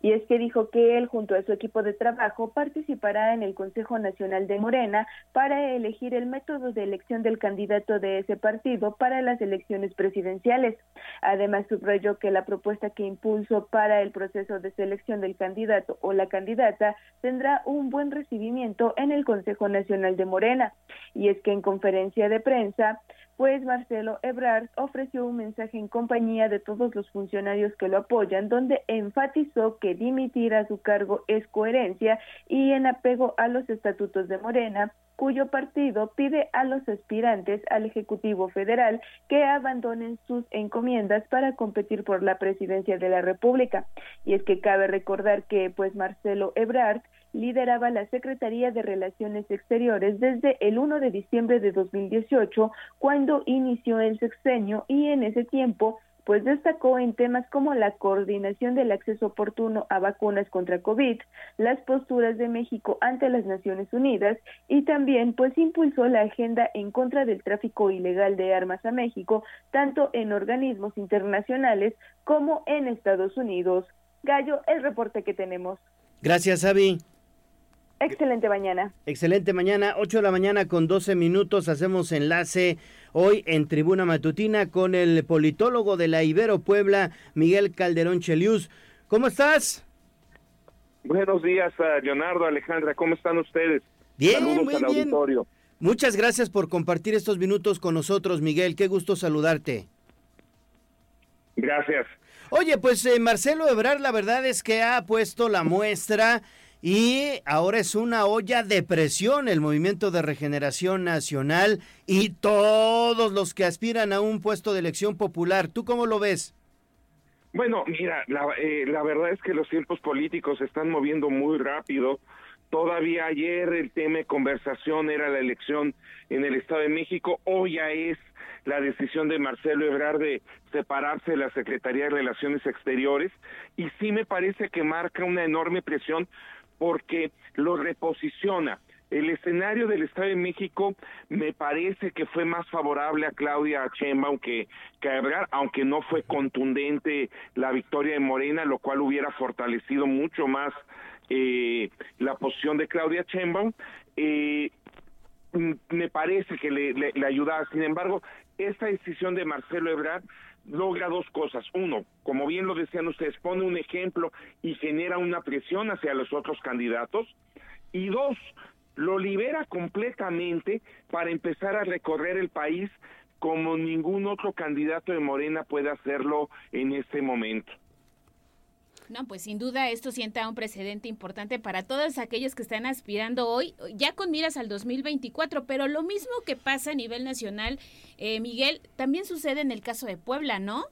y es que dijo que él junto a su equipo de trabajo participará en el Consejo Nacional de Morena para elegir el método de elección del candidato de ese partido para las elecciones presidenciales. Además, subrayó que la propuesta que impulsó para el proceso de selección del candidato o la candidata tendrá un buen recibimiento en el Consejo Nacional de Morena. Y es que en conferencia de prensa, pues Marcelo Ebrard ofreció un mensaje en compañía de todos los funcionarios que lo apoyan, donde enfatizó que dimitir a su cargo es coherencia y en apego a los estatutos de Morena, cuyo partido pide a los aspirantes al Ejecutivo Federal que abandonen sus encomiendas para competir por la presidencia de la República. Y es que cabe recordar que pues Marcelo Ebrard lideraba la Secretaría de Relaciones Exteriores desde el 1 de diciembre de 2018, cuando inició el sexenio y en ese tiempo pues destacó en temas como la coordinación del acceso oportuno a vacunas contra COVID, las posturas de México ante las Naciones Unidas y también pues impulsó la agenda en contra del tráfico ilegal de armas a México, tanto en organismos internacionales como en Estados Unidos. Gallo, el reporte que tenemos.
Gracias, Avi.
Excelente mañana.
Excelente mañana, 8 de la mañana con 12 minutos. Hacemos enlace hoy en Tribuna Matutina con el politólogo de la Ibero Puebla, Miguel Calderón Chelius. ¿Cómo estás?
Buenos días, Leonardo, Alejandra. ¿Cómo están ustedes?
Bien,
Saludos
muy
al
bien.
auditorio.
Muchas gracias por compartir estos minutos con nosotros, Miguel. Qué gusto saludarte.
Gracias.
Oye, pues eh, Marcelo Ebrard, la verdad es que ha puesto la muestra y ahora es una olla de presión el Movimiento de Regeneración Nacional y todos los que aspiran a un puesto de elección popular. ¿Tú cómo lo ves?
Bueno, mira, la, eh, la verdad es que los tiempos políticos se están moviendo muy rápido. Todavía ayer el tema de conversación era la elección en el Estado de México. Hoy ya es la decisión de Marcelo Ebrard de separarse de la Secretaría de Relaciones Exteriores. Y sí me parece que marca una enorme presión porque lo reposiciona. El escenario del Estado de México me parece que fue más favorable a Claudia Sheinbaum que, que a aunque no fue contundente la victoria de Morena, lo cual hubiera fortalecido mucho más eh, la posición de Claudia Sheinbaum. Eh, me parece que le, le, le ayudaba. Sin embargo, esta decisión de Marcelo Ebrard logra dos cosas. Uno, como bien lo decían ustedes, pone un ejemplo y genera una presión hacia los otros candidatos. Y dos, lo libera completamente para empezar a recorrer el país como ningún otro candidato de Morena puede hacerlo en este momento.
No, pues sin duda esto sienta un precedente importante para todos aquellos que están aspirando hoy, ya con miras al 2024, pero lo mismo que pasa a nivel nacional, eh, Miguel, también sucede en el caso de Puebla, ¿no?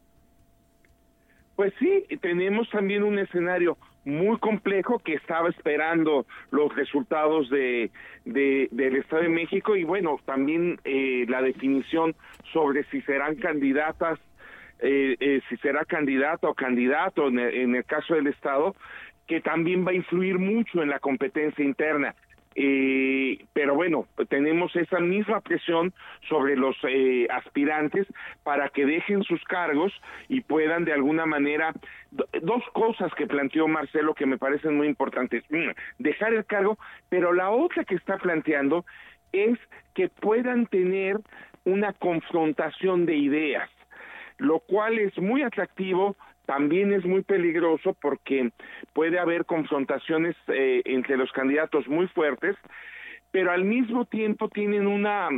Pues sí, tenemos también un escenario muy complejo que estaba esperando los resultados de, del Estado de México y bueno, también eh, la definición sobre si serán candidatas eh, eh, si será candidato o candidato en el, caso del Estado, que también va a influir mucho en la competencia interna. Eh, pero bueno, tenemos esa misma presión sobre los eh, aspirantes para que dejen sus cargos y puedan de alguna manera, dos cosas que planteó Marcelo que me parecen muy importantes, dejar el cargo, pero la otra que está planteando es que puedan tener una confrontación de ideas lo cual es muy atractivo, también es muy peligroso porque puede haber confrontaciones eh, entre los candidatos muy fuertes, pero al mismo tiempo tienen una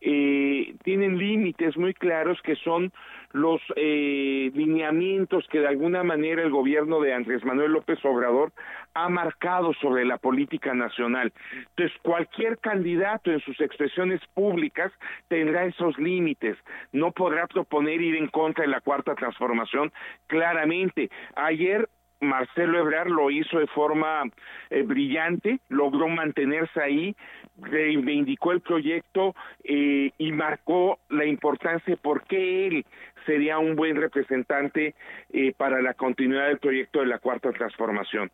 eh, tienen límites muy claros que son los eh, lineamientos que de alguna manera el gobierno de Andrés Manuel López Obrador ha marcado sobre la política nacional. Entonces, cualquier candidato en sus expresiones públicas tendrá esos límites. No podrá proponer ir en contra de la cuarta transformación claramente. Ayer Marcelo Ebrard lo hizo de forma eh, brillante, logró mantenerse ahí, reivindicó el proyecto eh, y marcó la importancia de por él sería un buen representante eh, para la continuidad del proyecto de la cuarta transformación.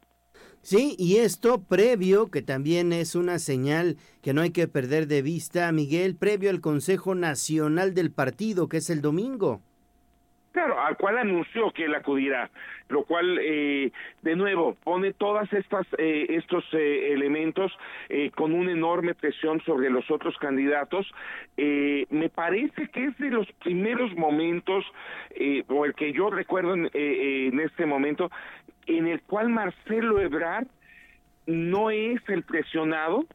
Sí, y esto previo, que también es una señal que no hay que perder de vista, Miguel, previo al Consejo Nacional del Partido, que es el domingo.
Claro, al cual anunció que él acudirá, lo cual, eh, de nuevo, pone todas estas eh, estos eh, elementos eh, con una enorme presión sobre los otros candidatos. Eh, me parece que es de los primeros momentos, eh, o el que yo recuerdo en, en este momento, en el cual Marcelo Ebrard no es el presionado,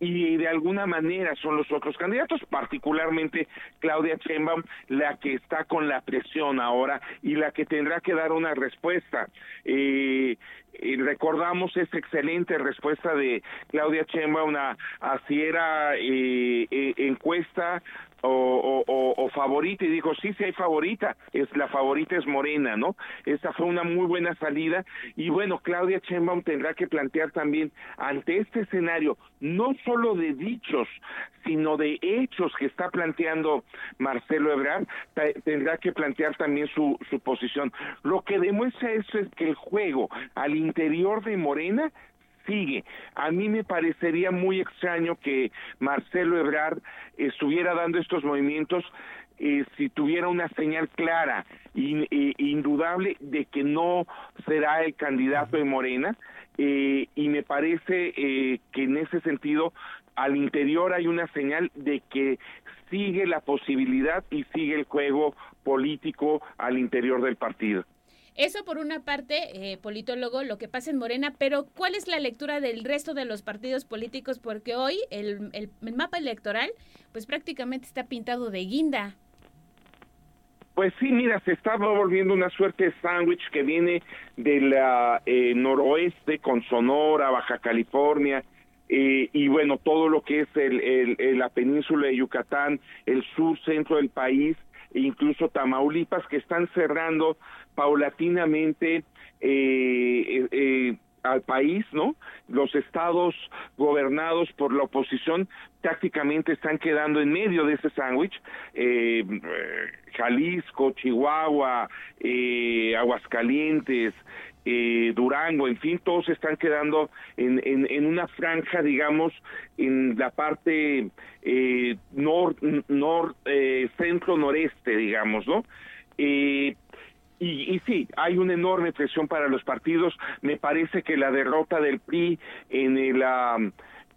y de alguna manera son los otros candidatos, particularmente Claudia Sheinbaum, la que está con la presión ahora y la que tendrá que dar una respuesta. Eh, eh, recordamos esa excelente respuesta de Claudia Sheinbaum a, a si era eh, eh, encuesta o, favorita y dijo sí sí hay favorita es la favorita es Morena no esa fue una muy buena salida y bueno Claudia Sheinbaum tendrá que plantear también ante este escenario no solo de dichos sino de hechos que está planteando Marcelo Ebrard tendrá que plantear también su su posición. Lo que demuestra eso es que el juego al interior de Morena sigue. A mí me parecería muy extraño que Marcelo Ebrard estuviera dando estos movimientos eh, si tuviera una señal clara e indudable de que no será el candidato de Morena eh, y me parece eh, que en ese sentido al interior hay una señal de que sigue la posibilidad y sigue el juego político al interior del partido.
Eso por una parte, eh, politólogo, lo que pasa en Morena, pero ¿cuál es la lectura del resto de los partidos políticos? Porque hoy el, el, mapa electoral pues prácticamente está pintado de guinda.
Pues sí, mira, se está volviendo una suerte de sándwich que viene de la eh, noroeste con Sonora, Baja California, eh, y bueno, todo lo que es el, el, la península de Yucatán, el sur centro del país, e incluso Tamaulipas, que están cerrando paulatinamente eh, eh, al país, ¿no? Los estados gobernados por la oposición prácticamente están quedando en medio de ese sándwich. Eh, Jalisco, Chihuahua, eh, Aguascalientes, eh, Durango, en fin, todos están quedando en, en, una franja, digamos, en la parte eh, nor, nor, eh, centro-noreste, digamos, ¿no? Y, y, sí, hay una enorme presión para los partidos. Me parece que la derrota del PRI en el...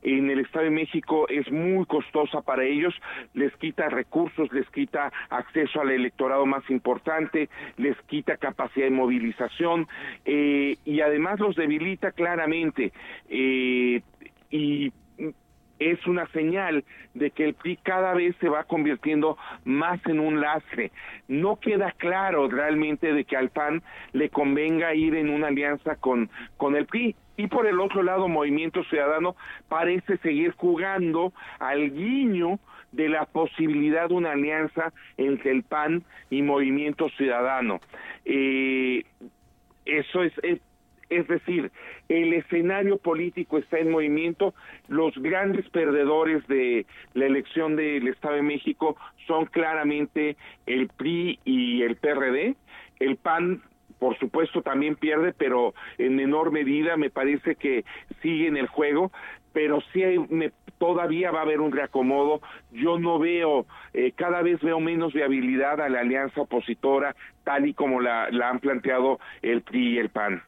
En el Estado de México es muy costosa para ellos, les quita recursos, les quita acceso al electorado más importante, les quita capacidad de movilización eh, y además los debilita claramente. Eh, y es una señal de que el PRI cada vez se va convirtiendo más en un lastre. No queda claro realmente de que al PAN le convenga ir en una alianza con, con el PRI. Y por el otro lado, Movimiento Ciudadano parece seguir jugando al guiño de la posibilidad de una alianza entre el PAN y Movimiento Ciudadano. Eh, eso es, es es decir, el escenario político está en movimiento, los grandes perdedores de la elección del Estado de México son claramente el PRI y el PRD, el PAN por supuesto también pierde, pero en menor medida me parece que sigue en el juego, pero sí hay, me, todavía va a haber un reacomodo. Yo no veo, eh, cada vez veo menos viabilidad a la alianza opositora tal y como la, la han planteado el PRI y el PAN.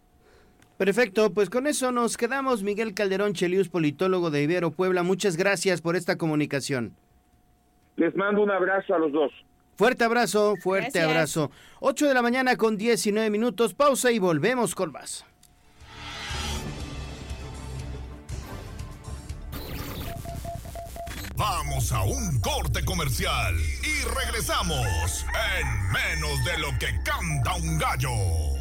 Perfecto, pues con eso nos quedamos. Miguel Calderón Chelius, politólogo de Ibero Puebla, muchas gracias por esta comunicación.
Les mando un abrazo a los dos.
Fuerte abrazo, fuerte
Gracias.
abrazo. 8 de la mañana con 19 minutos, pausa y volvemos con más.
Vamos a un corte comercial y regresamos en menos de lo que canta un gallo.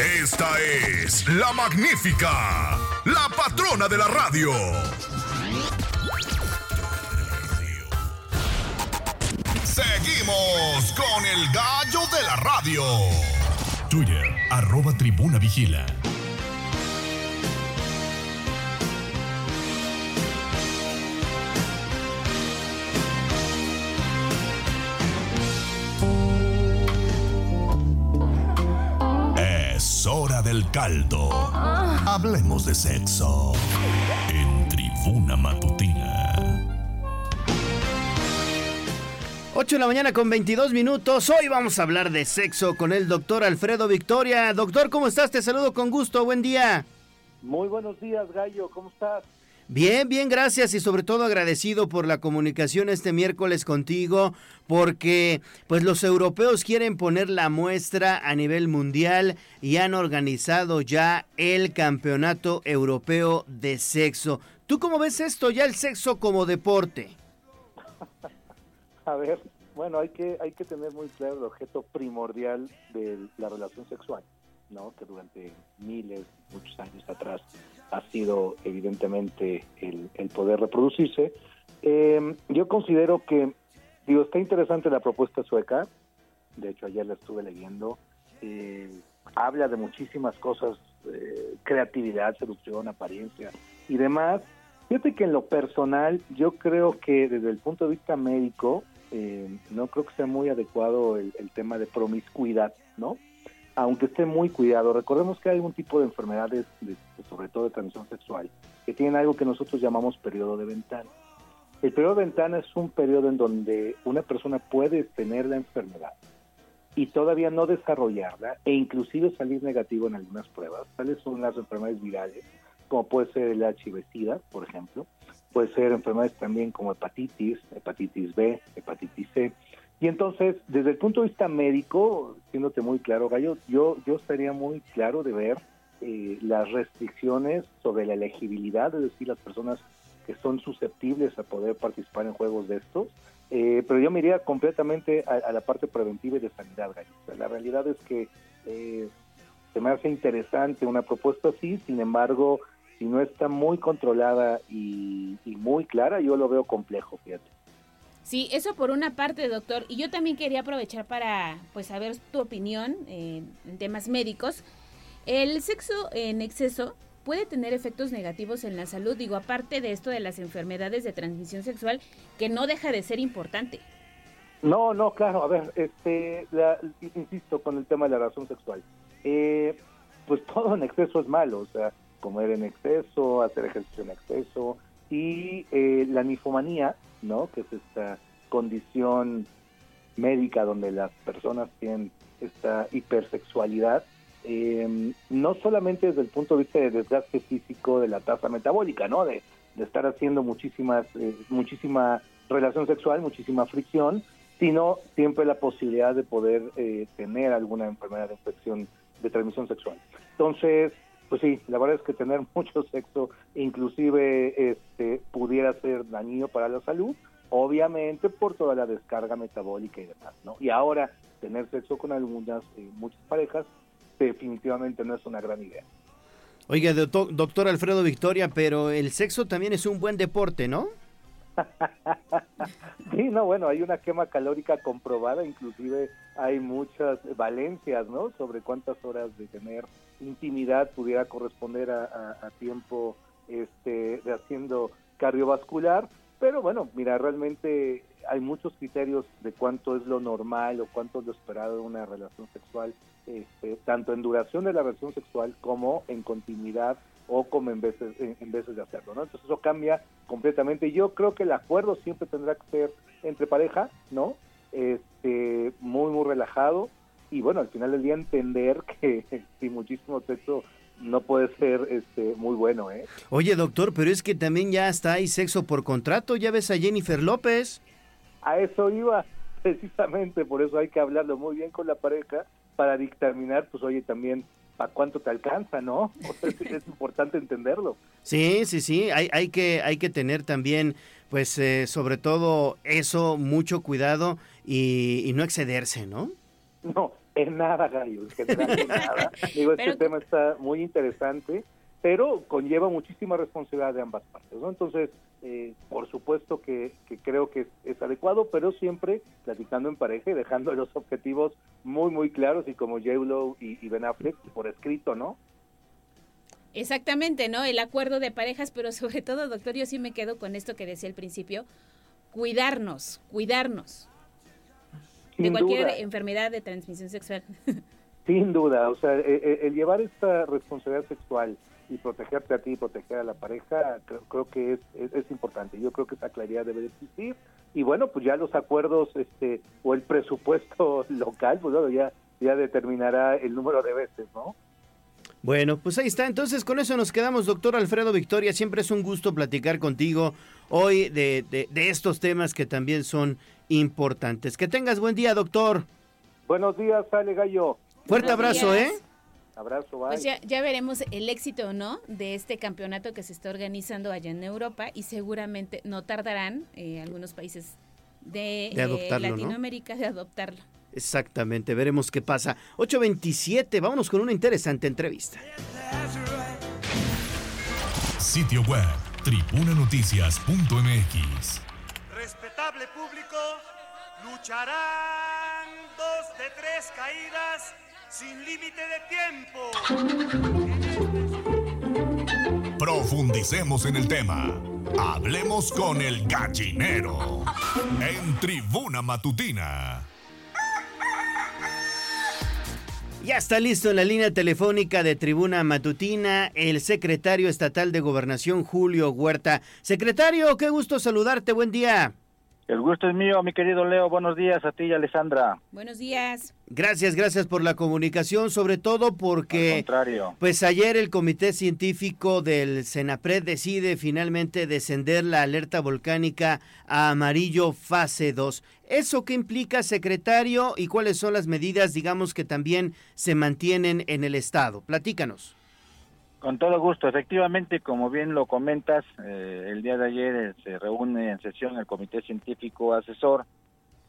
Esta es la magnífica, la patrona de la radio. Seguimos con el gallo de la radio. Twitter, arroba tribuna vigila. Del caldo. Hablemos de sexo. En tribuna matutina.
8 de la mañana con 22 minutos. Hoy vamos a hablar de sexo con el doctor Alfredo Victoria. Doctor, ¿cómo estás? Te saludo con gusto. Buen día.
Muy buenos días, Gallo. ¿Cómo estás?
Bien, bien, gracias y sobre todo agradecido por la comunicación este miércoles contigo, porque pues los europeos quieren poner la muestra a nivel mundial y han organizado ya el Campeonato Europeo de Sexo. ¿Tú cómo ves esto ya el sexo como deporte?
A ver, bueno, hay que hay que tener muy claro el objeto primordial de la relación sexual, ¿no? Que durante miles, muchos años atrás ha sido evidentemente el, el poder reproducirse. Eh, yo considero que, digo, está interesante la propuesta sueca, de hecho ayer la estuve leyendo, eh, habla de muchísimas cosas, eh, creatividad, seducción, apariencia y demás. Fíjate que en lo personal yo creo que desde el punto de vista médico eh, no creo que sea muy adecuado el tema de promiscuidad, ¿no? Aunque esté muy cuidado. Recordemos que hay un tipo de enfermedades, de- sobre todo de transmisión sexual, que tienen algo que nosotros llamamos periodo de ventana. El periodo de ventana es un periodo en donde una persona puede tener la enfermedad y todavía no desarrollarla e inclusive salir negativo en algunas pruebas. Tales son las enfermedades virales, como puede ser el HIV-Sida, por ejemplo. Puede ser enfermedades también como hepatitis, hepatitis B, hepatitis C. Y entonces, desde el punto de vista médico, siéndote muy claro, Gallo, yo, yo estaría muy claro de ver eh, las restricciones sobre la elegibilidad, es decir, las personas que son susceptibles a poder participar en juegos de estos. Eh, pero yo me iría completamente a, a la parte preventiva y de sanidad, Gallo. O sea, la realidad es que eh, se me hace interesante una propuesta así, sin embargo, si no está muy controlada y, y muy clara, yo lo veo complejo, fíjate.
Sí, eso por una parte, doctor. Y yo también quería aprovechar para pues saber tu opinión eh, en temas médicos. El sexo en exceso puede tener efectos negativos en la salud, digo, aparte de esto de las enfermedades de transmisión sexual, que no deja de ser importante.
No, no, claro, a ver, este, la- insisto con el tema de la razón sexual. Eh, pues <laughs> todo en exceso es malo, o sea, comer en exceso, hacer ejercicio en exceso y eh, la nifomanía, ¿no? Que es esta condición médica donde las personas tienen esta hipersexualidad, eh, no solamente desde el punto de vista de desgaste físico de la tasa metabólica, ¿no? De, de estar haciendo muchísimas, eh, muchísima relación sexual, muchísima fricción, sino siempre la posibilidad de poder eh, tener alguna enfermedad de infección de transmisión sexual. Entonces, pues sí, la verdad es que tener <laughs> mucho sexo inclusive este pudiera ser dañino para la salud, obviamente por toda la descarga metabólica y demás, ¿no? Y ahora tener sexo con algunas, eh, muchas parejas, definitivamente no es una gran idea.
Oiga, doctor, doctor Alfredo Victoria, pero el sexo también es un buen deporte, ¿no? <laughs>
sí, no, bueno, hay una quema calórica comprobada, inclusive hay muchas valencias, ¿no? Sobre cuántas horas de tener intimidad pudiera corresponder a, tiempo este, de haciendo cardiovascular, pero bueno, mira, realmente hay muchos criterios de cuánto es lo normal o cuánto es lo esperado de una relación sexual, este, tanto en duración de la relación sexual como en continuidad o como en veces, en, veces de hacerlo, ¿no? Entonces eso cambia completamente. Yo creo que el acuerdo siempre tendrá que ser entre pareja, ¿no? Este, muy, muy relajado y bueno, al final del día entender que <laughs> si muchísimo sexo no puede ser este muy bueno, ¿eh?
Oye, doctor, pero es que también ya está ahí sexo por contrato, ya ves a Jennifer López.
A eso iba, <laughs> precisamente, por eso hay que hablarlo muy bien con la pareja para dictaminar, pues oye, también para cuánto te alcanza, ¿no? <laughs> es importante entenderlo.
Sí, sí, sí, hay, hay, que, hay que tener también, pues eh, sobre todo eso, mucho cuidado y, y no excederse, ¿no?
No, en nada, Gallo, en <laughs> nada. Digo, este tema está muy interesante, pero conlleva muchísima responsabilidad de ambas partes, ¿no? Entonces, eh, por supuesto que, creo que es, adecuado, pero siempre platicando en pareja y dejando <laughs> los objetivos muy, muy claros y como J-Lo y, y Ben Affleck por escrito, ¿no?
Exactamente, ¿no? El acuerdo de parejas, pero sobre todo, doctor, yo sí me quedo con esto que decía al principio, cuidarnos, cuidarnos de cualquier enfermedad de transmisión sexual. <laughs>
Sin duda, o sea, el, e, el, llevar esta responsabilidad sexual y protegerte a ti y proteger a la pareja, creo, creo que es, es, importante. Yo creo que esa claridad debe de existir. Y bueno, pues ya los acuerdos este o el presupuesto <laughs> local, pues bueno, ya, ya determinará el número de veces, ¿no?
Bueno, pues ahí está. Entonces con eso nos quedamos, doctor Alfredo Victoria. Siempre es un gusto platicar contigo hoy de, de, de estos temas que también son importantes. Que tengas buen día, doctor.
Buenos días, Ale Gallo.
Fuerte abrazo, ¿eh?
Abrazo, bye.
Pues ya, ya, veremos el éxito o no de este campeonato que se está organizando allá en Europa y seguramente no tardarán eh, algunos países de, eh, Latinoamérica ¿no? de adoptarlo.
Exactamente, veremos qué pasa. 827, vámonos con una interesante entrevista.
Sitio web, tribunanoticias.mx.
Respetable público, lucharán dos de tres caídas sin límite de
tiempo. Profundicemos en el tema. Hablemos con el gallinero en Tribuna Matutina.
Ya está listo en la línea telefónica de Tribuna Matutina el secretario estatal de Gobernación, Julio Huerta. Secretario, qué gusto saludarte, buen día.
El gusto es mío, mi querido Leo. Buenos días a ti y a Alessandra.
Buenos días.
Gracias, gracias por la comunicación, sobre todo porque,
Al contrario.
pues ayer el Comité Científico del Senapred decide finalmente descender la alerta volcánica a amarillo fase 2. ¿Eso qué implica, secretario, y cuáles son las medidas, digamos, que también se mantienen en el Estado? Platícanos.
Con todo gusto. Efectivamente, como bien lo comentas, eh, el día de ayer eh, se reúne en sesión el Comité Científico Asesor,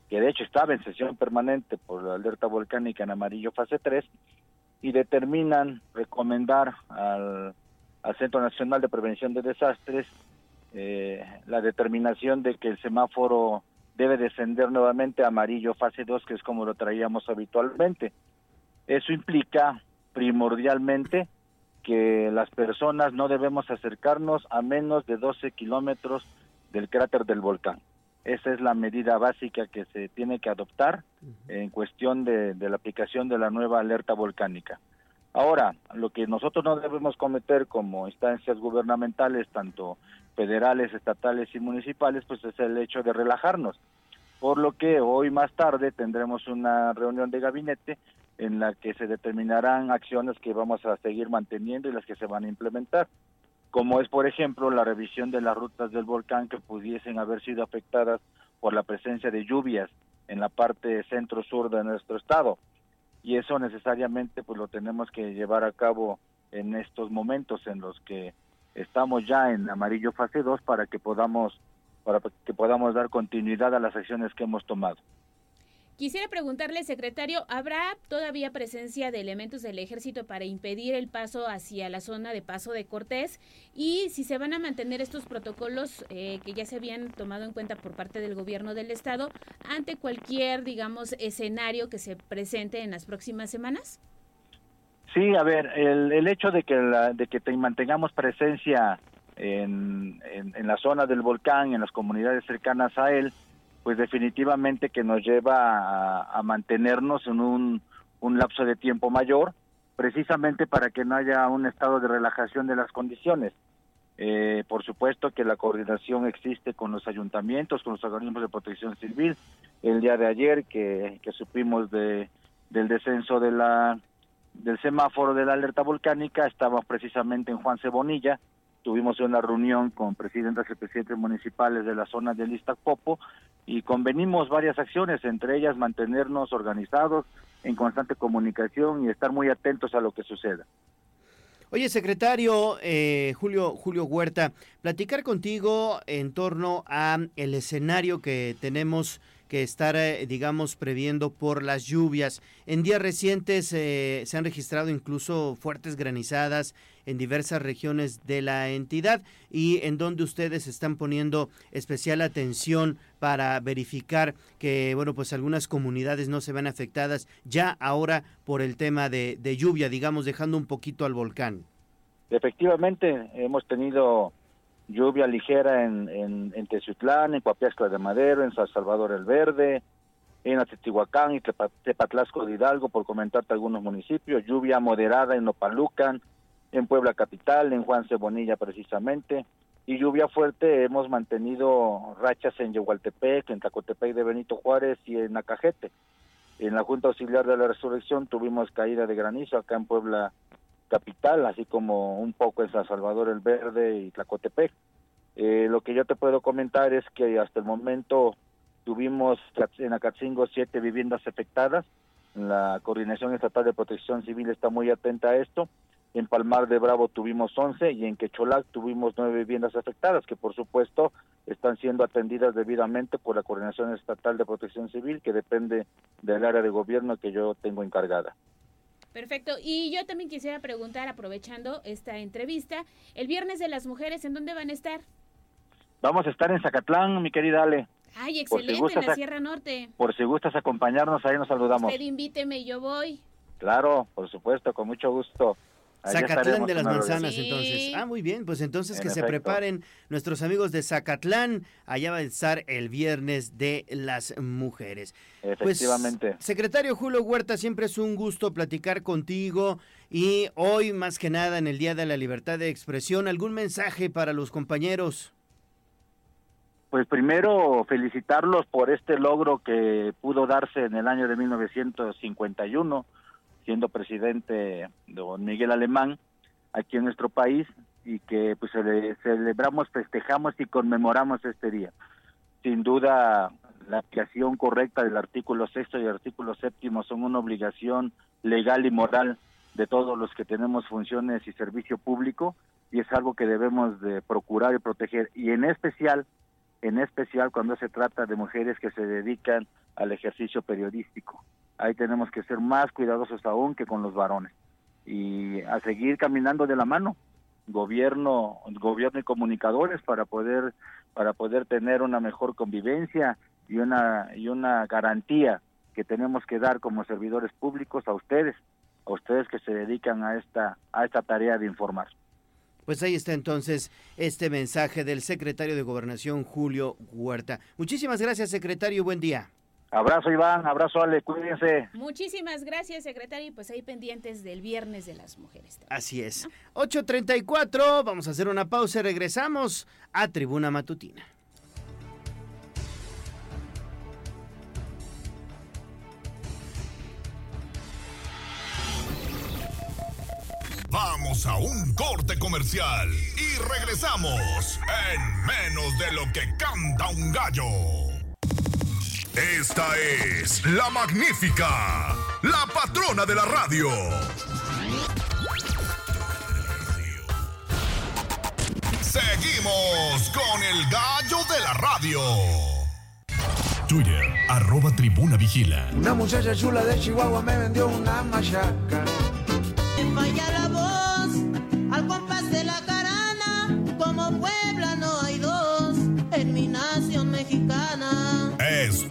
que de hecho estaba en sesión permanente por la alerta volcánica en amarillo fase 3, y determinan recomendar al, Centro Nacional de Prevención de Desastres eh, la determinación de que el semáforo debe descender nuevamente a amarillo fase 2, que es como lo traíamos habitualmente. Eso implica primordialmente que las personas no debemos acercarnos a menos de 12 kilómetros del cráter del volcán. Esa es la medida básica que se tiene que adoptar en cuestión de, de, la aplicación de la nueva alerta volcánica. Ahora, lo que nosotros no debemos cometer como instancias gubernamentales, tanto federales, estatales y municipales, pues es el hecho de relajarnos. Por lo que hoy más tarde tendremos una reunión de gabinete en la que se determinarán acciones que vamos a seguir manteniendo y las que se van a implementar, como es, por ejemplo, la revisión de las rutas del volcán que pudiesen haber sido afectadas por la presencia de lluvias en la parte centro-sur de nuestro estado. Y eso necesariamente pues lo tenemos que llevar a cabo en estos momentos en los que estamos ya en amarillo fase 2 para que podamos para que podamos dar continuidad a las acciones que hemos tomado.
Quisiera preguntarle, secretario, ¿habrá todavía presencia de elementos del ejército para impedir el paso hacia la zona de paso de Cortés? Y si se van a mantener estos protocolos eh, que ya se habían tomado en cuenta por parte del gobierno del estado ante cualquier, digamos, escenario que se presente en las próximas semanas?
Sí, a ver, el, el hecho de que, de que te mantengamos presencia en, en, en la zona del volcán, en las comunidades cercanas a él, pues definitivamente que nos lleva a, mantenernos en un, lapso de tiempo mayor, precisamente para que no haya un estado de relajación de las condiciones. Eh, por supuesto que la coordinación existe con los ayuntamientos, con los organismos de protección civil. El día de ayer que, que supimos de, del descenso de la, del semáforo de la alerta volcánica, estábamos precisamente en Juan Cebonilla, tuvimos una reunión con presidentas y presidentes municipales de la zona del Iztapopo y convenimos varias acciones, entre ellas mantenernos organizados, en constante comunicación y estar muy atentos a lo que suceda.
Oye, secretario eh, Julio, Julio Huerta, platicar contigo en torno a el escenario que tenemos que estar, eh, digamos, previendo por las lluvias. En días recientes eh, se han registrado incluso fuertes granizadas en diversas regiones de la entidad y en donde ustedes están poniendo especial atención para verificar que, bueno, pues algunas comunidades no se ven afectadas ya ahora por el tema de, de lluvia, digamos, dejando un poquito al volcán.
Efectivamente, hemos tenido lluvia ligera en, en, en Tezutlán, en de Madero, en San Salvador el Verde, en Atetihuacán y Tepatlasco de Hidalgo, por comentarte algunos municipios, lluvia moderada en Opalucan, en Puebla Capital, en Juan Cebonilla precisamente, y lluvia fuerte hemos mantenido rachas en Yehualtepec, en Tacotepec de Benito Juárez y en Acajete. En la Junta Auxiliar de la Resurrección tuvimos caída de granizo acá en Puebla Capital, así como un poco en San Salvador el Verde y Tlacotepec. Eh, lo que yo te puedo comentar es que hasta el momento tuvimos en Acatzingo siete viviendas afectadas. La Coordinación Estatal de Protección Civil está muy atenta a esto. En Palmar de Bravo tuvimos 11 y en Quecholac tuvimos nueve viviendas afectadas, que por supuesto están siendo atendidas debidamente por la Coordinación Estatal de Protección Civil, que depende del área de gobierno que yo tengo encargada.
Perfecto. Y yo también quisiera preguntar, aprovechando esta entrevista, el Viernes de las Mujeres, ¿en dónde van a estar?
Vamos a estar en Zacatlán, mi querida Ale.
Ay, excelente, si en la Sierra Norte.
Por si gustas acompañarnos, ahí nos saludamos.
Usted invíteme y yo voy.
Claro, por supuesto, con mucho gusto.
Zacatlán de las Manzanas, sí. entonces. Ah, muy bien, pues entonces en que efecto. se preparen nuestros amigos de Zacatlán. Allá va a estar el viernes de las mujeres.
Efectivamente.
Pues, secretario Julio Huerta, siempre es un gusto platicar contigo. Y hoy, más que nada, en el Día de la Libertad de Expresión, ¿algún mensaje para los compañeros?
Pues primero felicitarlos por este logro que pudo darse en el año de 1951 siendo presidente don Miguel Alemán aquí en nuestro país y que pues celebramos, festejamos y conmemoramos este día. Sin duda la aplicación correcta del artículo sexto y el artículo séptimo son una obligación legal y moral de todos los que tenemos funciones y servicio público y es algo que debemos de procurar y proteger y en especial en especial cuando se trata de mujeres que se dedican al ejercicio periodístico ahí tenemos que ser más cuidadosos aún que con los varones y a seguir caminando de la mano gobierno gobierno y comunicadores para poder para poder tener una mejor convivencia y una y una garantía que tenemos que dar como servidores públicos a ustedes a ustedes que se dedican a esta a esta tarea de informar
pues ahí está entonces este mensaje del secretario de Gobernación Julio Huerta. Muchísimas gracias, secretario. Buen día.
Abrazo Iván, abrazo Ale, cuídense.
Muchísimas gracias, secretario, y pues ahí pendientes del Viernes de las Mujeres.
También, Así es. ¿no? 8.34, vamos a hacer una pausa y regresamos a Tribuna Matutina.
Vamos a un corte comercial y regresamos en menos de lo que canta un gallo. Esta es la magnífica, la patrona de la radio. Seguimos con el gallo de la radio. Twitter, arroba tribuna vigila.
Una muchacha chula de Chihuahua me vendió una machaca.
Me falla la voz al compás de la carana, como
puede.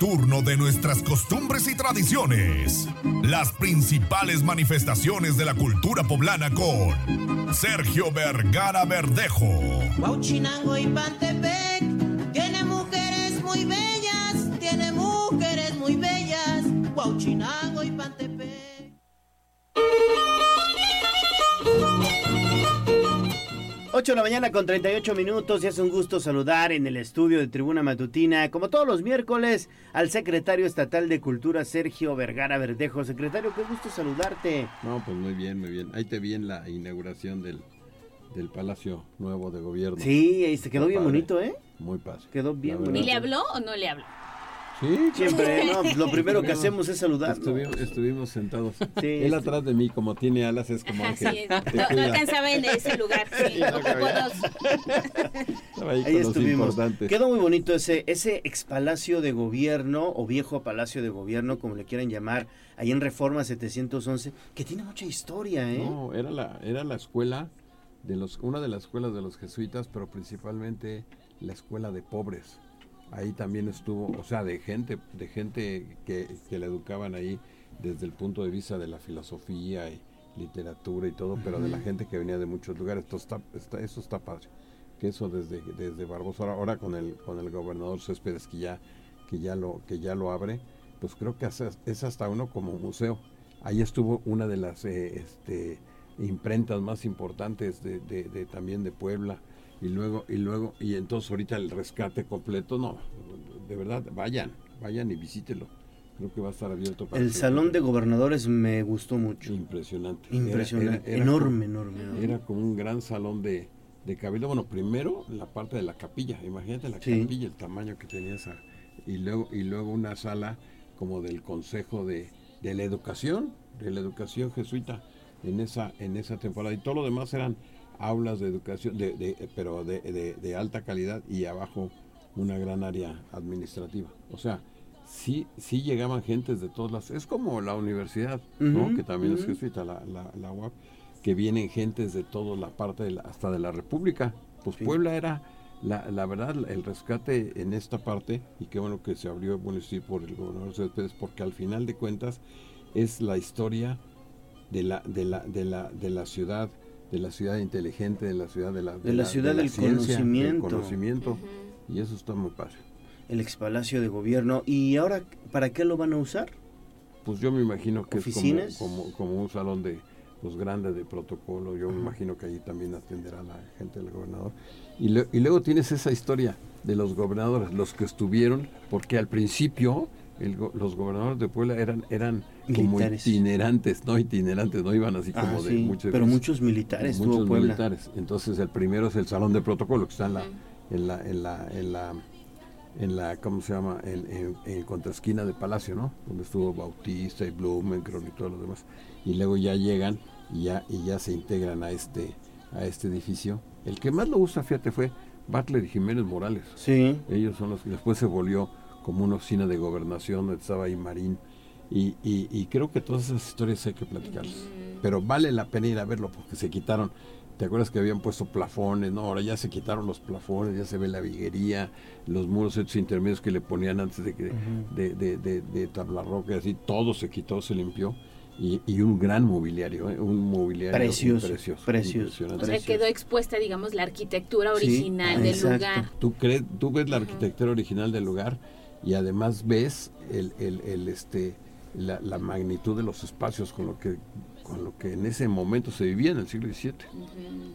Turno de nuestras costumbres y tradiciones. Las principales manifestaciones de la cultura poblana con Sergio Vergara Verdejo.
Huachinango y Pantepec
8 de la mañana con 38 minutos y es un gusto saludar en el estudio de Tribuna Matutina, como todos los miércoles, al secretario estatal de Cultura Sergio Vergara Verdejo. Secretario, qué gusto saludarte.
No, pues muy bien, muy bien. Ahí te vi en la inauguración del, del Palacio Nuevo de Gobierno.
Sí, ahí se quedó
Está
bien
padre.
bonito, ¿eh?
Muy padre.
Quedó bien bonito.
¿Y le habló o no le habló?
Sí,
Siempre, no, lo primero que hacemos es saludar.
Estuvimos, estuvimos sentados.
Sí,
Él
este-
atrás de mí, como tiene alas, es como
Así
que
es.
te
No, no alcanzaba en ese lugar. Sí,
no ahí,
estuvimos. Quedó muy bonito ese, ese ex palacio de gobierno o viejo palacio de gobierno, como le quieran llamar, ahí en Reforma 711, que tiene mucha historia, ¿eh?
No, era la, era la escuela de los, una de las escuelas de los jesuitas, pero principalmente la escuela de pobres. Ahí también estuvo, o sea, de gente, de gente que, que la educaban ahí desde el punto de vista de la filosofía y literatura y todo, pero de la gente que venía de muchos lugares. Esto está, está- eso está padre. Que eso desde, desde Barbosa, ahora, ahora con el, con el gobernador Céspedes que ya, que ya lo, que ya lo abre, pues creo que es hasta uno como museo. Ahí estuvo una de las eh, este, imprentas más importantes de, de- de- también de Puebla y luego y luego y entonces ahorita el rescate completo no de verdad vayan vayan y visítelo creo que va a estar abierto para
El salón de gobernadores me gustó mucho.
impresionante
Impresionante,
Era- era
enorme,
como-
enorme, enorme.
era como un gran salón de, de cabildo bueno primero la parte de la capilla imagínate la
Sí.
capilla el tamaño que tenía esa y luego y luego una sala como del consejo de, de la educación de la educación jesuita en esa en esa temporada y todo lo demás eran aulas de educación de, de- pero de, de- de alta calidad y abajo una gran área administrativa o sea sí sí llegaban gentes de todas las es como la universidad ¿no? Que también es jesuita la, la, la UAP que vienen gentes de toda la parte la- hasta de la República. Pues Puebla era, la, la verdad, el rescate en esta parte, y qué bueno que se abrió, sí, por el gobernador Céspedes, porque al final de cuentas es la historia de la, de la, de la, de la ciudad, de la ciudad inteligente, de la ciudad de la,
De la ciudad del conocimiento.
conocimiento. Y eso está muy padre.
El ex palacio de gobierno. ¿Y ahora para qué lo van a usar?
Pues yo me imagino que
¿Oficinas?
es como, como, como un salón de los grandes de protocolo. Yo me imagino que allí también atenderá la gente del gobernador. Y, le- y luego tienes esa historia de los gobernadores, los que estuvieron, porque al principio el go- los gobernadores de Puebla eran eran como
Militares.
itinerantes, no itinerantes, no iban así
Ah,
como de
sí,
muchos
pero muchos militares tuvo
muchos
Puebla.
militares. Entonces el primero es el salón de protocolo que está en la en la en la en la en la cómo se llama en, en, en contraesquina de Palacio, ¿no? Donde estuvo Bautista y Blumenkron y todos los demás. Y luego ya llegan y ya y ya se integran a este a este edificio. El que más lo usa, fíjate, fue Butler y Jiménez Morales.
Sí.
Ellos son los que después se volvió como una oficina de gobernación donde estaba ahí Marín. Y, y, y creo que todas esas historias hay que platicarlas. Pero vale la pena ir a verlo porque se quitaron. ¿Te acuerdas que habían puesto plafones? No, ahora ya se quitaron los plafones, ya se ve la viguería, los muros estos intermedios que le ponían antes de que de, de, de, de tablarroca y así, todo se quitó, se limpió. Y, y un gran mobiliario, ¿eh? un mobiliario
Precioso,
precioso.
precioso.
impresionante.
O sea, quedó expuesta, digamos, la arquitectura
Sí,
original del
exacto.
lugar.
Tú, crees, tú ves la arquitectura original del lugar y además ves el, el, el, este, la, la magnitud de los espacios con lo que con lo que en ese momento se vivía en el siglo XVII.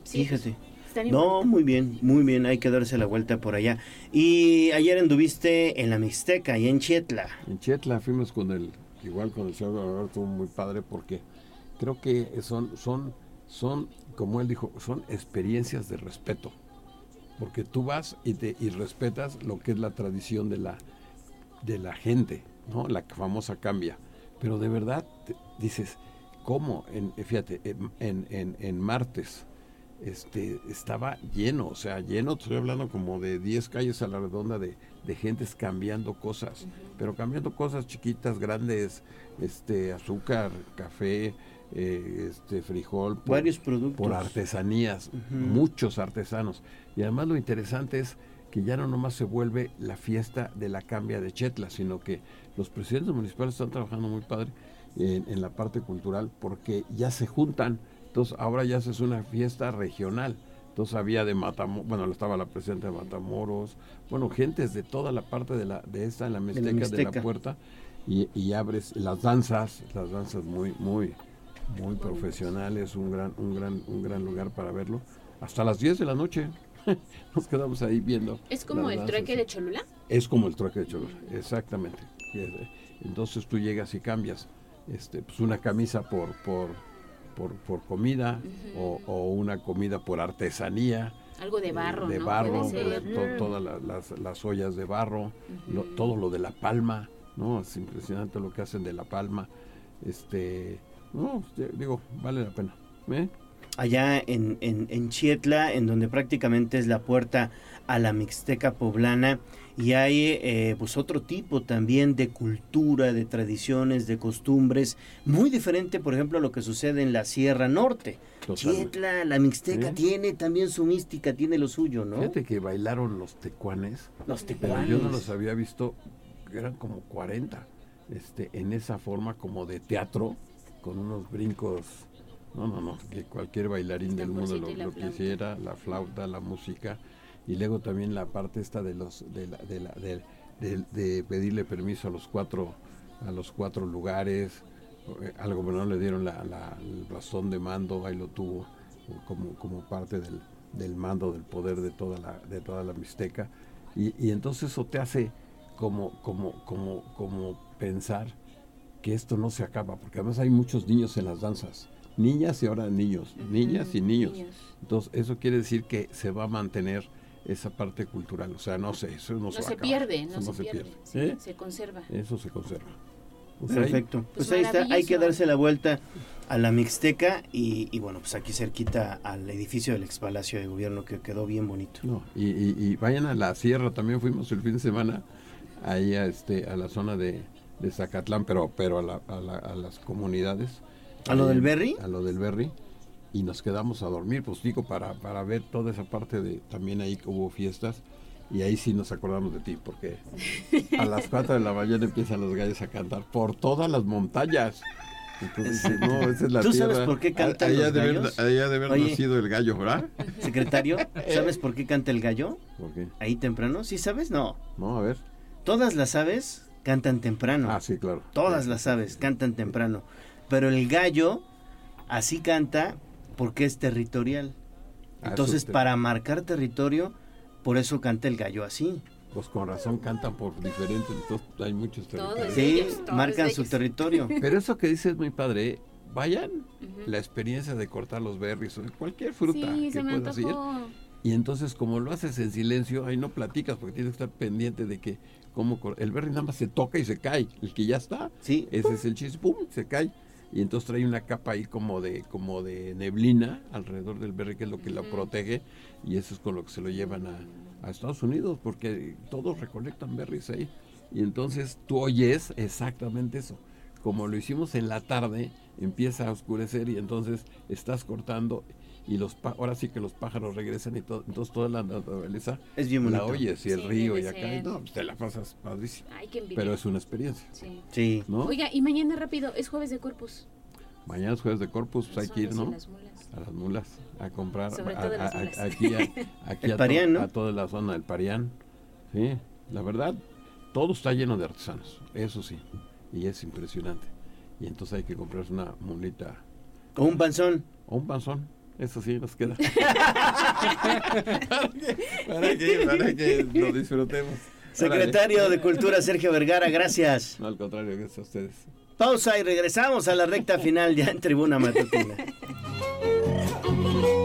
Fíjate.
Está bien
No, muy bien, muy bien, hay que darse la vuelta por allá. Y ayer anduviste en la Mixteca y en Chietla.
En Chietla fuimos con el, igual con el señor gobernador, estuvo muy padre porque creo que son, son, son, como él dijo, son experiencias de respeto. Porque tú vas y te y respetas lo que es la tradición de la, de la gente, ¿no? La famosa cambia. Pero de verdad te- dices, ¿cómo? En, fíjate, en, en, en- en martes, este, estaba lleno, o sea, lleno, estoy hablando como de 10 calles a la redonda de, de gentes cambiando cosas, pero cambiando cosas chiquitas, grandes, este, azúcar, café, eh, este, frijol, por,
Varios productos.
por artesanías, muchos artesanos. Y además lo interesante es que ya no nomás se vuelve la fiesta de la cambia de Chetla, sino que los presidentes municipales están trabajando muy padre en, en la parte cultural porque ya se juntan. Entonces ahora ya se es una fiesta regional. Entonces había de Matamoros, bueno, estaba la presidenta de Matamoros, bueno, gentes de toda la parte de la de esta, en la Mixteca, de la,
Mixteca.
puerta, y, y abres las danzas, las danzas muy, muy, muy profesionales, un gran, un gran, un gran lugar para verlo. Hasta las 10 de la noche <laughs> nos quedamos ahí viendo.
¿Es como el trueque de Cholula?
Es como el trueque de Cholula, exactamente. Y, eh, Entonces tú llegas y cambias este, pues una camisa por, por, por, por comida o, o una comida por artesanía.
Algo de barro,
de
¿no?
barro, to-
Mm.
todas la- las, las ollas de barro, lo- todo lo de la palma, ¿no? Es impresionante lo que hacen de la palma. Este, no, digo, vale la pena. ¿eh?
Allá en, en, en Chietla, en donde prácticamente es la puerta a la Mixteca poblana y hay eh, pues otro tipo también de cultura, de tradiciones, de costumbres, muy diferente por ejemplo a lo que sucede en la Sierra Norte. Chietla, la Mixteca tiene también su mística, tiene lo suyo, ¿no?
Fíjate que bailaron los tecuanes.
Los
Pero
tecuanes.
yo no los había visto, eran como 40, este, en esa forma como de teatro, con unos brincos. No, no, no, que cualquier bailarín del mundo lo, quisiera, la flauta, la música, y luego también la parte esta de los, de, la- de, la- de- pedirle permiso a los cuatro, a los cuatro lugares, eh, al gobernador le dieron la, la- el bastón de mando, ahí lo tuvo eh, como, como parte del, del mando, del poder de toda la, de toda la Mixteca. Y, y entonces eso te hace como, como, como, como pensar que esto no se acaba, porque además hay muchos niños en las danzas, niñas y ahora niños, niñas y niños. Entonces eso quiere decir que se va a mantener esa parte cultural, o sea, no sé, eso no,
No
se va a
se pierde,
eso
no se pierde.
¿Eh?
Se conserva.
Eso se conserva. Pues ahí-
Perfecto.
Pues
Pues ahí está, hay que darse la vuelta a la Mixteca y, y bueno, pues aquí cerquita al edificio del ex Palacio de Gobierno que quedó bien bonito.
No, y, y- y vayan a la sierra, también fuimos el fin de semana ahí a, este, a la zona de, de Zacatlán, pero, pero a, la- a la- a las comunidades.
¿A lo del Berry?
A lo del Berry. Y nos quedamos a dormir, pues digo, para, para ver toda esa parte de, también ahí que hubo fiestas. Y ahí sí nos acordamos de ti, porque a las 4 de la mañana empiezan los gallos a cantar por todas las montañas. Entonces, no, esa es la
¿Tú sabes
tierra.
por qué cantan
Allá
los
de haber-
gallos?
allá de haber
Oye.
nacido el gallo, ¿verdad?
Secretario, ¿sabes por qué canta el gallo?
¿Por qué?
Ahí temprano, ¿sí sabes? No.
No, a ver.
Todas las aves cantan temprano.
Ah, sí, claro.
Todas las aves cantan temprano. Pero el gallo así canta porque es territorial.
Ah,
Entonces, para marcar territorio, por eso canta el gallo así.
Pues con razón cantan por diferentes, entonces hay muchos territorios.
Sí, marcan su territorio. <laughs>
Pero eso que dices es muy padre. ¿eh? Vayan la experiencia de cortar los berries o de cualquier fruta
Sí,
que
se me
puedas ir.
antojó.
Y entonces como lo haces en silencio, ahí no platicas porque tienes que estar pendiente de que cómo cor- el berry nada más se toca y se cae. El que ya está,
sí.
ese es el chiste, pum, se cae. Y entonces trae una capa ahí como de como de neblina alrededor del berry que es lo que lo protege y eso es con lo que se lo llevan a, a Estados Unidos porque todos recolectan berries ahí. Y entonces tú oyes exactamente eso. Como lo hicimos en la tarde, empieza a oscurecer y entonces estás cortando y los ahora sí que los pájaros regresan y todo, entonces toda la naturaleza
Es bien
la oyes y el
Sí,
río y acá y no, pues te la pasas padrísimo.
Ay, qué envidia.
Pero es una experiencia.
Sí.
Sí.
¿No?
Oiga, y mañana rápido, es jueves de Corpus.
Mañana es jueves de Corpus, pues hay que ir, ¿no?
las mulas.
A las mulas, a comprar.
Sobre
a-
todo
a-
las
a-
mulas.
aquí a, <laughs> aquí
El
a, to-
Parián, ¿no?
a toda la zona del Parián. Sí, la verdad, todo está lleno de artesanos, eso sí. Y es impresionante. Y entonces hay que comprarse una mulita.
O un panzón.
O un panzón, eso sí nos queda. <laughs> para, que, para que lo disfrutemos.
Secretario de Cultura Sergio Vergara, gracias.
No, al contrario, gracias a ustedes.
Pausa y regresamos a la recta final ya en Tribuna Matutina. <laughs>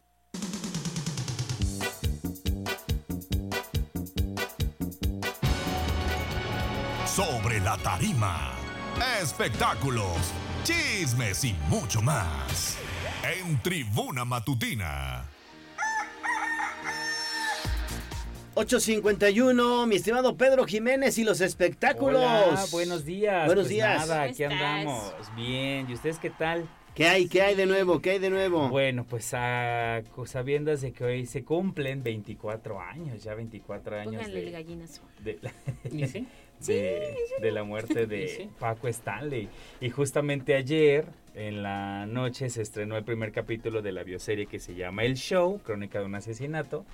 Sobre la tarima, espectáculos, chismes y mucho más. En Tribuna Matutina.
851, mi estimado Pedro Jiménez y los espectáculos.
Hola, buenos días.
Buenos
Pues
días.
Nada,
¿Cómo
aquí
estás?
andamos. Bien, ¿y ustedes qué tal?
¿Qué hay? ¿Qué hay de nuevo? ¿Qué hay de nuevo?
Bueno, pues a sabiendas de que hoy se cumplen 24 años, ya 24 años
Pónganle el
de,
gallinazo.
de, la-
¿Y sí? <laughs>
de- de la muerte <laughs> de. Paco Stanley. Y justamente ayer, en la noche, se estrenó el primer capítulo de la bioserie que se llama El Show, Crónica de un asesinato,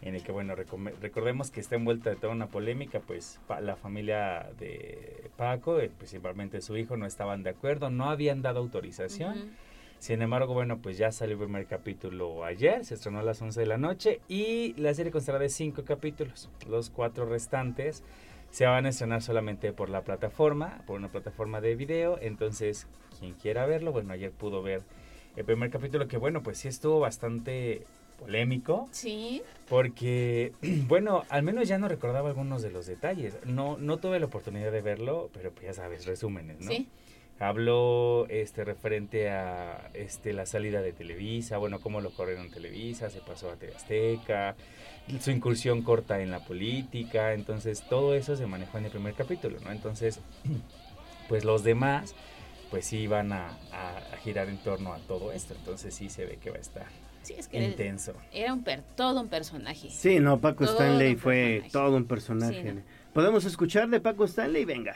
en el que, bueno, recordemos que está envuelta de toda una polémica, pues pa- la familia de Paco, eh, principalmente su hijo, no estaban de acuerdo, no habían dado autorización. Sin embargo, bueno, pues ya salió el primer capítulo ayer, se estrenó a las 11 de la noche y la serie constará de cinco capítulos. Los cuatro restantes se van a estrenar solamente por la plataforma, por una plataforma de video. Entonces, quien quiera verlo, bueno, ayer pudo ver el primer capítulo que, bueno, pues sí estuvo bastante polémico.
Sí.
Porque, <clears throat> bueno, al menos ya no recordaba algunos de los detalles. No, no tuve la oportunidad de verlo, pero pues ya sabes, resúmenes, ¿no?
Sí.
Habló este referente a este la salida de Televisa, bueno, cómo lo corrieron Televisa, se pasó a TV Azteca, su incursión corta en la política, entonces todo eso se manejó en el primer capítulo, ¿no? Entonces, <clears throat> pues los demás, pues sí van a, a- a girar en torno a todo esto, entonces sí se ve que va a estar
Sí, es que
intenso.
Era un per, todo un personaje.
Sí, no, Paco
Todo
Stanley fue
personaje.
todo un personaje.
Sí, ¿no?
¿Podemos escuchar de Paco Stanley? Venga.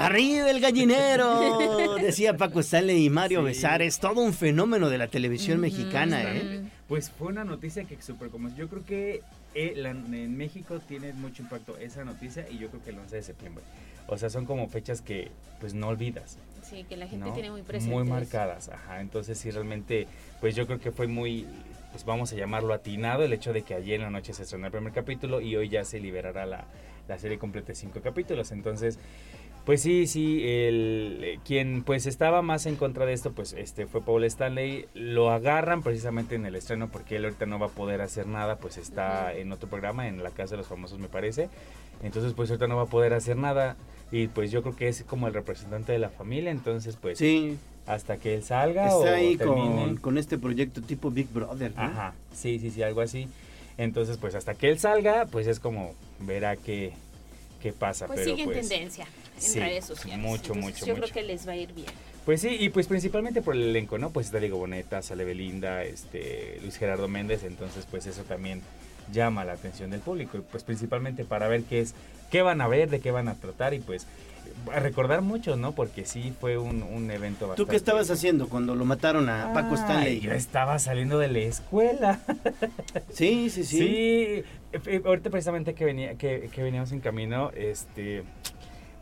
Arriba el gallinero, <laughs> decía Paco Stanley y Mario
Sí.
Besares, todo un fenómeno de la televisión mexicana, ¿eh?
Pues fue una noticia que super como yo creo que eh, la- en México tiene mucho impacto esa noticia y yo creo que el 11 de septiembre. O sea, son como fechas que pues no olvidas.
Sí, que la gente
¿no?
tiene muy presente.
Muy marcadas, ajá. Entonces sí realmente pues yo creo que fue muy pues vamos a llamarlo atinado el hecho de que ayer en la noche se estrenó el primer capítulo y hoy ya se liberará la, la serie completa de cinco capítulos. Entonces pues sí, sí, el, eh, quien pues estaba más en contra de esto, pues este fue Paul Stanley. Lo agarran precisamente en el estreno porque él ahorita no va a poder hacer nada, pues está en otro programa, en la Casa de los Famosos me parece. Entonces pues ahorita no va a poder hacer nada y pues yo creo que es como el representante de la familia, entonces pues
Sí.
hasta que él salga o
Está ahí
termine.
con, con este proyecto tipo Big Brother, ¿no?
Ajá, sí, sí, sí, algo así. Entonces pues hasta que él salga, pues es como verá qué, qué pasa.
Pues
pero
sigue en
pues,
tendencia en
sí,
redes sociales.
mucho,
Entonces,
mucho,
Yo
mucho.
creo que les va a ir bien.
Pues sí, y pues principalmente por el elenco, ¿no? Pues está Diego Boneta, sale Belinda, este, Luis Gerardo Méndez, entonces pues eso también llama la atención del público y pues principalmente para ver qué es, qué van a ver, de qué van a tratar y pues a recordar mucho, ¿no? Porque sí fue un, un evento
¿Tú
bastante...
qué estabas haciendo cuando lo mataron a Paco Stanley?
yo estaba saliendo de la escuela. <laughs>
Sí, sí, sí.
Sí, eh, ahorita precisamente que venía, que, que veníamos en camino, este,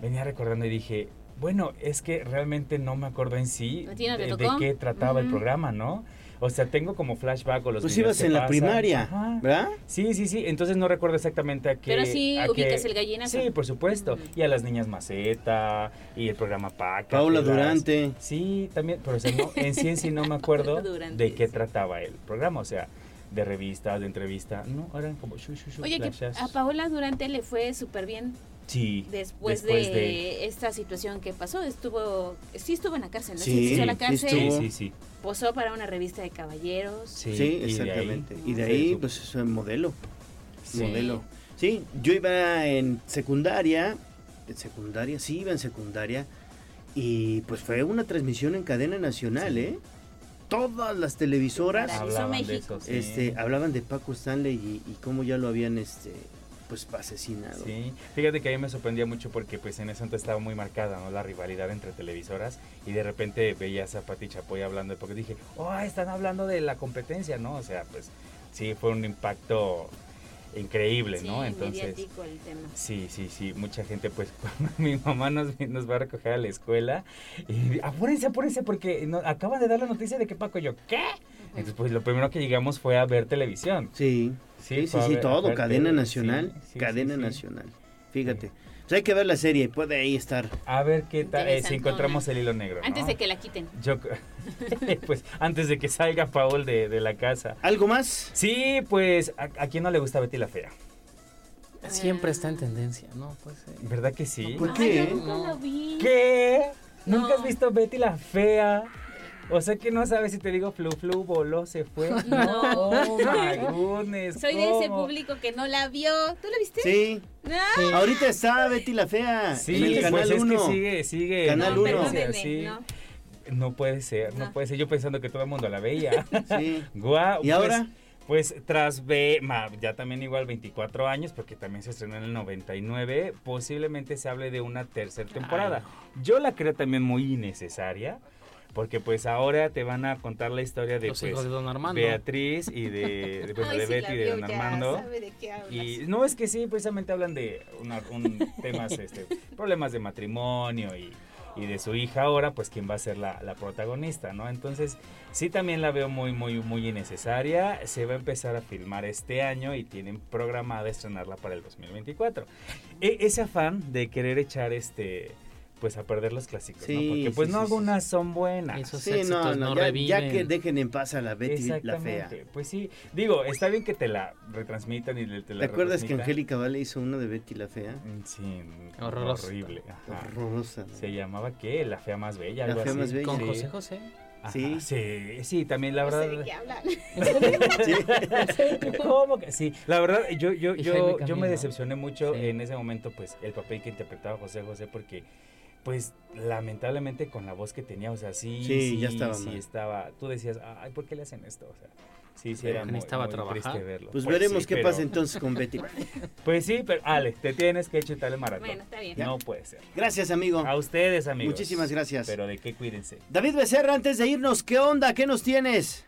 venía recordando y dije, bueno, es que realmente no me acuerdo en sí
¿A ti no te
de, de qué trataba el
Ujú.
programa, ¿no? O sea, tengo como flashback o los
Pues ibas
que
en la
pasan.
primaria,
Ajá.
¿verdad?
Sí, sí, sí. Entonces no recuerdo exactamente a qué.
Pero sí
a qué-
ubicas el gallinazo.
Sí, por supuesto. Y a las niñas Maceta y el programa Paca.
Paula
las-
Durante.
Sí, también. Pero o sea, no- en sí en sí no me acuerdo
Durante,
de qué trataba el programa. O sea, de revistas, de entrevista. No, eran como shu, shu, shu,
Oye, que a Paola Durante le fue súper bien
Sí.
después, de, esta situación que pasó. Estuvo, sí estuvo en la cárcel, ¿no?
Sí,
hizo la
sí
cárcel.
Sí, sí.
Posó para una revista de caballeros.
Sí,
Sí,
y de ahí-
exactamente. Y de
Sí,
ahí, pues, es un modelo.
Sí.
Modelo. Sí, yo iba en secundaria. En secundaria, sí, iba en secundaria. Y pues fue una transmisión en cadena nacional, ¿eh? Todas las televisoras
Hablaban de
México.
eso, sí.
este, hablaban de Paco Stanley y, y cómo ya lo habían este, pues asesinado.
Sí, fíjate que a mí me sorprendía mucho porque pues en ese entonces estaba muy marcada, ¿no? La rivalidad entre televisoras y de repente veías a Pati Chapoy hablando de porque dije, oh, están hablando de la competencia, ¿no? O sea, pues sí, fue un impacto increíble, ¿no? Entonces,
mediático el tema.
sí, sí, sí, mucha gente, pues, cuando <laughs> mi mamá nos, nos va a recoger a la escuela, y apúrense, apúrense, porque no- acaban de dar la noticia de que Paco, y yo, ¿qué? Entonces, pues, lo primero que llegamos fue a ver televisión.
Sí, sí, sí, sí,
ver-
todo, cadena nacional,
sí, sí,
cadena
sí, sí.
nacional. Fíjate. Pues hay que ver la serie, puede ahí estar.
A ver qué tal, eh, si encontramos el hilo negro, ¿no?
Antes de que la quiten.
Yo, <laughs> pues, antes de que salga Paul de, de la casa.
¿Algo más?
Sí, pues, ¿a, a quién no le gusta Betty la Fea?
Siempre está en tendencia, ¿no? Pues, eh,
¿Verdad que sí?
¿Por
Ay,
qué?
yo nunca la vi.
¿Qué? ¿Nunca
No.
has visto Betty la Fea? O sea que no sabes si te digo flu flu voló, se fue. <laughs>
No.
Oh my goodness.
Soy de ese público que no la vio. ¿Tú la viste?
Sí.
Ah,
Ahorita está Betty la Fea
Sí,
en el canal
pues es
1.
que sigue, sigue.
Canal
en
uno.
tendencia,
perdónenme,
sí.
no.
No puede ser, no.
No.
puede ser. Yo pensando que todo el mundo la veía. <laughs>
Sí.
Guau.
¿Y
pues,
ahora?
Pues tras ve, ma, ya también igual 24 años, porque también se estrenó en el 99, posiblemente se hable de una tercera temporada. Yo la creo también muy innecesaria, porque pues ahora te van a contar la historia de
Los
pues,
hijos de Don Armando.
Beatriz y de, de, bueno, <laughs>
Ay,
de
sí,
Betty
la
y de Don
ya
Armando.
sabe de qué hablas.
Y no es que sí, precisamente hablan de una- un <laughs> temas, este, problemas de matrimonio y, y de su hija ahora, pues quien va a ser la, la protagonista, ¿no? Entonces, sí también la veo muy, muy, muy innecesaria. Se va a empezar a filmar este año y tienen programada estrenarla para el 2024. E- ese afán de querer echar este pues a perder los clásicos,
Sí,
¿no? Porque pues
sí,
no
sí,
algunas son buenas.
Esos
Sí, no,
éxitos
no,
no
ya,
reviven.
ya que dejen en paz a la Betty la
Exactamente.
Fea.
Pues sí, digo, está bien que te la retransmitan y le- te la
¿Te acuerdas que. Angélica Vale hizo uno de Betty la Fea?
Mm, Sí,
Horroroso.
horrible. ajá.
Horrorosa. ¿no?
Se llamaba ¿qué? La fea más bella,
La
algo
fea
así.
más bella.
Con. José José.
Ajá,
Sí.
sí, sí, también la
No sé
verdad.
de qué hablan. <laughs> <laughs>
¿Cómo que? Sí, la verdad, yo, yo, yo, yo me decepcioné mucho
Sí.
en ese momento, pues, el papel que interpretaba José José, porque, pues, lamentablemente con la voz que tenía, o sea, sí,
Sí, ya estaba
sí
mal.
estaba, tú decías, ay, ¿por qué le hacen esto? O sea, sí, sí, era muy,
necesitaba
muy
trabajar.
triste verlo.
Pues, veremos
sí,
qué
pero-
pasa entonces con Betty. <laughs>
Pues sí, pero, Ale, te tienes que chutar el maratón.
Bueno, está bien.
No puede ser.
Gracias, amigo.
A ustedes, amigos.
Muchísimas gracias.
Pero de qué cuídense.
David Becerra, antes de irnos, ¿qué onda? ¿Qué nos tienes?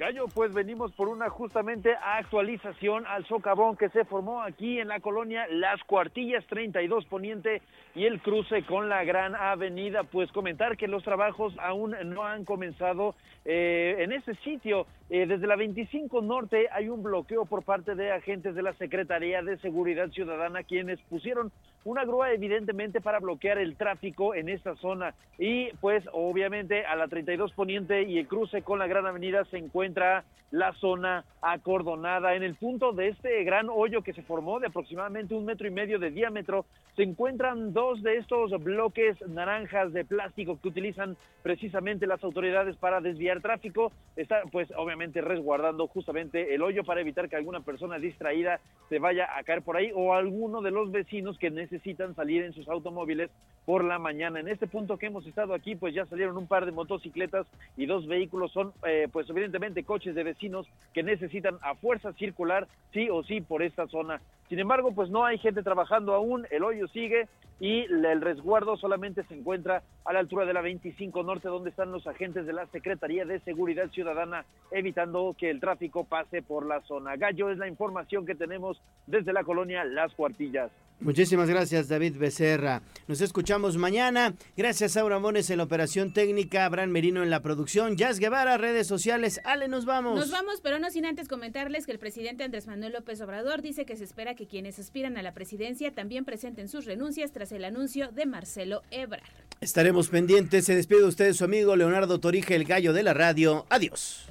Gallo, pues venimos por una justamente actualización al socavón que se formó aquí en la colonia Las Cuartillas 32 Poniente y el cruce con la Gran Avenida. Pues comentar que los trabajos aún no han comenzado eh, en ese sitio. Eh, desde la 25 Norte hay un bloqueo por parte de agentes de la Secretaría de Seguridad Ciudadana quienes pusieron una grúa evidentemente para bloquear el tráfico en esta zona y pues obviamente a la 32 Poniente y el cruce con la Gran Avenida se encuentra la zona acordonada. En el punto de este gran hoyo que se formó de aproximadamente un metro y medio de diámetro se encuentran dos de estos bloques naranjas de plástico que utilizan precisamente las autoridades para desviar tráfico. Está pues obviamente resguardando justamente el hoyo para evitar que alguna persona distraída se vaya a caer por ahí o alguno de los vecinos que necesitan salir en sus automóviles por la mañana. En este punto que hemos estado aquí, pues ya salieron un par de motocicletas y dos vehículos. Son, eh, pues evidentemente, coches de vecinos que necesitan a fuerza circular sí o sí por esta zona. Sin embargo, pues no hay gente trabajando aún, el hoyo sigue y el resguardo solamente se encuentra a la altura de la 25 Norte, donde están los agentes de la Secretaría de Seguridad Ciudadana, evitando que el tráfico pase por la zona. Gallo es la información que tenemos desde la colonia Las Cuartillas.
Muchísimas gracias, David Becerra. Nos escuchamos mañana. Gracias, Aura Mones en la operación técnica, Abraham Merino en la producción, Jazz Guevara, redes sociales. Ale, nos vamos.
Nos vamos, pero no sin antes comentarles que el presidente Andrés Manuel López Obrador dice que se espera que quienes aspiran a la presidencia también presenten sus renuncias tras el anuncio de Marcelo Ebrard.
Estaremos pendientes. Se despide usted su amigo Leonardo Torija, el gallo de la radio. Adiós.
Adiós,